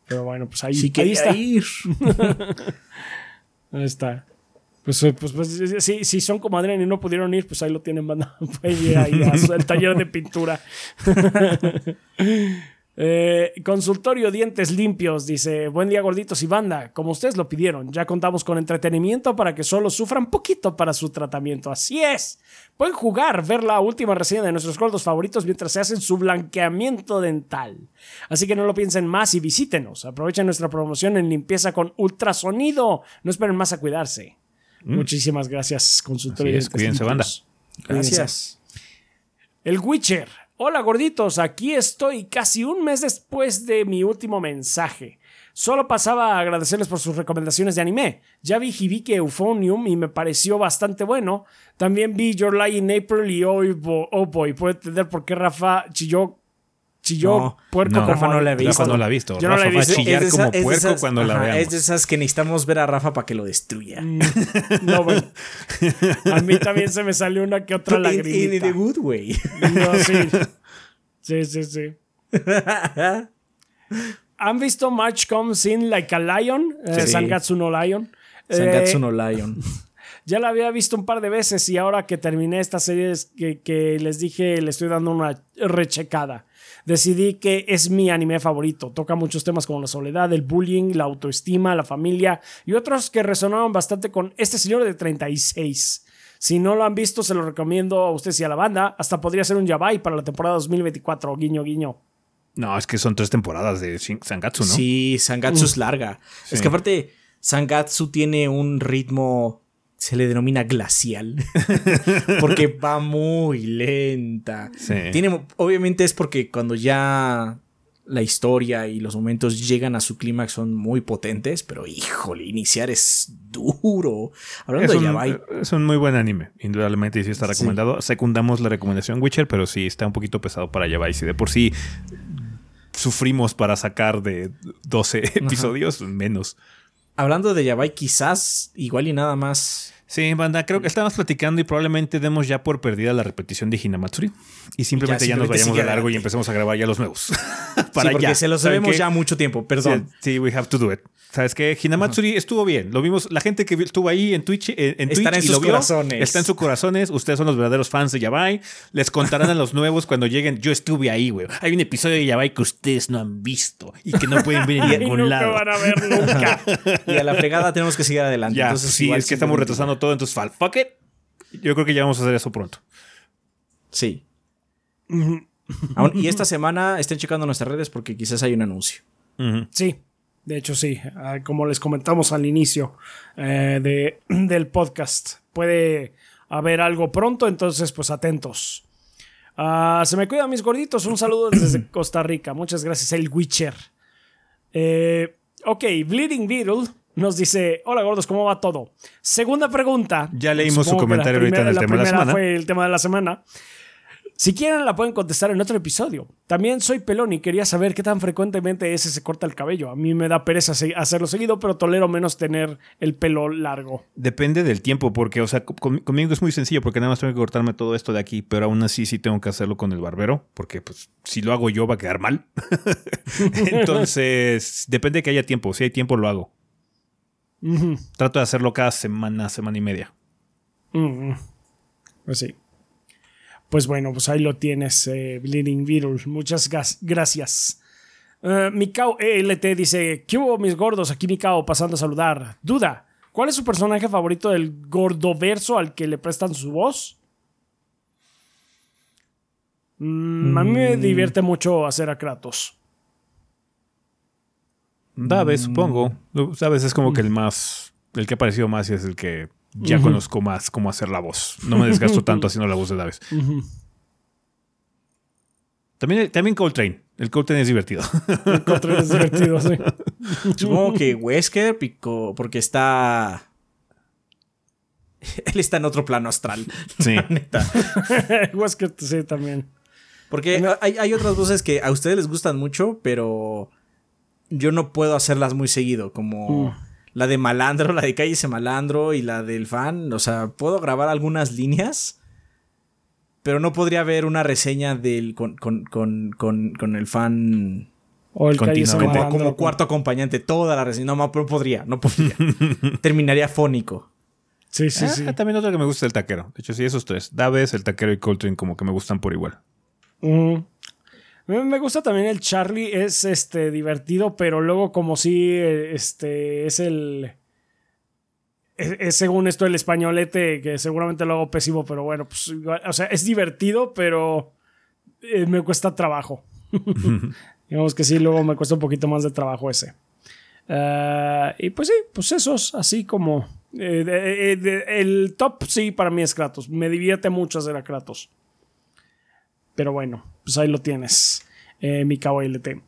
Pero bueno, pues ahí, Sí ahí está. ir. [laughs] Ahí está. Pues, eh, pues, pues sí, si son como Adrián y no pudieron ir, pues ahí lo tienen, banda. [laughs] Pueden ir ahí al taller de pintura. Eh, consultorio Dientes Limpios dice: Buen día, gorditos y banda. Como ustedes lo pidieron, ya contamos con entretenimiento para que solo sufran poquito para su tratamiento. Así es. Pueden jugar, ver la última reseña de nuestros gordos favoritos mientras se hacen su blanqueamiento dental. Así que no lo piensen más y visítenos. Aprovechen nuestra promoción en limpieza con ultrasonido. No esperen más a cuidarse. Muchísimas gracias, consultorio Mm. Así es, cuídense, banda. Gracias. El Witcher. Hola gorditos, aquí estoy casi un mes después de mi último mensaje. Solo pasaba a agradecerles por sus recomendaciones de anime. Ya vi Hibike Euphonium y me pareció bastante bueno. También vi Your Lie in April y oh Boy. Puedo entender por qué Rafa chilló, chilló No, puerco no, como Rafa no la he de- Rafa visto. no la ha visto. Yo no la he Rafa va a visto. chillar de como de puerco esas- cuando la veamos. Es de esas que necesitamos ver a Rafa para que lo destruya. No, bueno. A mí también se me salió una que otra [laughs] In, in lagrimita. the good way. No, sí. Sí, sí, sí. ¿Han visto March Comes In Like a Lion? Eh, Sí. Sangatsu no Lion. Sangatsu Eh, no Lion. Ya la había visto un par de veces y ahora que terminé esta serie que, que les dije, le estoy dando una rechecada. Decidí que es mi anime favorito. Toca muchos temas como la soledad, el bullying, la autoestima, la familia y otros que resonaban bastante con este señor de 36. Si no lo han visto, se lo recomiendo a ustedes y a la banda. Hasta podría ser un yabai para la temporada 2024. Guiño, guiño. No, es que son tres temporadas de Sangatsu, ¿no? Sí, Sangatsu es larga. Es que aparte, Sangatsu tiene un ritmo, se le denomina glacial, [laughs] porque va muy lenta. Sí. Tiene, obviamente es porque cuando ya la historia y los momentos llegan a su clímax son muy potentes, pero híjole, iniciar es duro. Hablando Es de un, Yabai, es un muy buen anime, indudablemente, y sí está recomendado. Secundamos la recomendación Witcher, pero sí está un poquito pesado para Yabai. Si de por sí sufrimos para sacar de 12 episodios, menos. Hablando de Yabai, quizás igual y nada más. Sí, banda, creo que estábamos platicando y probablemente demos ya por perdida la repetición de Hinamatsuri. Y simplemente ya, nos vayamos de largo y empecemos a grabar ya los nuevos. [laughs] [laughs] Para porque ya. se los ¿Saben debemos qué? ya mucho tiempo, perdón. Sí, sí, we have to do it. ¿Sabes qué? Hinamatsuri estuvo bien. Lo vimos, la gente que estuvo ahí en Twitch, en, en Twitch en y sus vio, corazones. está en sus corazones. Ustedes son los verdaderos fans de Yabai. Les contarán a los nuevos cuando lleguen. Yo estuve ahí, güey. Hay un episodio de Yabai que ustedes no han visto y que no pueden ver en [laughs] Y ningún nunca lado. van a ver nunca. Y a la fregada tenemos que seguir adelante. Ya, Entonces, sí, igual es que estamos retrasando todo, entonces fal, fuck it. Yo creo que ya vamos a hacer eso pronto. Sí. Aún- y esta semana estén checando nuestras redes porque quizás hay un anuncio. Sí, de hecho sí. Ah, como les comentamos al inicio eh, de, del podcast, puede haber algo pronto, entonces pues atentos. Ah, se me cuidan mis gorditos. Un saludo desde Costa Rica. Muchas gracias, el Witcher. Eh, ok, Bleeding Beetle nos dice: Hola gordos, ¿cómo va todo? Segunda pregunta. Ya leímos su comentario ahorita en el tema de la semana. Fue el tema de la semana. Si quieren, la pueden contestar en otro episodio. También soy pelón y quería saber qué tan frecuentemente ese se corta el cabello. A mí me da pereza hacerlo seguido, pero tolero menos tener el pelo largo. Depende del tiempo, porque, o sea, con- conmigo es muy sencillo, porque nada más tengo que cortarme todo esto de aquí, pero aún así sí tengo que hacerlo con el barbero, porque pues si lo hago yo va a quedar mal. [laughs] [laughs] Entonces, depende de que haya tiempo. Si hay tiempo, lo hago. Trato de hacerlo cada semana, semana y media. Mm, Pues sí. Pues bueno, pues ahí lo tienes, eh, Bleeding Beetle. Muchas gracias. Eh, Mikao ELT dice: ¿Qué hubo, mis gordos? Aquí Mikao pasando a saludar. Duda: ¿Cuál es su personaje favorito del gordoverso al que le prestan su voz? Mm, A mí me divierte mucho hacer a Kratos. Daves, supongo. Lo- Sabes, es como que el más. El que ha aparecido más y es el que ya conozco más cómo hacer la voz. No me desgasto tanto haciendo la voz de Daves. Ujú. También, también Coltrane. El Coltrane es divertido. Encontré es divertido, sí. [laughs] Supongo que Wesker, pico, porque está. Él está en otro plano astral. [laughs] Sí. Neta. [laughs] Wesker, sí, también. Porque hay, hay otras voces que a ustedes les gustan mucho, pero yo no puedo hacerlas muy seguido, como Mm. la de Malandro, [laughs] la de Cállese Malandro y la del fan. O sea, puedo grabar algunas líneas, pero no podría ver una reseña del con, con, con, con, con el fan O el como, como cuarto acompañante, toda la reseña. No, no podría, no podría. [laughs] Terminaría fónico. Sí, sí, sí. Ah, También otro que me gusta es el taquero. De hecho, sí, esos tres. Daves, el taquero y Coltrane como que me gustan por igual. Mm. Me gusta también el Charlie, es este divertido, pero luego como si eh, este es el es, según esto el españolete que seguramente lo hago pésimo, pero bueno, pues o sea, es divertido, pero eh, me cuesta trabajo. [laughs] Digamos que sí, luego me cuesta un poquito más de trabajo ese. Ah, y pues sí, pues esos, así como eh, el top sí para mí es Kratos. Me divierte mucho hacer a Kratos. Pero bueno, pues ahí lo tienes, eh, mi KLT.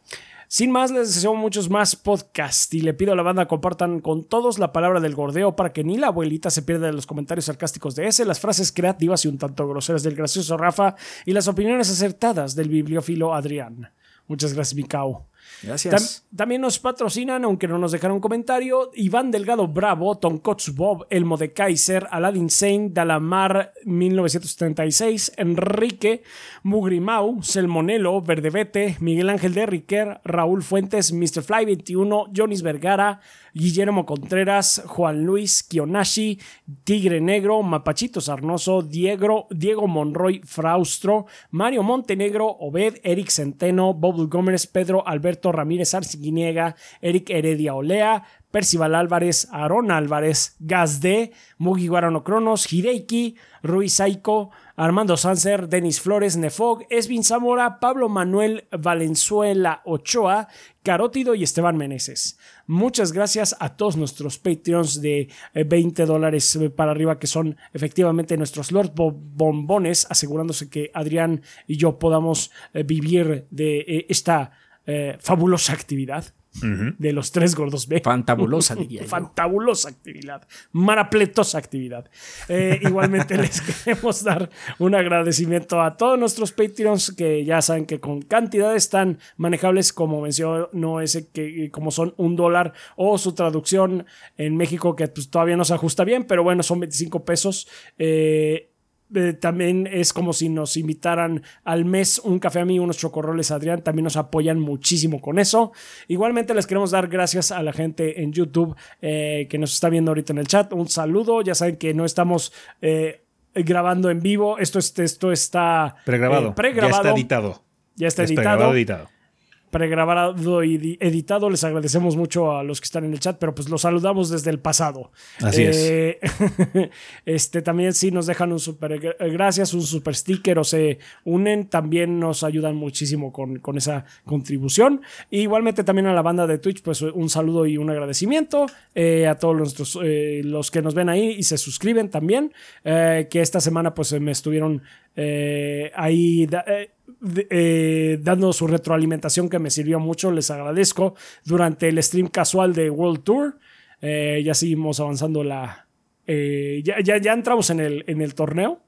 Sin más, les deseo muchos más podcasts y le pido a la banda compartan con todos la palabra del gordeo para que ni la abuelita se pierda de los comentarios sarcásticos de ese, las frases creativas y un tanto groseras del gracioso Rafa y las opiniones acertadas del bibliófilo Adrián. Muchas gracias, Mikao. Gracias. Tam- también nos patrocinan, aunque no nos dejaron comentario, Iván Delgado Bravo, Tonkotsu Bob, Elmo de Kaiser, Aladdin Saint, Dalamar 1976, Enrique, Mugrimau, Selmonelo, Verdevete, Miguel Ángel de Riquer, Raúl Fuentes, Mr. Fly 21, Jonis Vergara, Guillermo Contreras, Juan Luis Kionashi, Tigre Negro, Mapachito Sarnoso, Diego, Diego Monroy Fraustro, Mario Montenegro, Obed, Eric Centeno, Bob Gómez, Pedro Alberto Ramírez Arciguiniega, Eric Heredia Olea, Percival Álvarez, Aarón Álvarez, Gazde, Mugi Guarano Cronos, Hideiki, Ruiz Saiko, Armando Sanser, Denis Flores, Nefog, Esvin Zamora, Pablo Manuel Valenzuela Ochoa, Carótido y Esteban Meneses. Muchas gracias a todos nuestros Patreons de eh, 20 dólares para arriba, que son efectivamente nuestros Lord Bo- Bombones, asegurándose que Adrián y yo podamos eh, vivir de eh, esta eh, fabulosa actividad. de los tres gordos B. Fantabulosa, [laughs] diría yo. Fantabulosa actividad. Marapletosa actividad. Eh, igualmente [laughs] les queremos dar un agradecimiento a todos nuestros Patreons que ya saben que con cantidades tan manejables como mencionó ese que como son un dólar o su traducción en México que pues, todavía no se ajusta bien, pero bueno, son 25 pesos. Eh, eh, también es como si nos invitaran al mes un café a mí, unos chocorroles Adrián, también nos apoyan muchísimo con eso. Igualmente les queremos dar gracias a la gente en YouTube eh, que nos está viendo ahorita en el chat. Un saludo, ya saben que no estamos... Eh, grabando en vivo, esto, esto está pregrabado. pregrabado. Ya está editado. Ya está, editado. editado pregrabado y editado. Les agradecemos mucho a los que están en el chat, pero pues los saludamos desde el pasado. Así es. Eh, [laughs] este también si nos dejan un super gracias, un super sticker o se unen, también nos ayudan muchísimo con, con esa contribución. igualmente también a la banda de Twitch, pues un saludo y un agradecimiento eh, a todos nuestros, eh, los que nos ven ahí y se suscriben también, que esta semana pues me estuvieron ahí eh, dando su retroalimentación que me sirvió mucho, les agradezco. Durante el stream casual de World Tour, eh, ya seguimos avanzando la... Eh, ya, ya, entramos en el, en el torneo,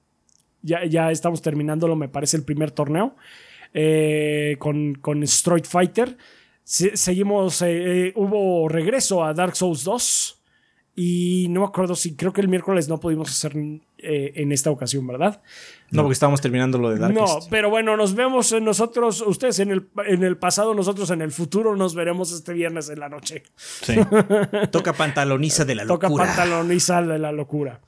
ya, ya estamos terminándolo, me parece, el primer torneo con, con Street Fighter. seguimos, hubo regreso a Dark Souls 2. Y no me acuerdo si creo que el miércoles no pudimos hacer en esta ocasión, ¿verdad? No, porque estábamos terminando lo de Darkest. No, pero bueno, nos vemos en nosotros, ustedes en el, en el pasado, nosotros en el futuro, nos veremos este viernes en la noche. Sí. [laughs] Toca pantaloniza de la locura. Toca pantaloniza de la locura.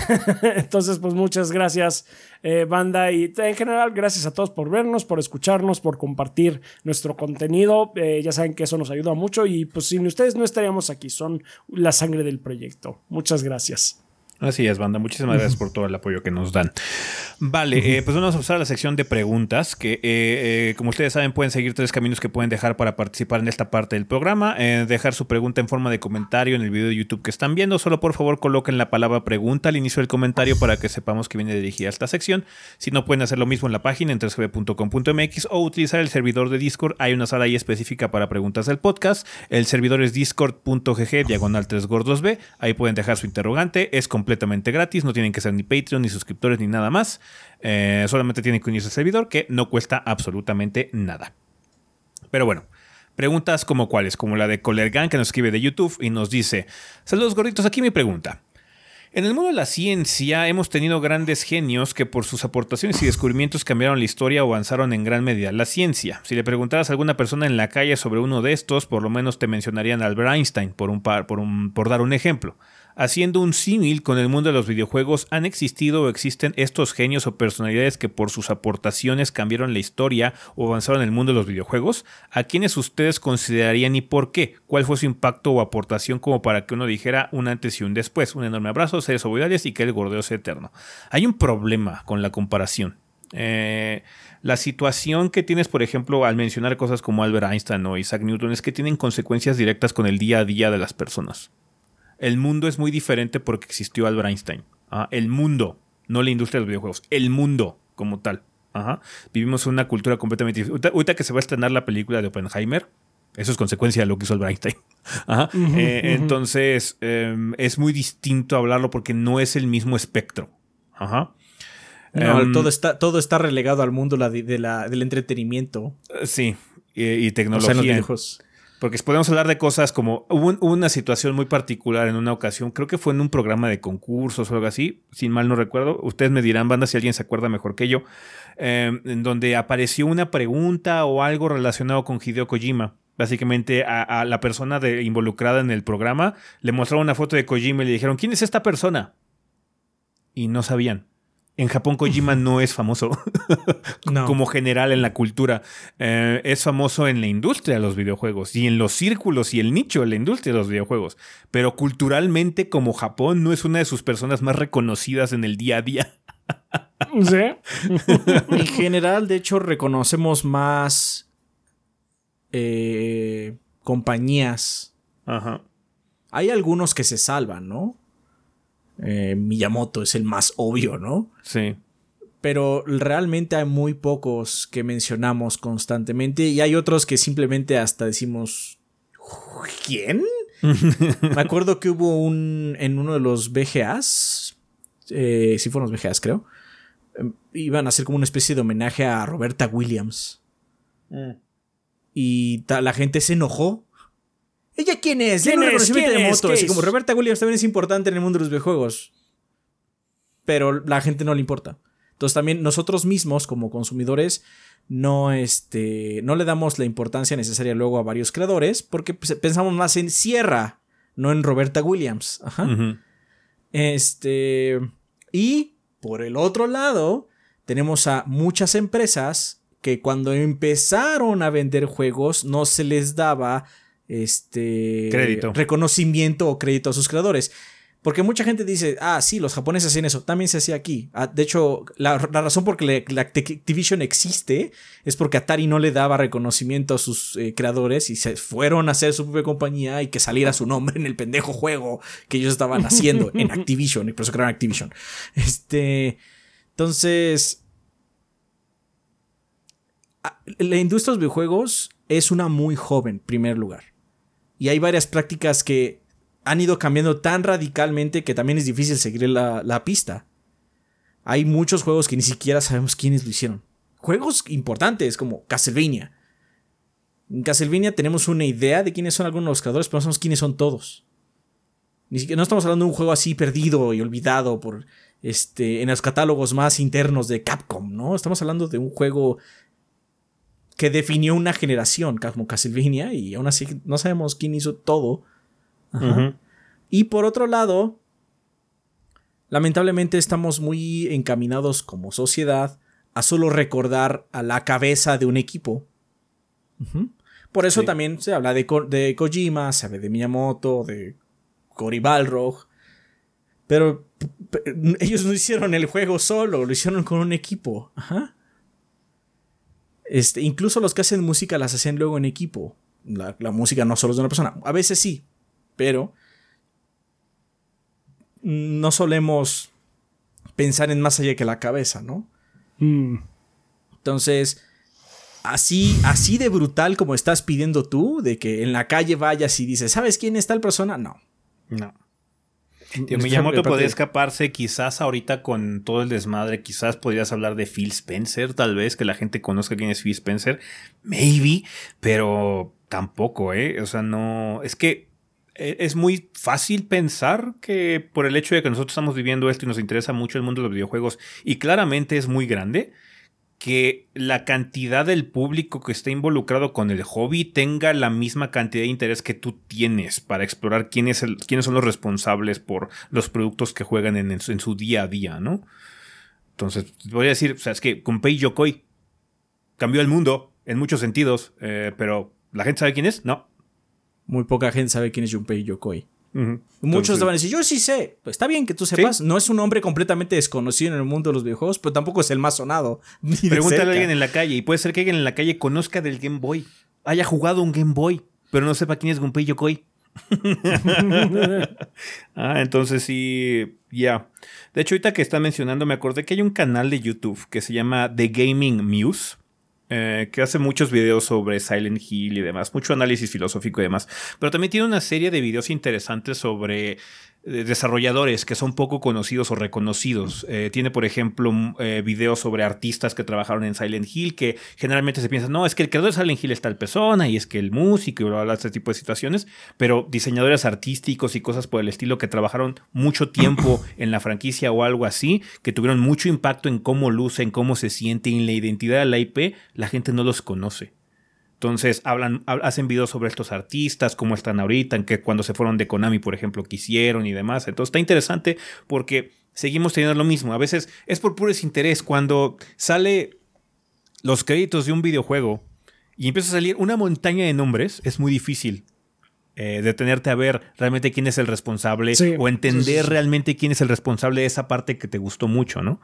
[laughs] Entonces, pues muchas gracias, eh, banda, y en general, gracias a todos por vernos, por escucharnos, por compartir nuestro contenido. Eh, ya saben que eso nos ayuda mucho y pues sin ustedes no estaríamos aquí, son la sangre del proyecto. Muchas gracias. Así es, banda. Muchísimas gracias por todo el apoyo que nos dan. Vale, eh, pues vamos a pasar a la sección de preguntas, que eh, eh, como ustedes saben pueden seguir tres caminos que pueden dejar para participar en esta parte del programa. dejar su pregunta en forma de comentario en el video de YouTube que están viendo. Solo por favor coloquen la palabra pregunta al inicio del comentario para que sepamos que viene dirigida a esta sección. Si no, pueden hacer lo mismo en la página en 3gb.com.mx o utilizar el servidor de Discord. Hay una sala ahí específica para preguntas del podcast. El servidor es discord.gg diagonal 3 gordos B. Ahí pueden dejar su interrogante. Es completamente completamente gratis, no tienen que ser ni Patreon, ni suscriptores, ni nada más. Eh, solamente tienen que unirse al servidor, que no cuesta absolutamente nada. Pero bueno, preguntas como cuáles, como la de Colergan que nos escribe de YouTube y nos dice: Saludos gorditos, aquí mi pregunta. En el mundo de la ciencia hemos tenido grandes genios que por sus aportaciones y descubrimientos cambiaron la historia o avanzaron en gran medida la ciencia. Si le preguntaras a alguna persona en la calle sobre uno de estos, por lo menos te mencionarían a Albert Einstein, por, un par, por, un, por dar un ejemplo. Haciendo un símil con el mundo de los videojuegos, han existido o existen estos genios o personalidades que por sus aportaciones cambiaron la historia o avanzaron el mundo de los videojuegos. ¿A quiénes ustedes considerarían y por qué? ¿Cuál fue su impacto o aportación como para que uno dijera un antes y un después? Un enorme abrazo, seres ovoidales y que el gordeo sea eterno. Hay un problema con la comparación. Eh, la situación que tienes, por ejemplo, al mencionar cosas como Albert Einstein o Isaac Newton es que tienen consecuencias directas con el día a día de las personas. El mundo es muy diferente porque existió Albert Einstein. ¿ah? El mundo, no la industria de los videojuegos, el mundo como tal. Vivimos en una cultura completamente diferente. Ahorita, que se va a estrenar la película de Oppenheimer, eso es consecuencia de lo que hizo Albert Einstein. [laughs] Eh, entonces, em, es muy distinto hablarlo porque no es el mismo espectro. Ajá. Em, todo, está, todo está relegado al mundo de la, del entretenimiento. Sí, y, tecnología. Porque podemos hablar de cosas como hubo, una situación muy particular en una ocasión, creo que fue en un programa de concursos o algo así, sin mal no recuerdo. Ustedes me dirán, banda, si alguien se acuerda mejor que yo, em, en donde apareció una pregunta o algo relacionado con Hideo Kojima. Básicamente a, la persona involucrada en el programa le mostraron una foto de Kojima y le dijeron, ¿quién es esta persona? Y no sabían. En Japón Kojima no es famoso [laughs] como general en la cultura. Eh, es famoso en la industria de los videojuegos y en los círculos y el nicho de la industria de los videojuegos. Pero culturalmente como Japón no es una de sus personas más reconocidas en el día a día. ¿Sí? [laughs] en general, de hecho, reconocemos más eh, compañías. Ajá. Hay algunos que se salvan, ¿no? Eh, Miyamoto es el más obvio, ¿no? Sí. Pero realmente hay muy pocos que mencionamos constantemente y hay otros que simplemente hasta decimos ¿quién? [laughs] Me acuerdo que hubo un. En uno de los BGAs. Eh, sí, fueron los BGAs, creo. em, Iban a hacer como una especie de homenaje a Roberta Williams. Y ta- la gente se enojó. ¿Ella quién es? ¿Quién un es? reconocimiento ¿Quién de moto. ¿Qué Así como Roberta Williams también es importante en el mundo de los videojuegos. Pero la gente no le importa. Entonces también nosotros mismos, como consumidores, no, este, no le damos la importancia necesaria luego a varios creadores porque pues, pensamos más en Sierra, no en Roberta Williams. Ajá. Este. Y por el otro lado, tenemos a muchas empresas que cuando empezaron a vender juegos no se les daba este Crédito. reconocimiento o crédito a sus creadores. Porque mucha gente dice, ah, sí, los japoneses hacen eso, también se hacía aquí. Ah, de hecho, la, la razón por que la Activision existe es porque Atari no le daba reconocimiento a sus eh, creadores y se fueron a hacer su propia compañía y que saliera su nombre en el pendejo juego que ellos estaban haciendo en [laughs] Activision y por eso crearon Activision. Este, entonces, la industria de los videojuegos es una muy joven, en primer lugar. Y hay varias prácticas que han ido cambiando tan radicalmente que también es difícil seguir la, pista. Hay muchos juegos que ni siquiera sabemos quiénes lo hicieron. Juegos importantes como Castlevania. En Castlevania tenemos una idea de quiénes son algunos de los creadores, pero no sabemos quiénes son todos. Ni siquiera, no estamos hablando de un juego así perdido y olvidado por este, en los catálogos más internos de Capcom, ¿no? Estamos hablando de un juego que definió una generación, como Castlevania, y aún así no sabemos quién hizo todo. Ajá. Y por otro lado, lamentablemente estamos muy encaminados como sociedad a solo recordar a la cabeza de un equipo. Por eso Sí. también se habla de, Ko- de Kojima, se habla de Miyamoto, de Cory Balrog. Pero ellos no hicieron el juego solo, lo hicieron con un equipo. Ajá. Este, incluso los que hacen música las hacen luego en equipo. La, la música no solo es de una persona. A veces sí, pero no solemos pensar en más allá que la cabeza, ¿no? Mm. Entonces, así, así de brutal como estás pidiendo tú, de que en la calle vayas y dices, ¿sabes quién es tal persona? No. No. Miyamoto aparte- podría escaparse quizás ahorita con todo el desmadre, quizás podrías hablar de Phil Spencer, tal vez que la gente conozca quién es Phil Spencer, maybe, pero tampoco, ¿eh? O sea, no, es que eh, es muy fácil pensar que por el hecho de que nosotros estamos viviendo esto y nos interesa mucho el mundo de los videojuegos y claramente es muy grande, que la cantidad del público que esté involucrado con el hobby tenga la misma cantidad de interés que tú tienes para explorar quién es el, quiénes son los responsables por los productos que juegan en, en su día a día, ¿no? Entonces, voy a decir, o sea, es que Gunpei Yokoi cambió el mundo en muchos sentidos, eh, pero ¿la gente sabe quién es? No. Muy poca gente sabe quién es Junpei Yokoi. Muchos Entonces, te van a decir, yo sí sé. Pues está bien que tú sepas. No es un hombre completamente desconocido en el mundo de los videojuegos, pero tampoco es el más sonado. [laughs] Pregúntale a alguien en la calle y puede ser que alguien en la calle conozca del Game Boy, haya jugado un Game Boy, pero no sepa quién es Gunpei Yokoi. [laughs] ah, entonces sí, ya. De hecho, ahorita que está mencionando, me acordé que hay un canal de YouTube que se llama The Gaming Muse. Eh, que hace muchos videos sobre Silent Hill y demás, mucho análisis filosófico y demás, pero también tiene una serie de videos interesantes sobre desarrolladores que son poco conocidos o reconocidos. Eh, tiene, por ejemplo, eh, videos sobre artistas que trabajaron en Silent Hill, que generalmente se piensa, no, es que el creador de Silent Hill es tal persona y es que el músico y bla, bla, bla, este tipo de situaciones, pero diseñadores artísticos y cosas por el estilo que trabajaron mucho tiempo [coughs] en la franquicia o algo así, que tuvieron mucho impacto en cómo luce, en cómo se siente, en la identidad de la IP, la gente no los conoce. Entonces hablan, hab- hacen videos sobre estos artistas, cómo están ahorita, en que cuando se fueron de Konami, por ejemplo, qué hicieron y demás. Entonces está interesante porque seguimos teniendo lo mismo. A veces es por puro desinterés. Cuando sale los créditos de un videojuego y empieza a salir una montaña de nombres, es muy difícil eh, detenerte a ver realmente quién es el responsable Sí, o entender sí, sí, sí. realmente quién es el responsable de esa parte que te gustó mucho, ¿no?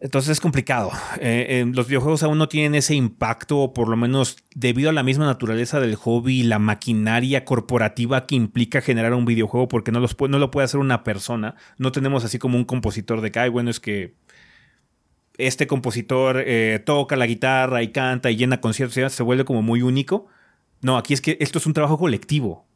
Entonces es complicado. Eh, eh, los videojuegos aún no tienen ese impacto, o por lo menos debido a la misma naturaleza del hobby y la maquinaria corporativa que implica generar un videojuego, porque no, los, no lo puede hacer una persona. No tenemos así como un compositor de que, ay, bueno, es que este compositor eh, toca la guitarra y canta y llena conciertos, se vuelve como muy único. No, aquí es que esto es un trabajo colectivo.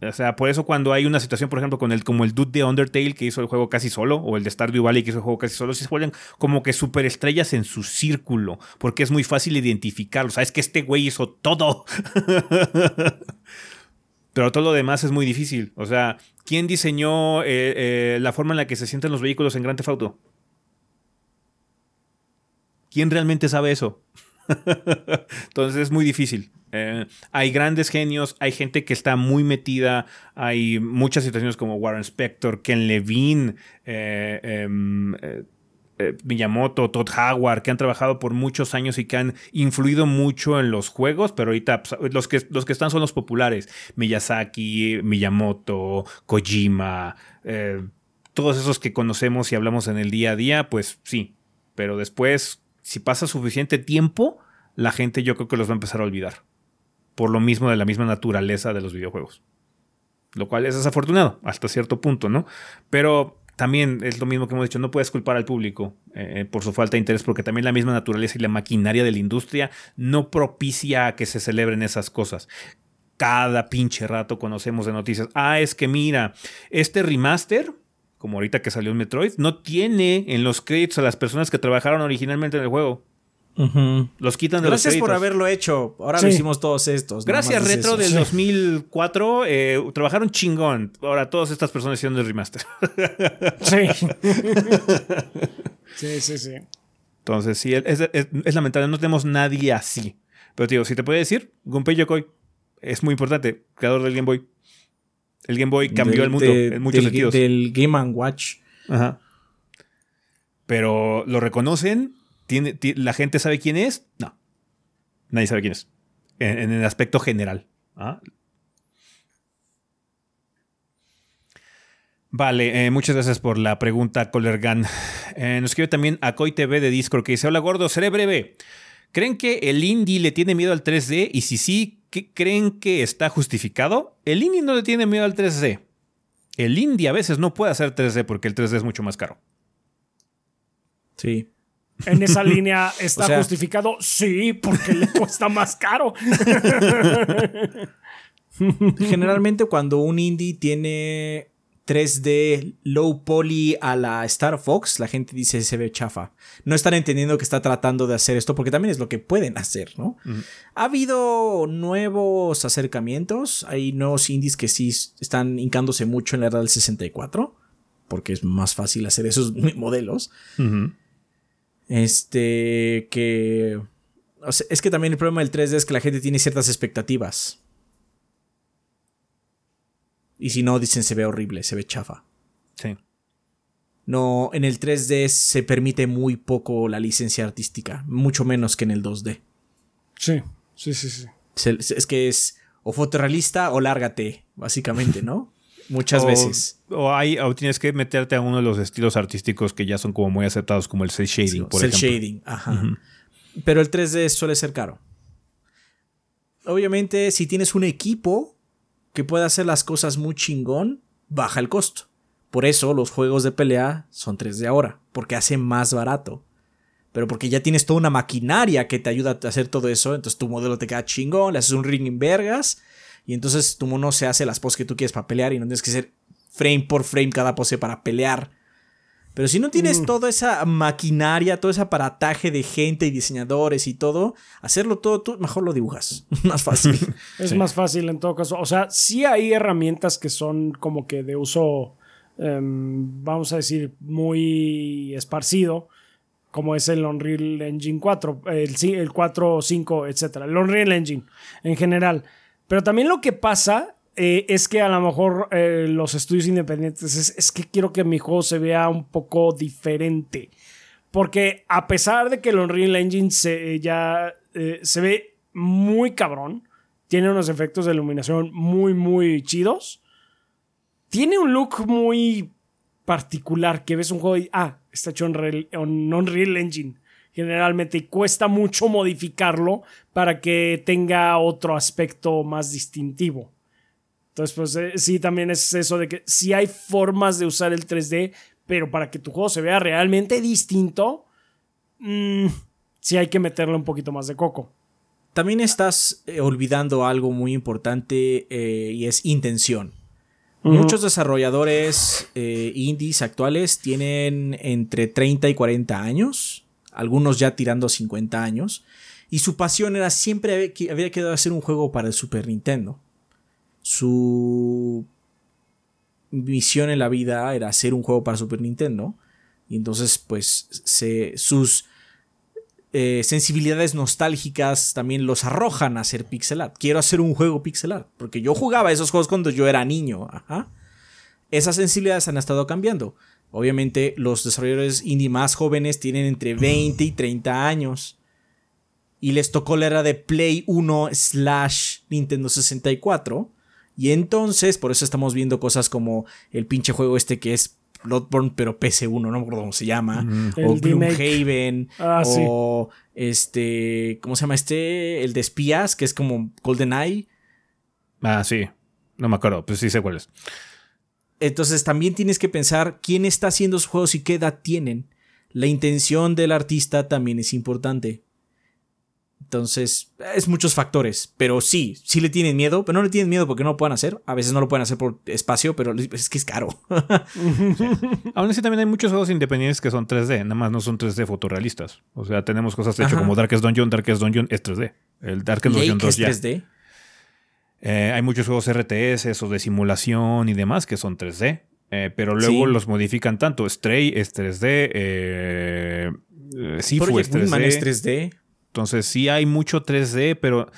O sea, por eso cuando hay una situación, por ejemplo, con el, como el dude de Undertale que hizo el juego casi solo, o el de Stardew Valley que hizo el juego casi solo, se vuelven como que superestrellas en su círculo, porque es muy fácil identificarlo. O sea, es que este güey hizo todo. [laughs] Pero todo lo demás es muy difícil. O sea, ¿quién diseñó eh, eh, la forma en la que se sienten los vehículos en Grand Theft Auto? ¿Quién realmente sabe eso? [laughs] Entonces es muy difícil. Eh, hay grandes genios, hay gente que está muy metida, hay muchas situaciones como Warren Spector, Ken Levine, eh, em, eh, Miyamoto, Todd Howard, que han trabajado por muchos años y que han influido mucho en los juegos, pero ahorita pues, los, que, los que están son los populares. Miyazaki, Miyamoto, Kojima, todos esos que conocemos y hablamos en el día a día, pues sí, pero después, si pasa suficiente tiempo, la gente yo creo que los va a empezar a olvidar por lo mismo de la misma naturaleza de los videojuegos. Lo cual es desafortunado hasta cierto punto, ¿no? Pero también es lo mismo que hemos dicho, no puedes culpar al público eh, por su falta de interés, porque también la misma naturaleza y la maquinaria de la industria no propicia a que se celebren esas cosas. Cada pinche rato conocemos de noticias, ah, es que mira, este remaster, como ahorita que salió en Metroid, no tiene en los créditos a las personas que trabajaron originalmente en el juego. Los quitan de Gracias los por haberlo hecho. Ahora lo hicimos todos estos. Gracias, Retro del 2004. Eh, trabajaron chingón. Ahora todas estas personas hicieron el remaster. Sí. [laughs] sí, sí, sí. Entonces, sí, es, lamentable. No tenemos nadie así. Pero, tío, si te puede decir, Gunpei Yokoi es muy importante. Creador del Game Boy. El Game Boy cambió el mundo en muchos del, sentidos. Del Game Watch. Ajá. Pero lo reconocen ¿La gente sabe quién es? No. Nadie sabe quién es. En, el aspecto general. ¿ah? Vale, eh, muchas gracias por la pregunta, Collergan. Eh, nos escribe también a TV de Discord que dice: Hola gordo, seré breve. ¿Creen que el indie le tiene miedo al 3D? Y si sí, ¿qué creen que está justificado? El indie no le tiene miedo al 3D. El indie a veces no puede hacer 3D porque el 3D es mucho más caro. Sí en esa línea [laughs] está justificado. Sí, porque le cuesta más caro. [laughs] Generalmente cuando un indie tiene 3D low poly a la Star Fox, la gente dice se ve chafa. No están entendiendo que está tratando de hacer esto porque también es lo que pueden hacer, ¿no? Ha habido nuevos acercamientos, hay nuevos indies que sí están hincándose mucho en la era del 64, porque es más fácil hacer esos [laughs] modelos. Este, que... es que también el problema del 3D es que la gente tiene ciertas expectativas. Y si no, dicen se ve horrible, se ve chafa. Sí. No, en el 3D se permite muy poco la licencia artística, mucho menos que en el 2D. Sí, sí, sí, sí. Es que es o fotorrealista o lárgate, básicamente, ¿no? Muchas veces. O, hay, o tienes que meterte a uno de los estilos artísticos que ya son como muy aceptados, como el cel shading, por cel shading, ajá. Pero el 3D suele ser caro. Obviamente, si tienes un equipo que puede hacer las cosas muy chingón, baja el costo. Por eso los juegos de pelea son 3D ahora, porque hace más barato. Pero porque ya tienes toda una maquinaria que te ayuda a hacer todo eso, entonces tu modelo te queda chingón, le haces un ring en vergas y entonces tu mono se hace las poses que tú quieres para pelear y no tienes que hacer frame por frame cada pose para pelear. Pero si no tienes mm. toda esa maquinaria, todo ese aparataje de gente y diseñadores y todo, hacerlo todo tú, mejor lo dibujas. [laughs] más fácil. [laughs] es más fácil en todo caso. O sea, sí hay herramientas que son como que de uso, em, vamos a decir, muy esparcido, como es el Unreal Engine 4, el, el 4, 5, etc. El Unreal Engine en general. Pero también lo que pasa eh, es que a lo mejor eh, los estudios independientes es, que quiero que mi juego se vea un poco diferente. Porque a pesar de que el Unreal Engine se, ya eh, se ve muy cabrón, tiene unos efectos de iluminación muy, muy chidos, tiene un look muy particular que ves un juego y, ah, está hecho en Unreal Engine generalmente y cuesta mucho modificarlo para que tenga otro aspecto más distintivo. Entonces, pues eh, sí, también es eso de que sí hay formas de usar el 3D, pero para que tu juego se vea realmente distinto, mm, sí hay que meterle un poquito más de coco. también estás eh, olvidando algo muy importante eh, y es intención. Muchos desarrolladores indies actuales tienen entre 30 y 40 años, algunos ya tirando 50 años, y su pasión era siempre había quedado hacer un juego para el Super Nintendo. Su misión en la vida era hacer un juego para Super Nintendo. Y entonces, pues, sus eh, sensibilidades nostálgicas también los arrojan a hacer pixel art. Quiero hacer un juego pixel art, porque yo jugaba esos juegos cuando yo era niño. Esas sensibilidades han estado cambiando. Obviamente los desarrolladores indie más jóvenes tienen entre 20 y 30 años. Y les tocó la era de Play 1 slash Nintendo 64. Y entonces, por eso estamos viendo cosas como el pinche juego este que es Bloodborne, pero PC1, no me acuerdo cómo se llama. O Gloomhaven. Ah, o este. ¿Cómo se llama este? El de espías, que es como GoldenEye. Ah, sí. No me acuerdo, pues sí sé cuál es. Entonces también tienes que pensar quién está haciendo sus juegos y qué edad tienen. La intención del artista también es importante. Entonces, es muchos factores. Pero sí, sí le tienen miedo, pero no le tienen miedo porque no lo pueden hacer. A veces no lo pueden hacer por espacio, pero es que es caro. [laughs] [laughs] Aún así, también hay muchos juegos independientes que son 3D, nada más no son 3D fotorrealistas. O sea, tenemos cosas de hecho como Darkest Dungeon. Darkest Dungeon es 3D. El Darkest Dungeon 2 es 3D? Eh, hay muchos juegos RTS o de simulación y demás que son 3D. Eh, pero luego los modifican tanto. Stray es 3D. Eh, Sifu es 3D. es 3D. Entonces sí hay mucho 3D, pero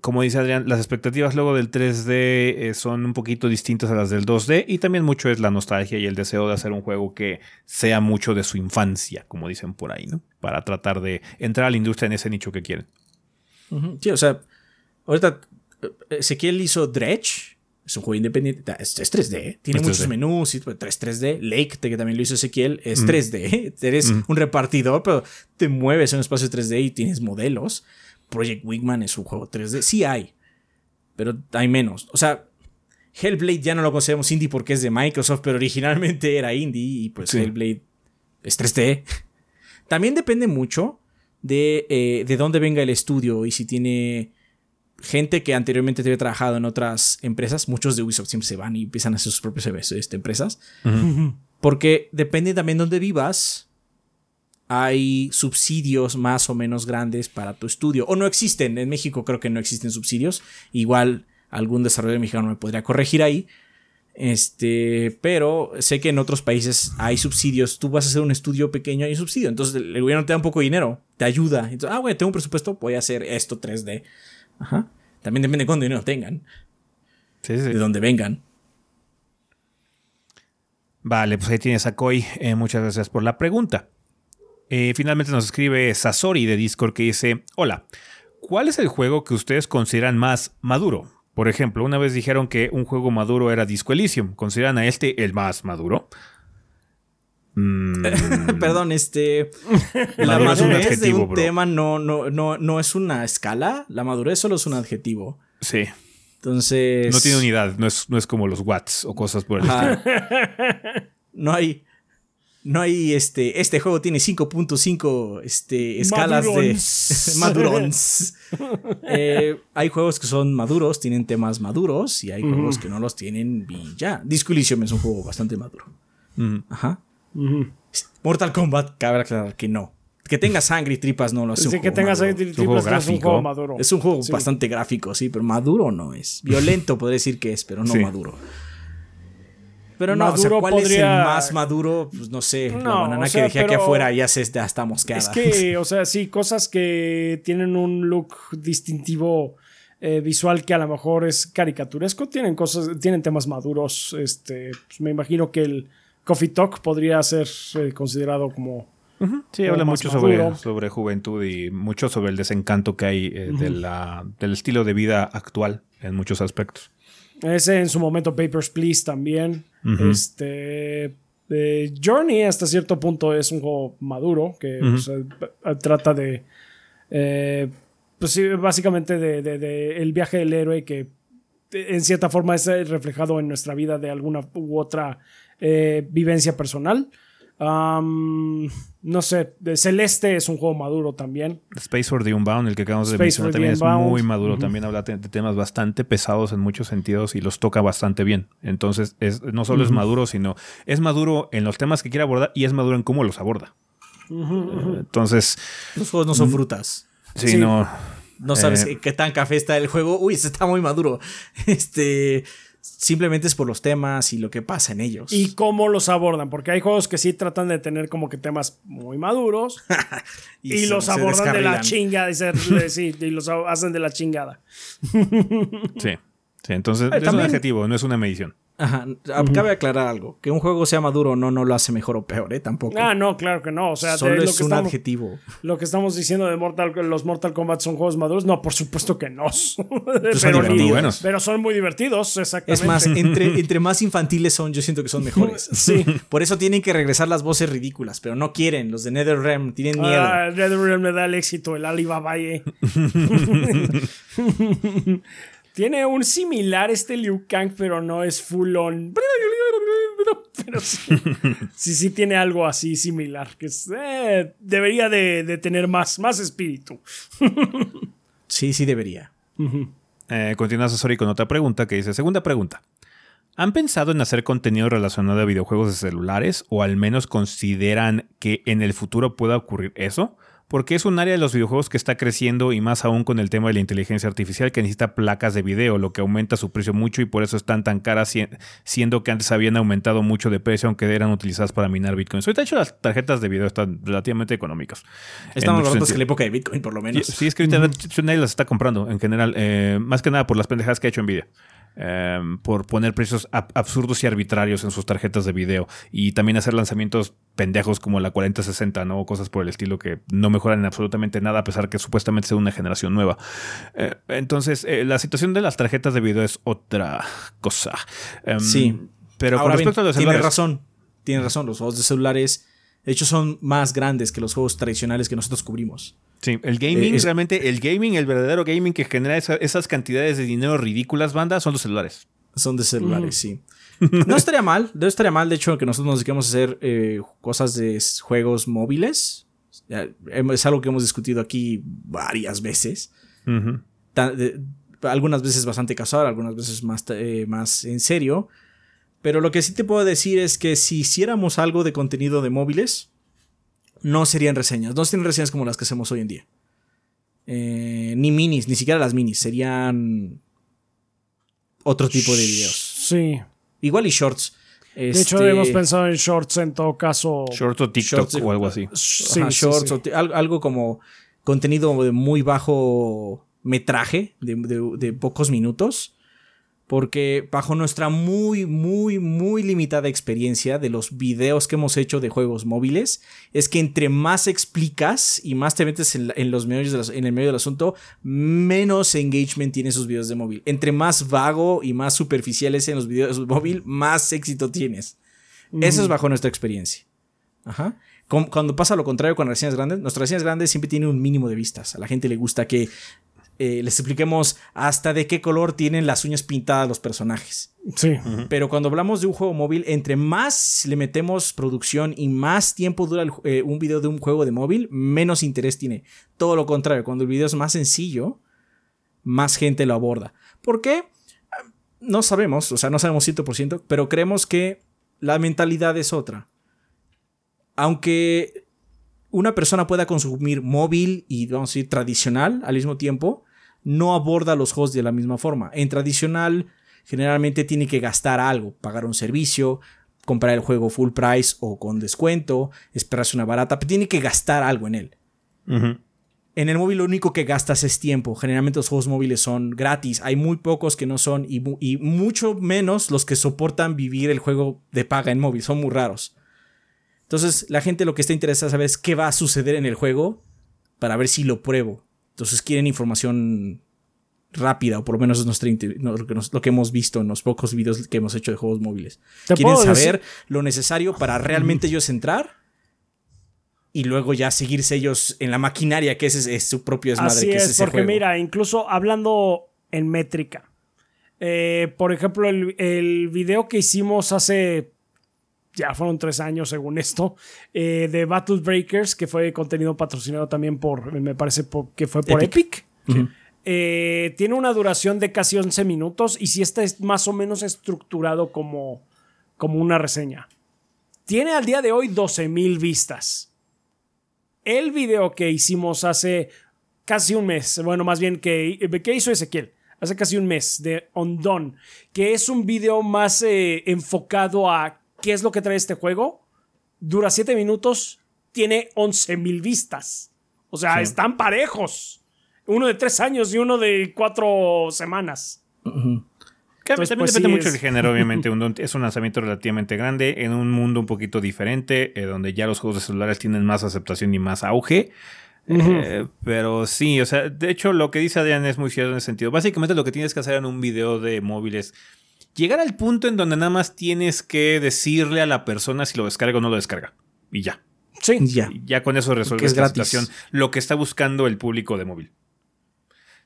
como dice Adrián, las expectativas luego del 3D eh, son un poquito distintas a las del 2D y también mucho es la nostalgia y el deseo de hacer un juego que sea mucho de su infancia, como dicen por ahí, ¿no? Para tratar de entrar a la industria en ese nicho que quieren. Sí, o sea, ahorita eh, Ezequiel hizo Dredge, es un juego independiente, es, 3D, tiene muchos menús, 3, 3D. Lake, que también lo hizo Ezequiel, es 3D. [laughs] Eres un repartidor, pero te mueves en un espacio 3D y tienes modelos. Project Wingman es un juego 3D. Sí hay, pero hay menos. O sea, Hellblade ya no lo consideramos indie porque es de Microsoft, pero originalmente era indie y pues Hellblade es 3D. También depende mucho de, eh, de dónde venga el estudio y si tiene gente que anteriormente había trabajado en otras empresas, muchos de Ubisoft siempre se van y empiezan a hacer sus propias este, empresas. Porque depende también de dónde vivas, hay subsidios más o menos grandes para tu estudio. O no existen. En México creo que no existen subsidios. Igual algún desarrollador mexicano me podría corregir ahí. Este, pero sé que en otros países hay subsidios. Tú vas a hacer un estudio pequeño, hay un subsidio. Entonces el gobierno te da un poco de dinero, te ayuda. Entonces, ah, güey, tengo un presupuesto, voy a hacer esto 3D. Ajá. También depende de cuánto dinero tengan. Sí, sí. De dónde vengan. Vale, pues ahí tienes a Koi. Eh, muchas gracias por la pregunta. Eh, finalmente nos escribe Sasori de Discord que dice: Hola, ¿cuál es el juego que ustedes consideran más maduro? Por ejemplo, una vez dijeron que un juego maduro era Disco Elysium. ¿Consideran a este el más maduro? Mm. [laughs] Perdón, este. [laughs] La madurez de un tema no, no, no, no es una escala. La madurez solo es un adjetivo. Sí. Entonces. No tiene unidad, no es, no es como los watts o cosas por el estilo. [laughs] No hay. No hay este. Este juego tiene 5.5 este, escalas de madurons. Eh, hay juegos que son maduros, tienen temas maduros, y hay juegos que no los tienen y ya. Disco Elysium es un juego bastante maduro. Ajá. Mortal Kombat, cabe aclarar que no. Que tenga sangre y tripas no lo hace. Sí, que tenga sangre y tripas es un juego maduro. Es un juego bastante gráfico, sí, pero maduro no es. Violento [laughs] podría decir que es, pero no maduro. Pero no, o sea, ¿cuál es el más maduro? Pues no sé. la banana que dejé aquí afuera ya, se, ya está mosqueada. Es que, [laughs] o sea, sí, cosas que tienen un look distintivo eh, visual que a lo mejor es caricaturesco, tienen cosas, tienen temas maduros. Este, pues me imagino que el Coffee Talk podría ser eh, considerado como... Sí, habla mucho sobre, sobre, juventud y mucho sobre el desencanto que hay eh, del estilo de vida actual en muchos aspectos. Ese en su momento Papers, Please también. Este... Eh, Journey hasta cierto punto es un juego maduro que trata de... pues sí, básicamente de, el viaje del héroe que en cierta forma es reflejado en nuestra vida de alguna u otra eh, vivencia personal. Um, no sé, de Celeste es un juego maduro también. Space for the Unbound, el que acabamos de Space mencionar, también es Unbound. muy maduro. También habla de temas bastante pesados en muchos sentidos y los toca bastante bien. Entonces, es, no solo es maduro, sino es maduro en los temas que quiere abordar y es maduro en cómo los aborda. Ujú. Entonces, Los juegos no son frutas. sí, Sí. no. No sabes Eh. qué tan café está el juego. Uy, este está muy maduro. [laughs] Este. Simplemente es por los temas y lo que pasa en ellos. Y cómo los abordan, porque hay juegos que sí tratan de tener como que temas muy maduros [laughs] y, se- los abordan de la chingada y, se- de- [laughs] sí, y los hacen de la chingada. Sí. Sí, entonces Eh, es un adjetivo, no es una medición. Ajá. Ah, Cabe aclarar algo. Que un juego sea maduro o no, no lo hace mejor o peor, ¿eh? Tampoco. Ah, no, claro que no. O sea, de Solo lo, es que un estamos, adjetivo. lo que estamos diciendo de Mortal, los Mortal Kombat son juegos maduros. No, por supuesto que no. [laughs] son pero, muy ni- buenos. pero son muy divertidos, exactamente. Es más, entre, [laughs] entre más infantiles son, yo siento que son mejores. [laughs] Sí. Por eso tienen que regresar las voces ridículas, pero no quieren. Los de NetherRealm tienen miedo. Ah, Red Realm me da el éxito, el Alibaba. Tiene un similar este Liu Kang, pero no es full on. [laughs] Pero sí, [laughs] sí, sí tiene algo así similar. Que es, eh, debería de, de tener más, más espíritu. [laughs] Sí, sí debería. Eh, continúa Sasori con otra pregunta que dice: Segunda pregunta. ¿Han pensado en hacer contenido relacionado a videojuegos de celulares o al menos consideran que en el futuro pueda ocurrir eso? Porque es un área de los videojuegos que está creciendo y más aún con el tema de la inteligencia artificial que necesita placas de video, lo que aumenta su precio mucho y por eso están tan caras, si- siendo que antes habían aumentado mucho de precio aunque eran utilizadas para minar bitcoins. Ahorita, de hecho, las tarjetas de video están relativamente económicas. Muchos baratos que la época de Bitcoin, por lo menos. Sí, es que ahorita nadie las está comprando en general. eh, más que nada por las pendejadas que ha hecho Nvidia. Eh, por poner precios ab- absurdos y arbitrarios en sus tarjetas de video. Y también hacer lanzamientos pendejos como la 4060, ¿no? O cosas por el estilo que no mejoran en absolutamente nada, a pesar que supuestamente sea una generación nueva. Eh, entonces, eh, la situación de las tarjetas de video es otra cosa. Em, Sí. Pero con bien, respecto a los tienes celulares. razón. Tienes razón. Los juegos de celulares, de hecho, son más grandes que los juegos tradicionales que nosotros cubrimos. Sí, el gaming, Eh, realmente, el gaming, el verdadero gaming que genera esa- esas cantidades de dinero ridículas, banda, son los celulares. Son de celulares, sí. [laughs] No estaría mal, no estaría mal, de hecho, que nosotros nos dediquemos a hacer eh, cosas de juegos móviles. Es algo que hemos discutido aquí varias veces. Ujú. Ta- de- algunas veces bastante casual, algunas veces más, eh, más en serio. Pero lo que sí te puedo decir es que si hiciéramos algo de contenido de móviles, no serían reseñas. No serían reseñas como las que hacemos hoy en día. Eh, ni minis, ni siquiera las minis. Serían otro tipo de videos. Sí. Igual y shorts. De hecho, Este, hemos pensado en shorts en todo caso. Short o TikTok Shorts de- o algo así. Sí, ajá, sí, shorts sí. o algo como contenido de muy bajo metraje, de, de- de pocos minutos. Porque bajo nuestra muy, muy, muy limitada experiencia de los videos que hemos hecho de juegos móviles, es que entre más explicas y más te metes en, los medios en el medio del asunto, menos engagement tienen esos videos de móvil. Entre más vago y más superficiales en los videos de [laughs] móvil, más éxito tienes. Eso es bajo nuestra experiencia. Ajá. Cuando pasa lo contrario con las reseñas grandes, nuestras reseñas grandes siempre tienen un mínimo de vistas. A la gente le gusta que eh, les expliquemos hasta de qué color tienen las uñas pintadas los personajes. Sí. Pero cuando hablamos de un juego móvil, entre más le metemos producción y más tiempo dura el eh, un video de un juego de móvil, menos interés tiene. Todo lo contrario, cuando el video es más sencillo, más gente lo aborda. ¿Por qué? Ah, No sabemos, o sea, no sabemos 100%, pero creemos que la mentalidad es otra. Aunque una persona pueda consumir móvil y, vamos a decir, tradicional al mismo tiempo, no aborda los juegos de la misma forma. En tradicional, generalmente tiene que gastar algo, pagar un servicio, comprar el juego full price o con descuento, esperarse una barata, pero tiene que gastar algo en él. En el móvil lo único que gastas es tiempo. Generalmente los juegos móviles son gratis. Hay muy pocos que no son y, mu- y mucho menos los que soportan vivir el juego de paga en móvil. Son muy raros. Entonces la gente lo que está interesada es saber es qué va a suceder en el juego para ver si lo pruebo. Entonces quieren información rápida o por lo menos es nuestra lo, que nos- lo que hemos visto en los pocos videos que hemos hecho de juegos móviles. Quieren saber decir- lo necesario para realmente ellos entrar y luego ya seguirse ellos en la maquinaria que es, es su propio desmadre, Así que es, es, ese porque juego. mira, incluso hablando en métrica. eh, por ejemplo, el, el video que hicimos hace ya fueron tres años según esto, eh, de Battle Breakers, que fue contenido patrocinado también por, me parece que fue por Epic. Eh, tiene una duración de casi 11 minutos y si está es más o menos estructurado como, como una reseña. Tiene al día de hoy 12 mil vistas. El video que hicimos hace casi un mes, bueno, más bien que, ¿qué hizo Ezequiel? Hace casi un mes de Ondon, que es un video más eh, enfocado a qué es lo que trae este juego. Dura 7 minutos, tiene 11 mil vistas. O sea, están parejos. Uno de 3 años y uno de 4 semanas. también pues, depende mucho del género, [laughs] obviamente. es un lanzamiento relativamente grande en un mundo un poquito diferente, eh, donde ya los juegos de celulares tienen más aceptación y más auge. Eh, pero sí, o sea, de hecho lo que dice Adrián es muy cierto en ese sentido. Básicamente lo que tienes que hacer en un video de móviles llegar al punto en donde nada más tienes que decirle a la persona si lo descarga o no lo descarga. Y ya. Sí. Ya. Ya con eso resuelves la situación. Lo que está buscando el público de móvil.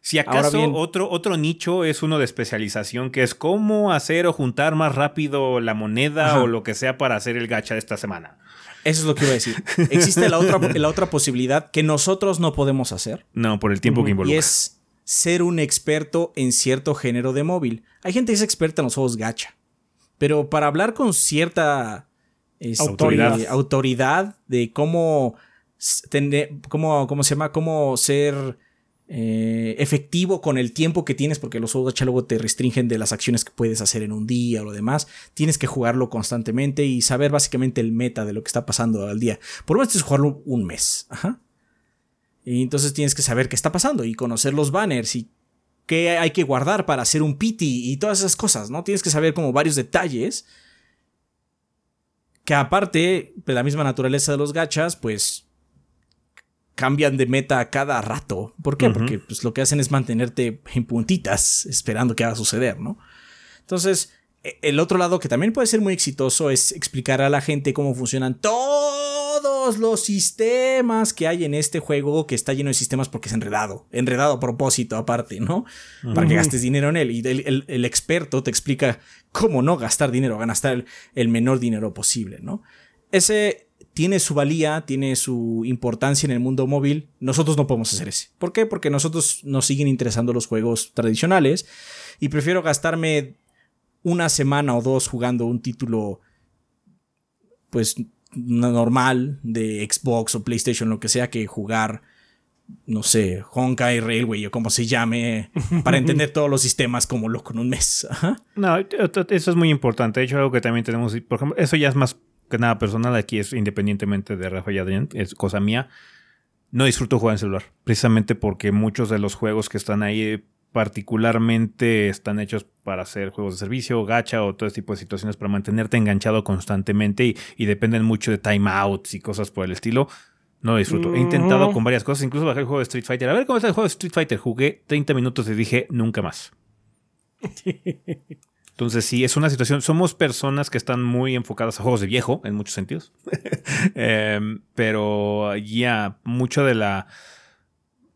Si acaso otro, otro nicho es uno de especialización, que es cómo hacer o juntar más rápido la moneda o lo que sea para hacer el gacha de esta semana. Eso es lo que iba a decir. Existe la otra, [laughs] la otra posibilidad que nosotros no podemos hacer. No, por el tiempo que involucra. Y es ser un experto en cierto género de móvil. Hay gente que es experta en los juegos gacha. Pero para hablar con cierta autoridad. autoridad de cómo, cómo, cómo se llama, cómo ser eh, efectivo con el tiempo que tienes, porque los juegos de luego te restringen de las acciones que puedes hacer en un día o lo demás. Tienes que jugarlo constantemente y saber básicamente el meta de lo que está pasando al día. Por lo menos tienes que jugarlo un mes. Ajá. Y entonces tienes que saber qué está pasando y conocer los banners y qué hay que guardar para hacer un pity y todas esas cosas, ¿no? Tienes que saber como varios detalles que aparte de la misma naturaleza de los gachas, pues cambian de meta cada rato. ¿Por qué? Porque pues, lo que hacen es mantenerte en puntitas esperando que haga suceder, ¿no? Entonces, el otro lado que también puede ser muy exitoso es explicar a la gente cómo funcionan todos los sistemas que hay en este juego que está lleno de sistemas porque es enredado, enredado a propósito aparte, ¿no? Para que gastes dinero en él. Y el, experto te explica cómo no gastar dinero, gastar el menor dinero posible, ¿no? Ese tiene su valía, tiene su importancia en el mundo móvil, nosotros no podemos hacer ese. ¿Por qué? Porque nosotros nos siguen interesando los juegos tradicionales y prefiero gastarme una semana o dos jugando un título pues normal de Xbox o PlayStation, lo que sea, que jugar, no sé, Honkai Railway o como se llame, [laughs] para entender todos los sistemas como loco en un mes. [laughs] No, eso es muy importante. De hecho, algo que también tenemos, por ejemplo, eso ya es más que nada personal, aquí es independientemente de Rafa y Adrián, es cosa mía. No disfruto jugar en celular, precisamente porque muchos de los juegos que están ahí particularmente están hechos para hacer juegos de servicio, gacha o todo este tipo de situaciones para mantenerte enganchado constantemente y, dependen mucho de timeouts y cosas por el estilo. No disfruto. He intentado con varias cosas, incluso bajé el juego de Street Fighter. A ver cómo está el juego de Street Fighter. Jugué 30 minutos y dije nunca más. [laughs] Entonces, sí, es una situación. Somos personas que están muy enfocadas a juegos de viejo, en muchos sentidos. [laughs] Em, pero ya, mucho de la.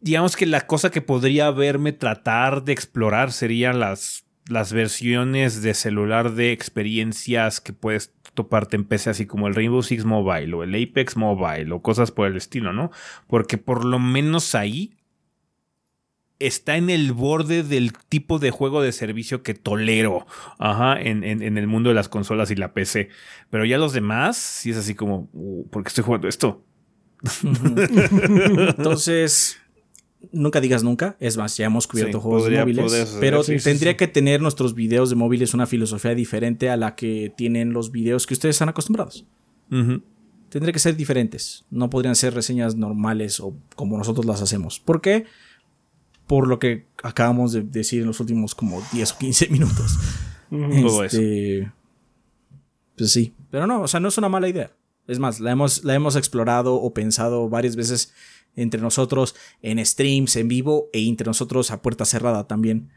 Digamos que la cosa que podría verme tratar de explorar serían las, las versiones de celular de experiencias que puedes toparte en PC, así como el Rainbow Six Mobile o el Apex Mobile o cosas por el estilo, ¿no? Porque por lo menos ahí está en el borde del tipo de juego de servicio que tolero ajá, en, el mundo de las consolas y la PC. Pero ya los demás, sí es así como, uh, ¿por qué estoy jugando esto? [laughs] Entonces, nunca digas nunca. Es más, ya hemos cubierto juegos de móviles. pero tendría que tener nuestros videos de móviles una filosofía diferente a la que tienen los videos que ustedes están acostumbrados. Tendría que ser diferentes. No podrían ser reseñas normales o como nosotros las hacemos. ¿Por qué? por lo que acabamos de decir en los últimos como 10 o 15 minutos. este, Pues sí, pero no, o sea, no es una mala idea. Es más, la hemos, la hemos explorado o pensado varias veces entre nosotros en streams, en vivo e entre nosotros a puerta cerrada también.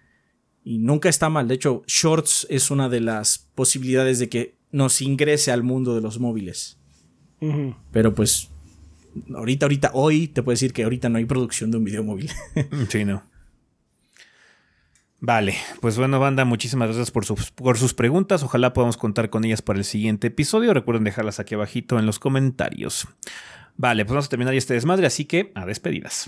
Y nunca está mal. De hecho, Shorts es una de las posibilidades de que nos ingrese al mundo de los móviles. Pero pues ahorita, ahorita, hoy te puedo decir que ahorita no hay producción de un video móvil. sí, no. Vale, pues bueno, banda, muchísimas gracias por sus, por sus preguntas. Ojalá podamos contar con ellas para el siguiente episodio. Recuerden dejarlas aquí abajito en los comentarios. Vale, pues vamos a terminar este desmadre, así que a despedidas.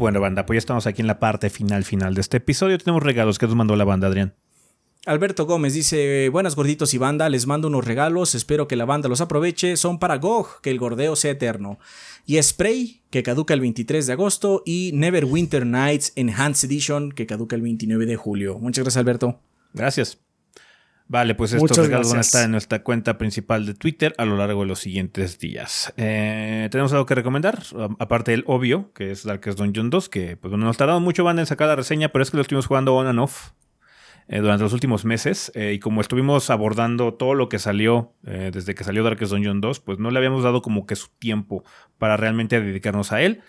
Bueno, banda, pues ya estamos aquí en la parte final, final de este episodio. Tenemos regalos que nos mandó la banda, Adrián. Alberto Gómez dice, buenas gorditos y banda, les mando unos regalos, espero que la banda los aproveche, son para GOG, que el gordeo sea eterno. Y Spray, que caduca el 23 de agosto, y Neverwinter Nights Enhanced Edition, que caduca el 29 de julio. Muchas gracias Alberto. Gracias. Vale, pues estos regalos van a estar en nuestra cuenta principal de Twitter a lo largo de los siguientes días. Eh, ¿Tenemos algo que recomendar? Aparte del obvio, que es Darkest Dungeon 2, que pues bueno, nos tardamos mucho van en sacar la reseña, pero es que lo estuvimos jugando on and off eh, durante los últimos meses. Eh, y como estuvimos abordando todo lo que salió desde que salió Darkest Dungeon 2, pues no le habíamos dado como que su tiempo para realmente dedicarnos a él.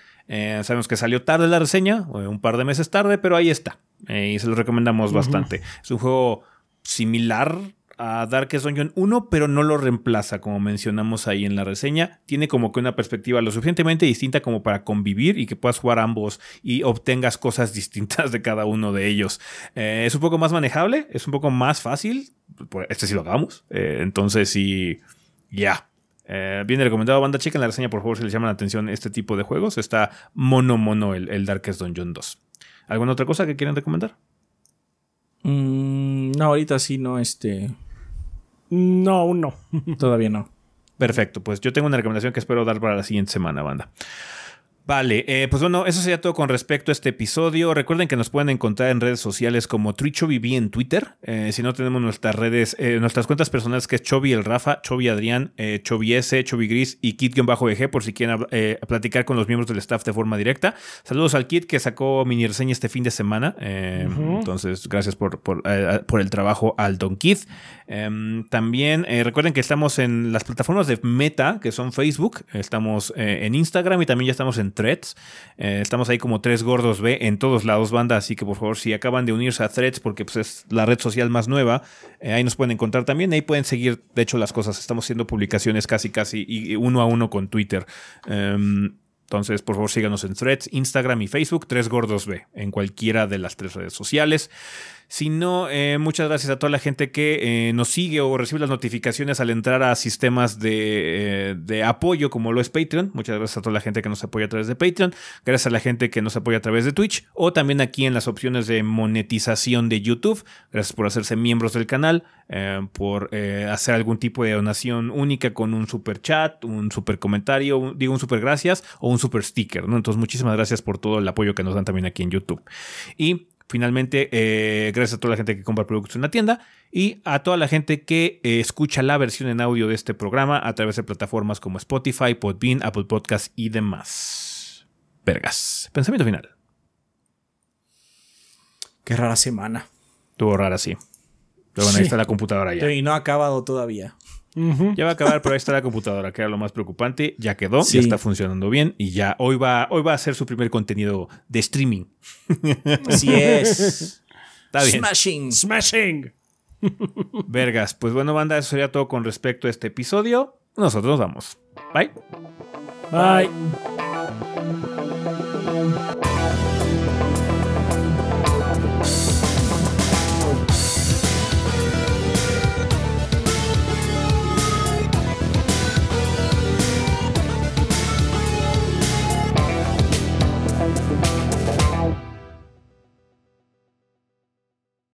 sabemos que salió tarde la reseña, un par de meses tarde, pero ahí está. y se lo recomendamos bastante. Es un juego similar a Darkest Dungeon 1, pero no lo reemplaza, como mencionamos ahí en la reseña. Tiene como que una perspectiva lo suficientemente distinta como para convivir y que puedas jugar ambos y obtengas cosas [laughs] distintas de cada uno de ellos. Eh, es un poco más manejable, es un poco más fácil. Pues, este sí lo hagamos. Eh, entonces sí, ya. Eh, viene recomendado, banda chica en la reseña, por favor, si les llama la atención este tipo de juegos. Está mono mono el, el Darkest Dungeon 2. ¿Alguna otra cosa que quieran recomendar? Mm, no, ahorita sí no, este. No, aún no. Todavía no. Perfecto, pues yo tengo una recomendación que espero dar para la siguiente semana, banda. Vale, eh, pues bueno, eso sería todo con respecto a este episodio. Recuerden que nos pueden encontrar en redes sociales como TriChoviV en Twitter. Eh, si no tenemos nuestras redes, eh, nuestras cuentas personales que es Chovi el Rafa, Chovi Adrián, Chovi S, Chovi Gris y Kit-BG por si quieren platicar con los miembros del staff de forma directa. Saludos al Kit que sacó mini reseña este fin de semana. Entonces, gracias por, por, el trabajo al Don Kit. Em, también recuerden que estamos en las plataformas de Meta, que son Facebook, estamos en Instagram y también ya estamos en Threads. Eh, estamos ahí como tres gordos B en todos lados, banda. Así que por favor, si acaban de unirse a Threads, porque pues, es la red social más nueva, eh, ahí nos pueden encontrar también. Ahí pueden seguir, de hecho, las cosas. Estamos haciendo publicaciones casi, casi y uno a uno con Twitter. Em, entonces, por favor, síganos en Threads, Instagram y Facebook, Tres Gordos B, en cualquiera de las tres redes sociales. Si no, eh, muchas gracias a toda la gente que eh, nos sigue o recibe las notificaciones al entrar a sistemas de, eh, apoyo como lo es Patreon. Muchas gracias a toda la gente que nos apoya a través de Patreon. Gracias a la gente que nos apoya a través de Twitch o también aquí en las opciones de monetización de YouTube. Gracias por hacerse miembros del canal, por hacer algún tipo de donación única con un super chat, un super comentario, digo un super gracias o un super sticker. ¿no? Entonces, muchísimas gracias por todo el apoyo que nos dan también aquí en YouTube. Y Finalmente, eh, gracias a toda la gente que compra productos en la tienda y a toda la gente que eh, escucha la versión en audio de este programa a través de plataformas como Spotify, Podbean, Apple Podcasts y demás. Vergas. Pensamiento final. Qué rara semana. Estuvo rara, sí. Pero bueno, ahí está la computadora ya. Y no ha acabado todavía. Ya va a acabar, pero ahí está la computadora, que era lo más preocupante. Ya quedó, ya está funcionando bien y ya hoy va, hoy va a ser su primer contenido de streaming. Así es. Está bien. Smashing. Smashing. Vergas. Pues bueno, banda, eso sería todo con respecto a este episodio. Nosotros nos vamos. Bye. Bye.